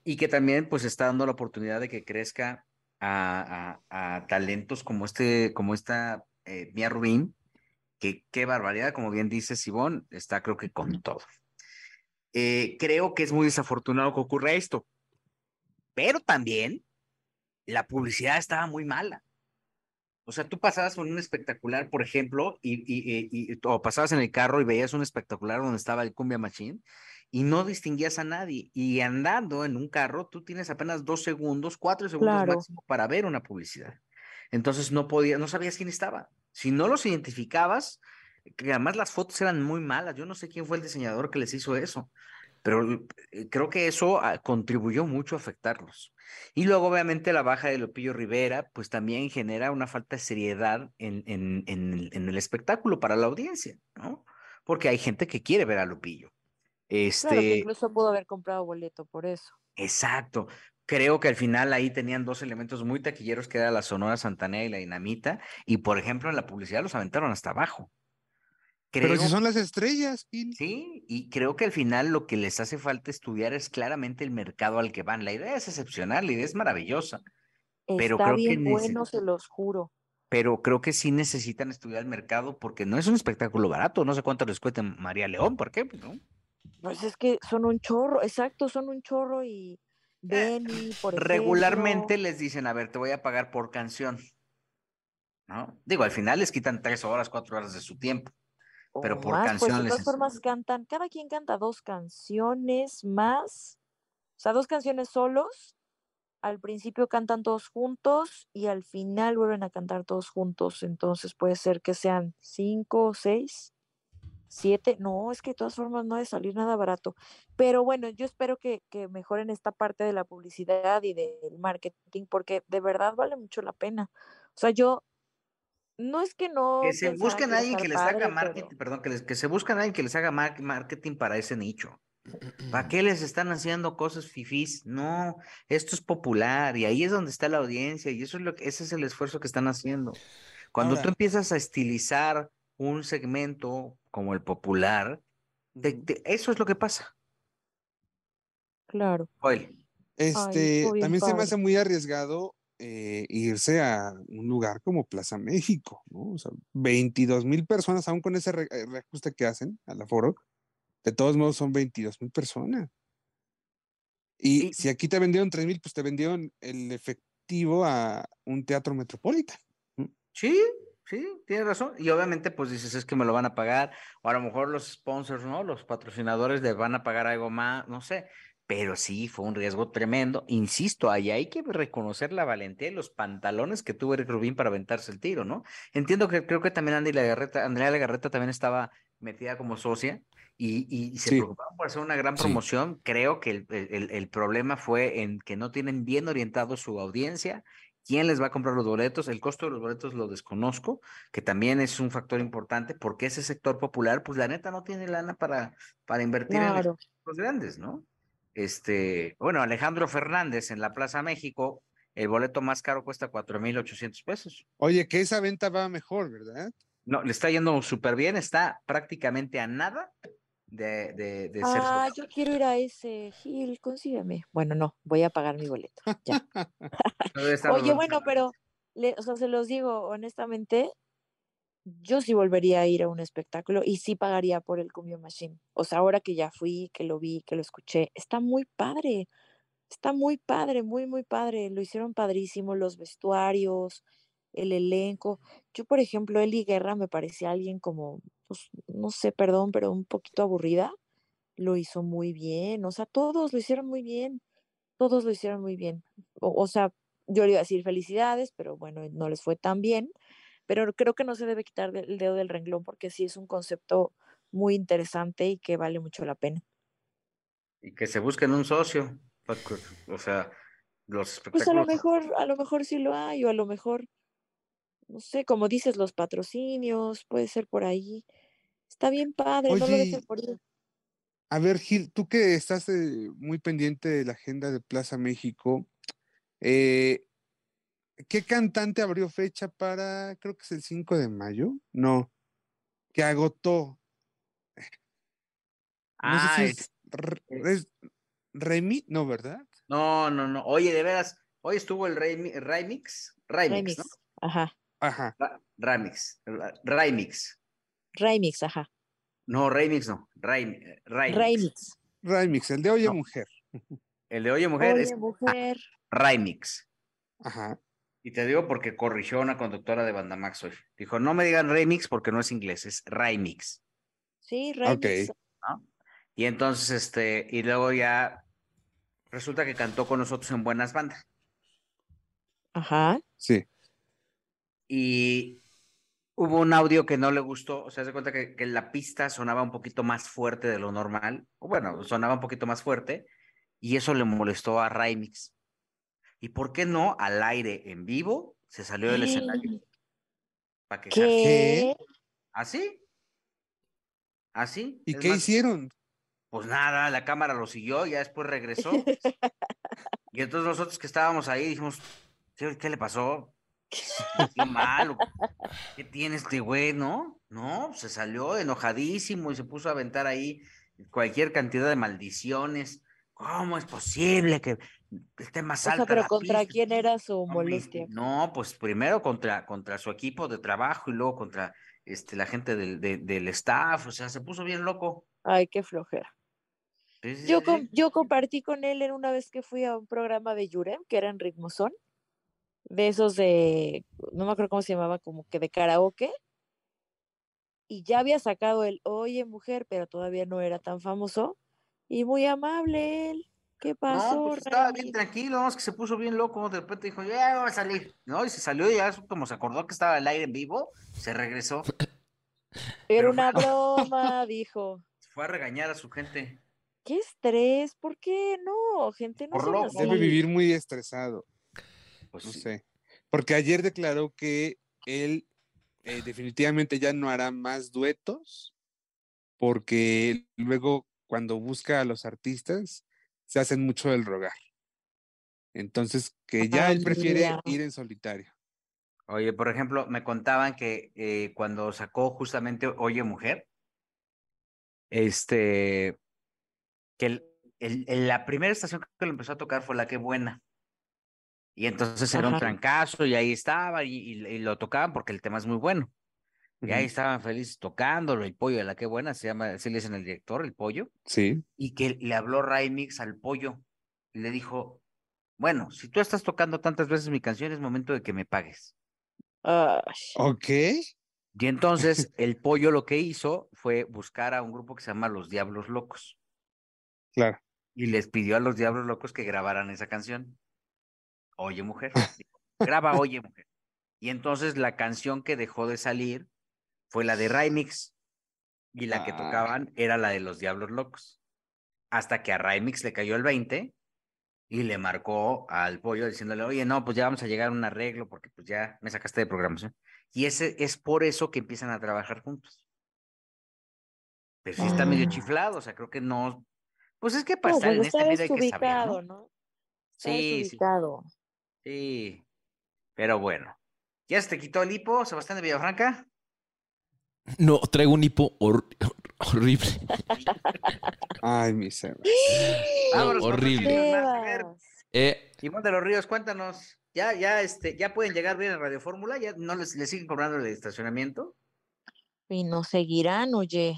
y que también pues está dando la oportunidad de que crezca a, talentos como este, como esta eh, Mia Rubin, que qué barbaridad, como bien dice Sibón, está creo que con todo. Eh, creo que es muy desafortunado que ocurra esto, pero también la publicidad estaba muy mala. O sea, tú pasabas por un espectacular, por ejemplo, y, y- y- y- o pasabas en el carro y veías un espectacular donde estaba el Cumbia Machine y no distinguías a nadie. Y andando en un carro, tú tienes apenas dos segundos, cuatro segundos Claro. máximo para ver una publicidad. Entonces no podías, no sabías quién estaba. Si no los identificabas, que además las fotos eran muy malas. Yo no sé quién fue el diseñador que les hizo eso. Pero eh, creo que eso ah, contribuyó mucho a afectarlos. Y luego, obviamente, la baja de Lupillo Rivera, pues también genera una falta de seriedad en, en, en, en el espectáculo para la audiencia, ¿no? Porque hay gente que quiere ver a Lupillo. Este, Claro, que incluso pudo haber comprado boleto por eso. Exacto. Creo que al final ahí tenían dos elementos muy taquilleros, que era la Sonora Santanera y la Dinamita, y por ejemplo en la publicidad los aventaron hasta abajo. Pero si Creo- son las estrellas, Gil. Sí, y creo que al final lo que les hace falta estudiar es claramente el mercado al que van. La idea es excepcional, la idea es maravillosa, Pero Está creo que bien nece- bueno, se los juro. pero creo que sí necesitan estudiar el mercado porque no es un espectáculo barato. No sé cuánto les cuesta María León, por ejemplo, ¿no? Pues es que son un chorro, exacto, son un chorro y Benny, por Regularmente les dicen, a ver, te voy a pagar por canción. ¿No? Digo, al final les quitan tres horas, cuatro horas de su tiempo. Pero por más, pues de todas formas cantan, cada quien canta dos canciones más, o sea, dos canciones solos. Al principio cantan todos juntos y al final vuelven a cantar todos juntos. Entonces puede ser que sean cinco, seis, siete. No, es que de todas formas no ha de salir nada barato. Pero bueno, yo espero que, que mejoren esta parte de la publicidad y del marketing porque de verdad vale mucho la pena. O sea, yo no es que no Que se busquen a alguien que les haga padre, marketing, pero- perdón, que, les, que se buscan a alguien que les haga mar- marketing para ese nicho. ¿Para qué les están haciendo cosas fifís? No, esto es popular y ahí es donde está la audiencia y eso es lo que, ese es el esfuerzo que están haciendo. Cuando tú empiezas a estilizar un segmento como el popular, te- eso es lo que pasa. Claro. Joel, Este, también se me hace muy arriesgado eh, irse a un lugar como Plaza México, ¿no? O sea, 22 mil personas, aún con ese re- eh, reajuste que hacen al aforo, de todos modos son 22 mil personas. Y Y- si aquí te vendieron 3 mil, pues te vendieron el efectivo a un teatro metropolitano. Sí, sí, tienes razón. Y obviamente, pues dices, es que me lo van a pagar, o a lo mejor los sponsors, ¿no? Los patrocinadores les van a pagar algo más, no sé. Pero sí, fue un riesgo tremendo. Insisto, ahí hay que reconocer la valentía y los pantalones que tuvo Eric Rubín para aventarse el tiro, ¿no? Entiendo que creo que también Andy Legarreta, Andrea Legarreta también estaba metida como socia y, y se Sí. preocuparon por hacer una gran Sí. promoción. Creo que el, el- el problema fue en que no tienen bien orientado su audiencia quién les va a comprar los boletos. El costo de los boletos lo desconozco, que también es un factor importante porque ese sector popular, pues la neta no tiene lana para, para invertir en los grandes, ¿no? Este, bueno, Alejandro Fernández en la Plaza México, el boleto más caro cuesta 4,800 pesos. Oye, que esa venta va mejor, ¿verdad? No, le está yendo súper bien, está prácticamente a nada de, de, de ser Ah, yo quiero ir a ese. Gil, consígueme. Bueno, no, voy a pagar mi boleto. Ya. Oye, bueno, pero, le- o sea, se los digo honestamente, yo sí volvería a ir a un espectáculo y sí pagaría por el Cumbia Machine. O sea, ahora que ya fui, que lo vi, que lo escuché, está muy padre. Está muy padre, muy, muy padre. Lo hicieron padrísimo, los vestuarios, el elenco. Yo, por ejemplo, Eli Guerra me parecía alguien como, pues, no sé, perdón, pero un poquito aburrida. Lo hizo muy bien. O sea, todos lo hicieron muy bien. Todos lo hicieron muy bien. O, o sea, yo le iba a decir felicidades, pero bueno, no les fue tan bien. Pero creo que no se debe quitar el dedo del renglón porque sí es un concepto muy interesante y que vale mucho la pena. Y que se busquen un socio. O sea, los Pues a lo espectáculos. mejor, a lo mejor sí lo hay, o a lo mejor, no sé, como dices, los patrocinios, puede ser por ahí. Está bien padre, no lo Oye, dejes por ir. A ver, Gil, tú que estás eh, muy pendiente de la agenda de Plaza México, eh, ¿qué cantante abrió fecha para, creo que es el 5 de mayo? No, que agotó. No sé Ah, si es- es, es- es no, ¿verdad? no, no, no. Oye, de veras, hoy estuvo el Remi- Remix, Remix, Remix, ¿no? ajá, Ajá. Remix, Remix. remix, ajá, No, Remix no, Rem- Remix. remix. Remix, el de Oye No. Mujer. El de Oye Mujer es Oye, mujer, Remix. Ajá. Y te digo porque corrigió una conductora de Bandamax hoy. Dijo, no me digan remix porque no es inglés, es remix. sí, remix. ¿no? Y entonces, este, y luego ya resulta que cantó con nosotros en Buenas Bandas. Ajá, Sí. Y Hubo un audio que no le gustó, o sea, se cuenta que, que la pista sonaba un poquito más fuerte de lo normal, o bueno, sonaba un poquito más fuerte, y eso le molestó a Raimix. ¿Y por qué no al aire en vivo se salió del escenario? Para quejarse. ¿Qué? ¿Así? ¿Así? ¿Y Es qué más, hicieron? Pues nada, la cámara lo siguió, ya después regresó. y entonces nosotros que estábamos ahí dijimos, "Señor, ¿qué le pasó? Qué malo. ¿Qué tiene este güey, no? No, se salió enojadísimo y se puso a aventar ahí cualquier cantidad de maldiciones. ¿Cómo es posible que esté más O alta sea, pero la ¿contra pista? quién era su molestia? No, pues primero contra, contra su equipo de trabajo y luego contra este, la gente del, de- del staff. O sea, se puso bien loco. Ay, qué flojera. Yo, com- yo compartí con él en una vez que fui a un programa de Yurem, que era en Ritmozón, de esos de, no me acuerdo cómo se llamaba, como que de karaoke, y ya había sacado el Oye Mujer, pero todavía no era tan famoso, y muy amable él. ¿Qué pasó, No, pues estaba bien tranquilo, no, es que se puso bien loco, de repente dijo, ya voy a salir, ¿no? Y se salió y ya como se acordó que estaba al aire en vivo, se regresó, Era pero una broma, dijo. fue a regañar a su gente. Qué estrés, ¿por qué no? Gente, no Por loco. así. Debe vivir muy estresado, Pues no sí. sé. Porque ayer declaró que él eh, definitivamente ya no hará más duetos, porque luego cuando busca a los artistas se hacen mucho del rogar. Entonces, que ya él prefiere ya. ir en solitario. Oye, por ejemplo, me contaban que eh, cuando sacó justamente Oye Mujer, este, que el- el- el- la primera estación que lo empezó a tocar fue La Que Buena. Y entonces era un trancazo y ahí estaba y, y- y lo tocaban porque el tema es muy bueno. Y ahí estaban felices tocándolo, el pollo de La Que Buena, se llama, así le dicen el director, el pollo. Sí. y que le habló Raimix al pollo y le dijo, bueno, si tú estás tocando tantas veces mi canción, es momento de que me pagues. Ay, Ok. Y entonces el pollo lo que hizo fue buscar a un grupo que se llama Los Diablos Locos Claro. y les pidió a los Diablos Locos que grabaran esa canción. Oye, mujer. Dijo, Graba Oye, mujer. Y entonces la canción que dejó de salir fue la de Raimix y la que Ah. tocaban era la de Los Diablos Locos. Hasta que a Raimix le cayó el 20 y le marcó al pollo diciéndole, oye, no, pues ya vamos a llegar a un arreglo porque pues ya me sacaste de programación. Y ese es por eso que empiezan a trabajar juntos. Pero sí está medio Ah. chiflado, o sea, creo que no. Pues es que no, para estar pues en está este medio hay que saber, ¿no? ¿no? Sí, sí, sí. Pero bueno. ¿Ya se te quitó el hipo, Sebastián de Villafranca? No, traigo un hipo hor- horrible. Ay, mi con horrible. Eh, Simón de los Ríos, cuéntanos. Ya, ya, este, ya pueden llegar bien a Radio Fórmula, ya no les, les siguen cobrando el estacionamiento. Y nos seguirán, oye,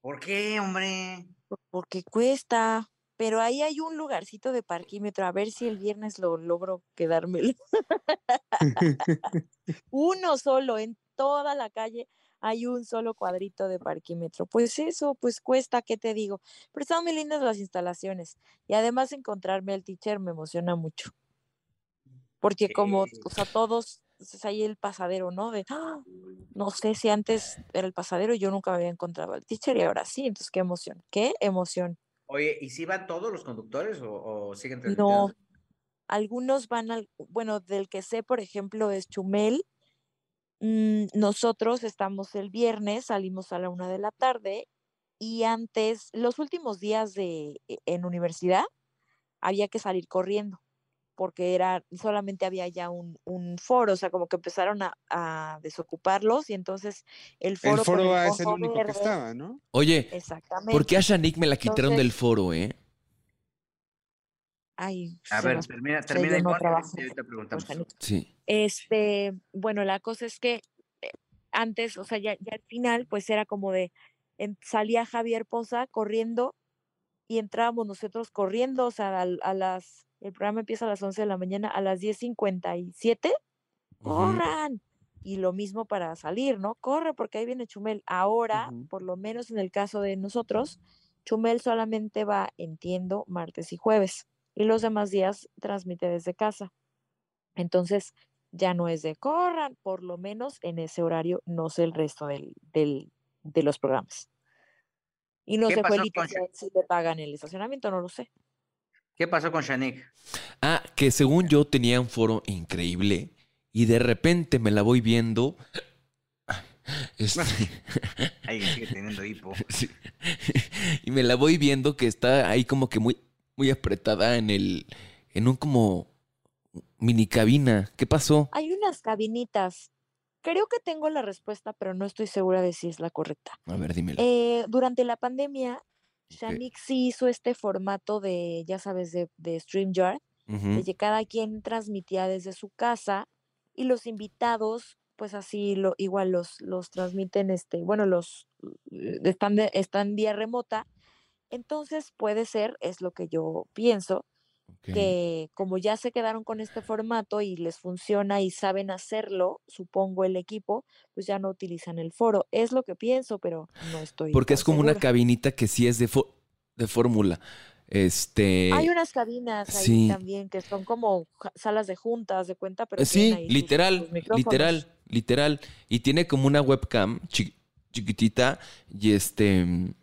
¿Por qué, hombre? porque cuesta. Pero ahí hay un lugarcito de parquímetro. A ver si el viernes lo logro quedármelo. Uno solo, en toda la calle hay un solo cuadrito de parquímetro. Pues eso, pues cuesta, ¿qué te digo? Pero están muy lindas las instalaciones. Y además encontrarme al teacher me emociona mucho. Porque como, o sea, todos, es ahí el pasadero, ¿no? De, ¡ah! no sé si antes era el pasadero y yo nunca había encontrado al teacher y ahora sí, entonces qué emoción, qué emoción. Oye, ¿y si van todos los conductores o, o siguen No, transmitiendo? algunos van al, bueno, del que sé, por ejemplo, es Chumel. Mm, nosotros estamos el viernes, salimos a la una de la tarde y antes, los últimos días de e- en universidad, había que salir corriendo porque era, solamente había ya un, un foro, o sea, como que empezaron a, a desocuparlos y entonces el foro El por foro A es el único que estaba, ¿no? oye, Exactamente. ¿por qué a Shanik me la quitaron Entonces- del foro, eh? Ay, A ver, termina, termina no y preguntamos. Sí. Este, bueno, la cosa es que eh, antes, o sea, ya, ya al final, pues era como de, en- salía Javier Poza corriendo y entrábamos nosotros corriendo, o sea, al- a, las, el programa empieza a las 11 de la mañana, a las 10.57, Ujú. corran. Y lo mismo para salir, ¿no? Corre porque ahí viene Chumel. Ahora, por lo menos en el caso de nosotros, Chumel solamente va, entiendo, martes y jueves. Y los demás días transmite desde casa. Entonces, ya no es de corran, por lo menos en ese horario, no sé el resto del, del, de los programas. Y no ¿Qué sé, si, te pagan el estacionamiento, no lo sé. ¿Qué pasó con Shanik? Ah, que según yo tenía un foro increíble y de repente me la voy viendo. Este, Alguien sigue teniendo hipo. sí. y me la voy viendo que está ahí como que muy, muy apretada en el. en un como mini cabina. ¿Qué pasó? Hay unas cabinitas. Creo que tengo la respuesta, pero no estoy segura de si es la correcta. A ver, dímelo. Eh, durante la pandemia, Ok. Shanik sí hizo este formato de, ya sabes, de, de StreamYard, Ujú. de que cada quien transmitía desde su casa y los invitados, pues así lo, igual los, los transmiten, este, bueno, los eh, están, de- están vía remota. Entonces puede ser, es lo que yo pienso, que como ya se quedaron con este formato y les funciona y saben hacerlo, supongo el equipo, pues ya no utilizan el foro. Es lo que pienso, pero no estoy. Porque es como una cabinita que sí es de, de fórmula. Este. Hay unas cabinas ahí sí. también que son como salas de juntas de cuenta, pero Sí, ahí literal, sus literal, literal. Y tiene como una webcam chi- chiquitita y este...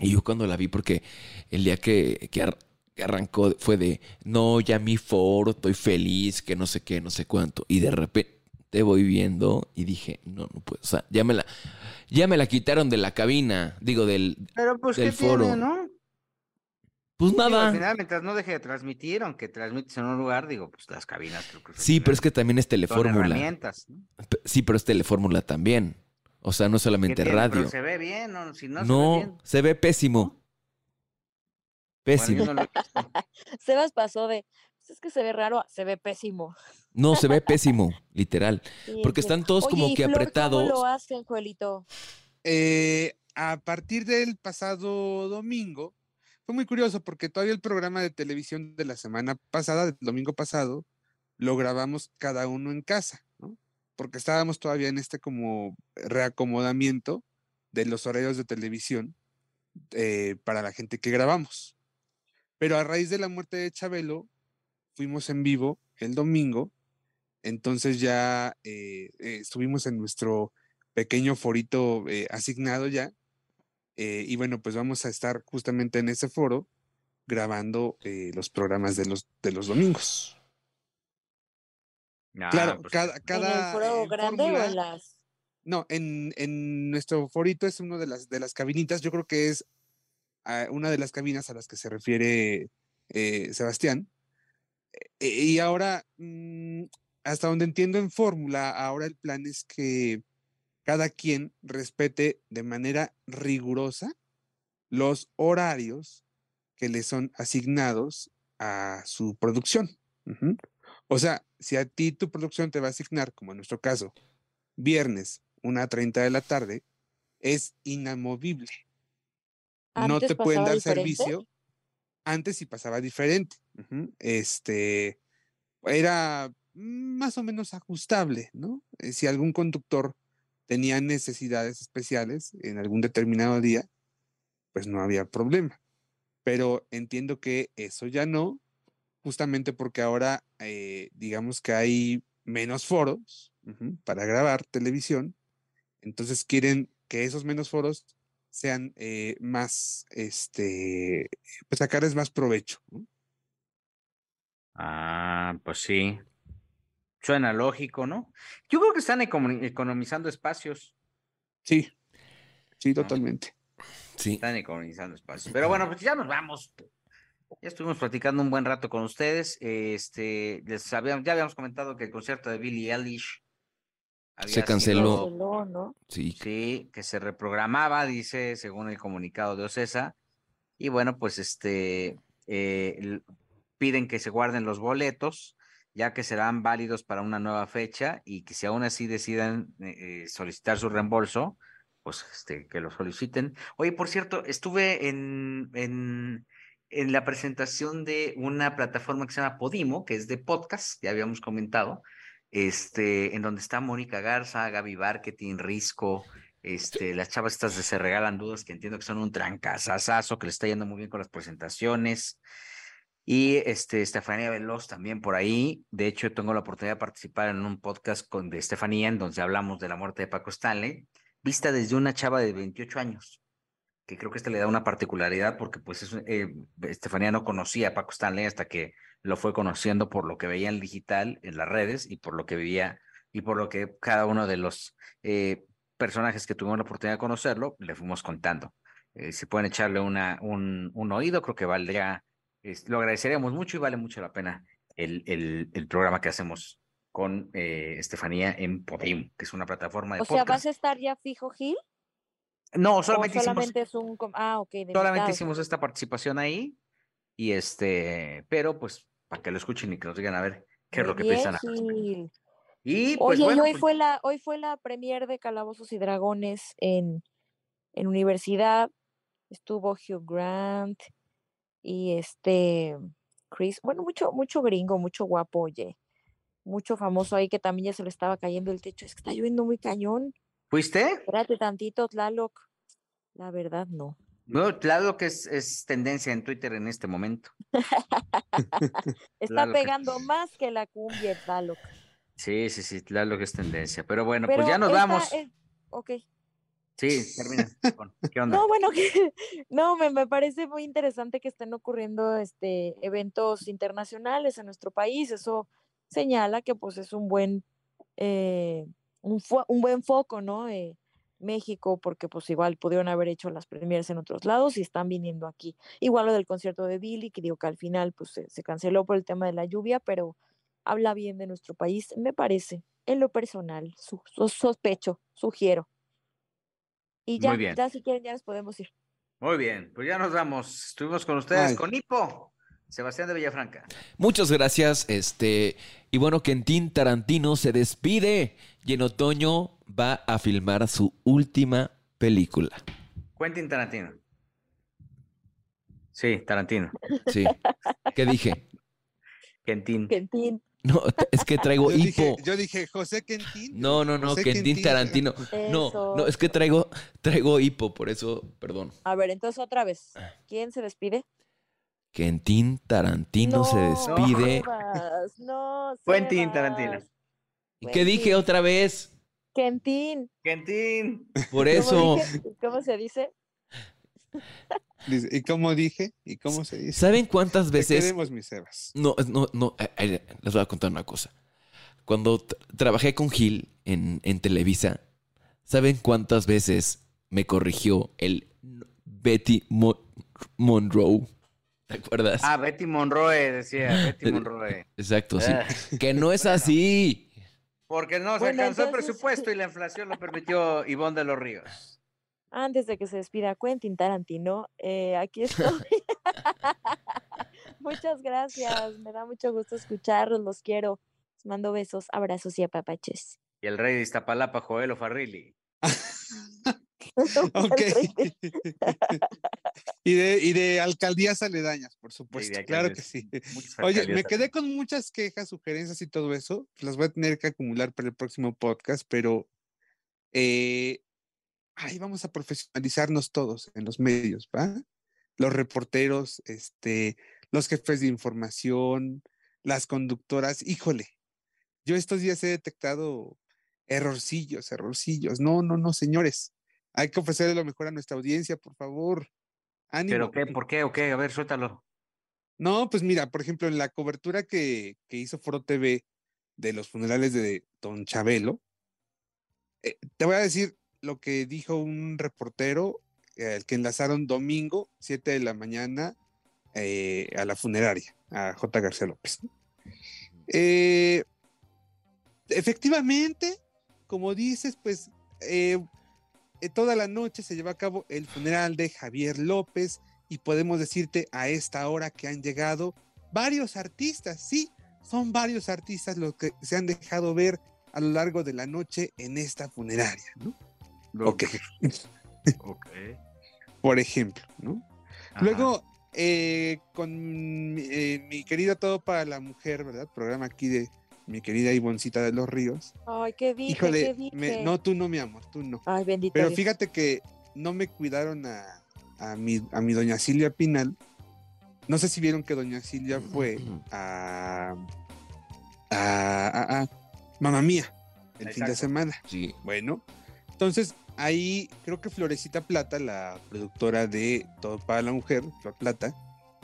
Y yo cuando la vi, porque el día que, que, ar- que arrancó fue de, no, ya mi foro, estoy feliz, que no sé qué, no sé cuánto. Y de repente voy viendo y dije, no, no puedo. O sea, ya me la, ya me la quitaron de la cabina, digo, del... Pero pues, Del ¿qué tiene, foro. no? Pues Digo, nada. al final, mientras no deje de transmitir, aunque transmites en un lugar, digo, pues las cabinas creo que Sí, pero es que también es telefórmula. herramientas, Sí, pero es telefórmula también. O sea, no ¿Qué solamente tiene? radio. Pero se ve bien, ¿no? Si no, No, se ve bien. se ve pésimo. Pésimo. no lo. Sebas pasó de, "Pues es que se ve raro, se ve pésimo. No, se ve pésimo, literal. Sí, Porque están todos Oye, como ¿y que Flor, apretados. ¿Cómo lo hacen, Juelito? Eh, a partir del pasado domingo, fue muy curioso porque todavía el programa de televisión de la semana pasada, del domingo pasado, lo grabamos cada uno en casa, ¿no? Porque estábamos todavía en este como reacomodamiento de los horarios de televisión eh, para la gente que grabamos. Pero a raíz de la muerte de Chabelo, fuimos en vivo el domingo, entonces ya eh, eh, estuvimos en nuestro pequeño forito asignado ya. y bueno, pues vamos a estar justamente en ese foro grabando los programas de los, de los domingos. Ah, claro, pues, cada, cada ¿En el foro eh, grande o en las...? No, en, en nuestro forito es una de las, de las cabinitas, yo creo que es ah, una de las cabinas a las que se refiere eh, Sebastián. Eh, y ahora, mm, hasta donde entiendo en fórmula, ahora el plan es que cada quien respete de manera rigurosa los horarios que le son asignados a su producción. O sea, si a ti tu producción te va a asignar, como en nuestro caso, viernes, una 30 de la tarde, es inamovible. no ¿Antes te pueden dar diferente? servicio. Antes sí pasaba diferente. Este era más o menos ajustable, ¿no? Eh, Si algún conductor tenía necesidades especiales en algún determinado día, pues no había problema. Pero entiendo que eso ya no, justamente porque ahora eh, digamos que hay menos foros para grabar televisión, entonces quieren que esos menos foros sean eh, más, este, pues sacarles más provecho. ¿no? Ah, pues sí. Suena lógico, ¿no? Yo creo que están economi- economizando espacios. Sí, sí, Ah. totalmente. Sí. Están economizando espacios. Pero bueno, pues ya nos vamos. Ya estuvimos platicando un buen rato con ustedes. Este, les habíamos, ya habíamos comentado que el concierto de Billie Eilish había canceló. sido- Canceló, ¿no? Sí. Sí, que se reprogramaba, dice, según el comunicado de Ocesa. Y bueno, pues este eh, piden que se guarden los boletos, ya que serán válidos para una nueva fecha y que si aún así decidan eh, eh, solicitar su reembolso, pues este, que lo soliciten. Oye, por cierto, estuve en, en, en la presentación de una plataforma que se llama Podimo, que es de podcast, ya habíamos comentado, este, en donde está Mónica Garza, Gaby Barketing, Risco, este, las chavas estas Se Regalan Dudas, que entiendo que son un trancazazazo, que le está yendo muy bien con las presentaciones. Y este, Estefanía Veloz también por ahí. De hecho, tengo la oportunidad de participar en un podcast con de Estefanía, en donde hablamos de la muerte de Paco Stanley, vista desde una chava de 28 años, que creo que este le da una particularidad porque pues es, eh, Estefanía no conocía a Paco Stanley hasta que lo fue conociendo por lo que veía en digital, en las redes y por lo que veía y por lo que cada uno de los eh, personajes que tuvimos la oportunidad de conocerlo le fuimos contando. Eh, si pueden echarle una, un, un oído, creo que valdría lo agradeceríamos mucho y vale mucho la pena el, el, el programa que hacemos con eh, Estefanía en Podium, que es una plataforma de o sea, ¿vas a estar ya fijo, Gil? No, solamente, solamente hicimos, es un... Ah, ok. solamente hicimos esta participación ahí y este, pero pues para que lo escuchen y que nos digan a ver qué es lo que piensan. Gil. Y pues, Oye, bueno, hoy pues, fue la hoy fue la premier de Calabozos y Dragones en, en universidad. Estuvo Hugh Grant, y este Chris, bueno, mucho, mucho gringo, mucho guapo, oye, mucho famoso ahí que también ya se le estaba cayendo el techo, es que está lloviendo muy cañón. ¿Fuiste? Espérate tantito, Tlaloc. La verdad, no. No, Tlaloc es, es tendencia en Twitter en este momento. Está Tlaloc. pegando más que la cumbia, Tlaloc. Sí, sí, sí, Tlaloc es tendencia. Pero bueno, Pero pues ya nos vamos. es- ok. Sí, termina. ¿Qué onda? No, bueno, que no, me, me parece muy interesante que estén ocurriendo este eventos internacionales en nuestro país. Eso señala que pues es un buen eh, un, un buen foco, ¿no? Eh, México, porque pues igual pudieron haber hecho las premieres en otros lados y están viniendo aquí. Igual lo del concierto de Billy, que digo que al final pues se, se canceló por el tema de la lluvia, pero habla bien de nuestro país, me parece, en lo personal, su- su- sospecho, sugiero. Y ya, Muy bien. ya si quieren, ya nos podemos ir. Muy bien, pues ya nos vamos. Estuvimos con ustedes, Ay. con Hipo, Sebastián de Villafranca. Muchas gracias. Este, y bueno, Quentin Tarantino se despide y en otoño va a filmar su última película. Quentin Tarantino. Sí, Tarantino. Sí. ¿Qué dije? Quentin. Quentin, No, es que traigo Yo dije, hipo. yo dije José Quentín. No, no, no, José Quentin Tarantino. No, Eso. no, es que traigo, traigo hipo, por eso, perdón. A ver, entonces otra vez. ¿Quién se despide? Quentin Tarantino se despide. No, Quentin Tarantino. ¿Y qué dije otra vez? Quentin. Quentin. Por ¿Cómo eso. dije? ¿Cómo se dice? ¿Y cómo dije? ¿Y cómo se dice? ¿Saben cuántas veces? queremos, mis Sebas. No, no, no. eh, eh, Les voy a contar una cosa. Cuando trabajé con Gil en, en Televisa, ¿saben cuántas veces me corrigió el Betty Mo- Monroe? ¿Te acuerdas? Ah, Betty Monroe, decía, Betty Monroe. Exacto, sí. Ah, Que no es así. Porque no se Bueno, alcanzó el presupuesto y la inflación lo permitió Ivonne de los Ríos. Antes de que se despida Quentin Tarantino, eh, aquí estoy. Muchas gracias. Me da mucho gusto escucharlos. Los quiero. Les mando besos, abrazos y apapaches. Y el rey de Iztapalapa, Joel Farrilli. Ok. y, de, y de alcaldías aledañas, por supuesto. claro que sí. Oye, me quedé con muchas quejas, sugerencias y todo eso. Las voy a tener que acumular para el próximo podcast, pero eh, ay, vamos a profesionalizarnos todos en los medios, ¿va? Los reporteros, este, los jefes de información, las conductoras. Híjole, yo estos días he detectado errorcillos, errorcillos. No, no, no, señores. Hay que ofrecerle lo mejor a nuestra audiencia, por favor. Ánimo. ¿Pero qué? ¿Por qué? ¿O qué? A ver, suéltalo. No, pues mira, por ejemplo, en la cobertura que, que hizo Foro TV de los funerales de Don Chabelo, eh, te voy a decir lo que dijo un reportero, eh, el que enlazaron domingo, 7 de la mañana, eh, a la funeraria, a J. García López. Eh, efectivamente, como dices, pues toda la noche se lleva a cabo el funeral de Javier López y podemos decirte a esta hora que han llegado varios artistas, sí, son varios artistas los que se han dejado ver a lo largo de la noche en esta funeraria, ¿no? Ok. Ok. Por ejemplo, ¿no? Ajá. Luego, eh, con mi- eh, mi querida Todo para la Mujer, ¿verdad? Programa aquí de mi querida Ivoncita de los Ríos. Ay, qué dije, Híjole, qué dije. me- no, tú no, mi amor, tú no. Ay, bendito Pero Dios. fíjate que no me cuidaron a, a mi, a mi doña Silvia Pinal No sé si vieron que doña Silvia fue a, a, a, a Mamá Mía el fin de Exacto. semana. Sí. Bueno, entonces ahí creo que Florecita Plata, la productora de Todo para la Mujer, Flor Plata,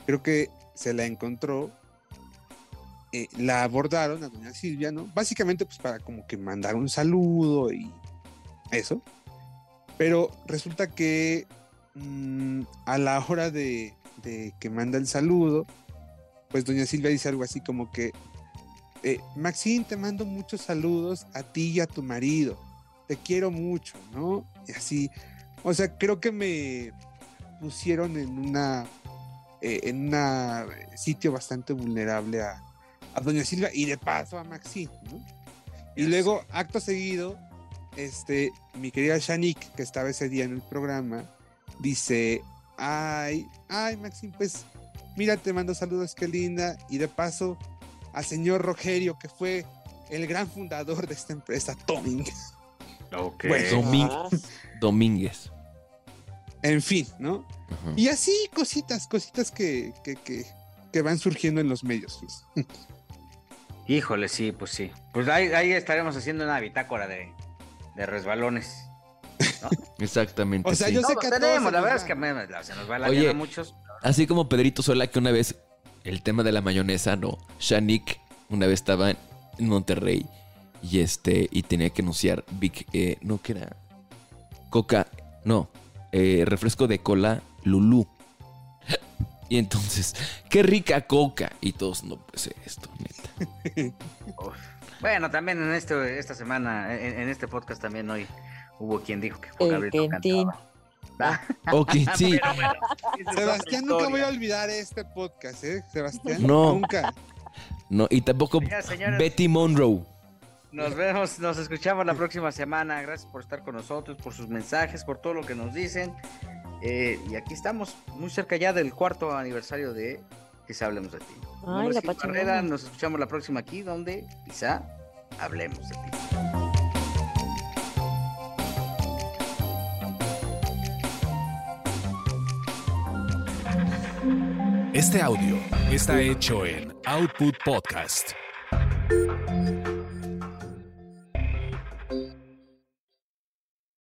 creo que se la encontró, eh, la abordaron a doña Silvia, ¿no? Básicamente pues para como que mandar un saludo y eso. Pero resulta que mm, a la hora de, que manda el saludo, pues doña Silvia dice algo así como que, eh, Maxine, te mando muchos saludos a ti y a tu marido. Te quiero mucho, ¿no? Y así, o sea, creo que me pusieron en una eh, en un sitio bastante vulnerable a, a doña Silvia y de paso a Maxine, ¿no? Y luego, acto seguido, este, mi querida Shanique, que estaba ese día en el programa, dice, ay, ay, Maxine, pues, mira, te mando saludos, qué linda, y de paso al señor Rogerio, que fue el gran fundador de esta empresa, Toming. Ok. Bueno. Domín- Domínguez. En fin, ¿no? Y así cositas, cositas que, que, que, que van surgiendo en los medios. Híjole, sí, pues sí. Pues ahí, ahí estaremos haciendo una bitácora de, de resbalones. Exactamente. O sea, sí. yo sé que tenemos, la verdad es que me- se nos va la Oye. vida a muchos. Así como Pedrito Sola, que una vez el tema de la mayonesa, no. Shanique una vez estaba en Monterrey y este y tenía que anunciar Big, eh, no que era Coca, no, eh, refresco de cola Lulú. Y entonces, qué rica coca. Y todos, no puede ser esto, neta. Bueno, también en este, esta semana, en, en este podcast también hoy hubo quien dijo que Juan El Gabriel no. Ah, Ok, sí. bueno, Sebastián, nunca voy a olvidar este podcast, ¿eh? Sebastián, No. nunca. No, y tampoco señores, Betty Monroe. Nos vemos, nos escuchamos la próxima semana. Gracias por estar con nosotros, por sus mensajes, por todo lo que nos dicen. Eh, y aquí estamos, muy cerca ya del cuarto aniversario de Quizá Hablemos de Ti. Ay, la. Barrera, nos escuchamos la próxima aquí, donde quizá hablemos de ti. Este audio está hecho en Output Podcast.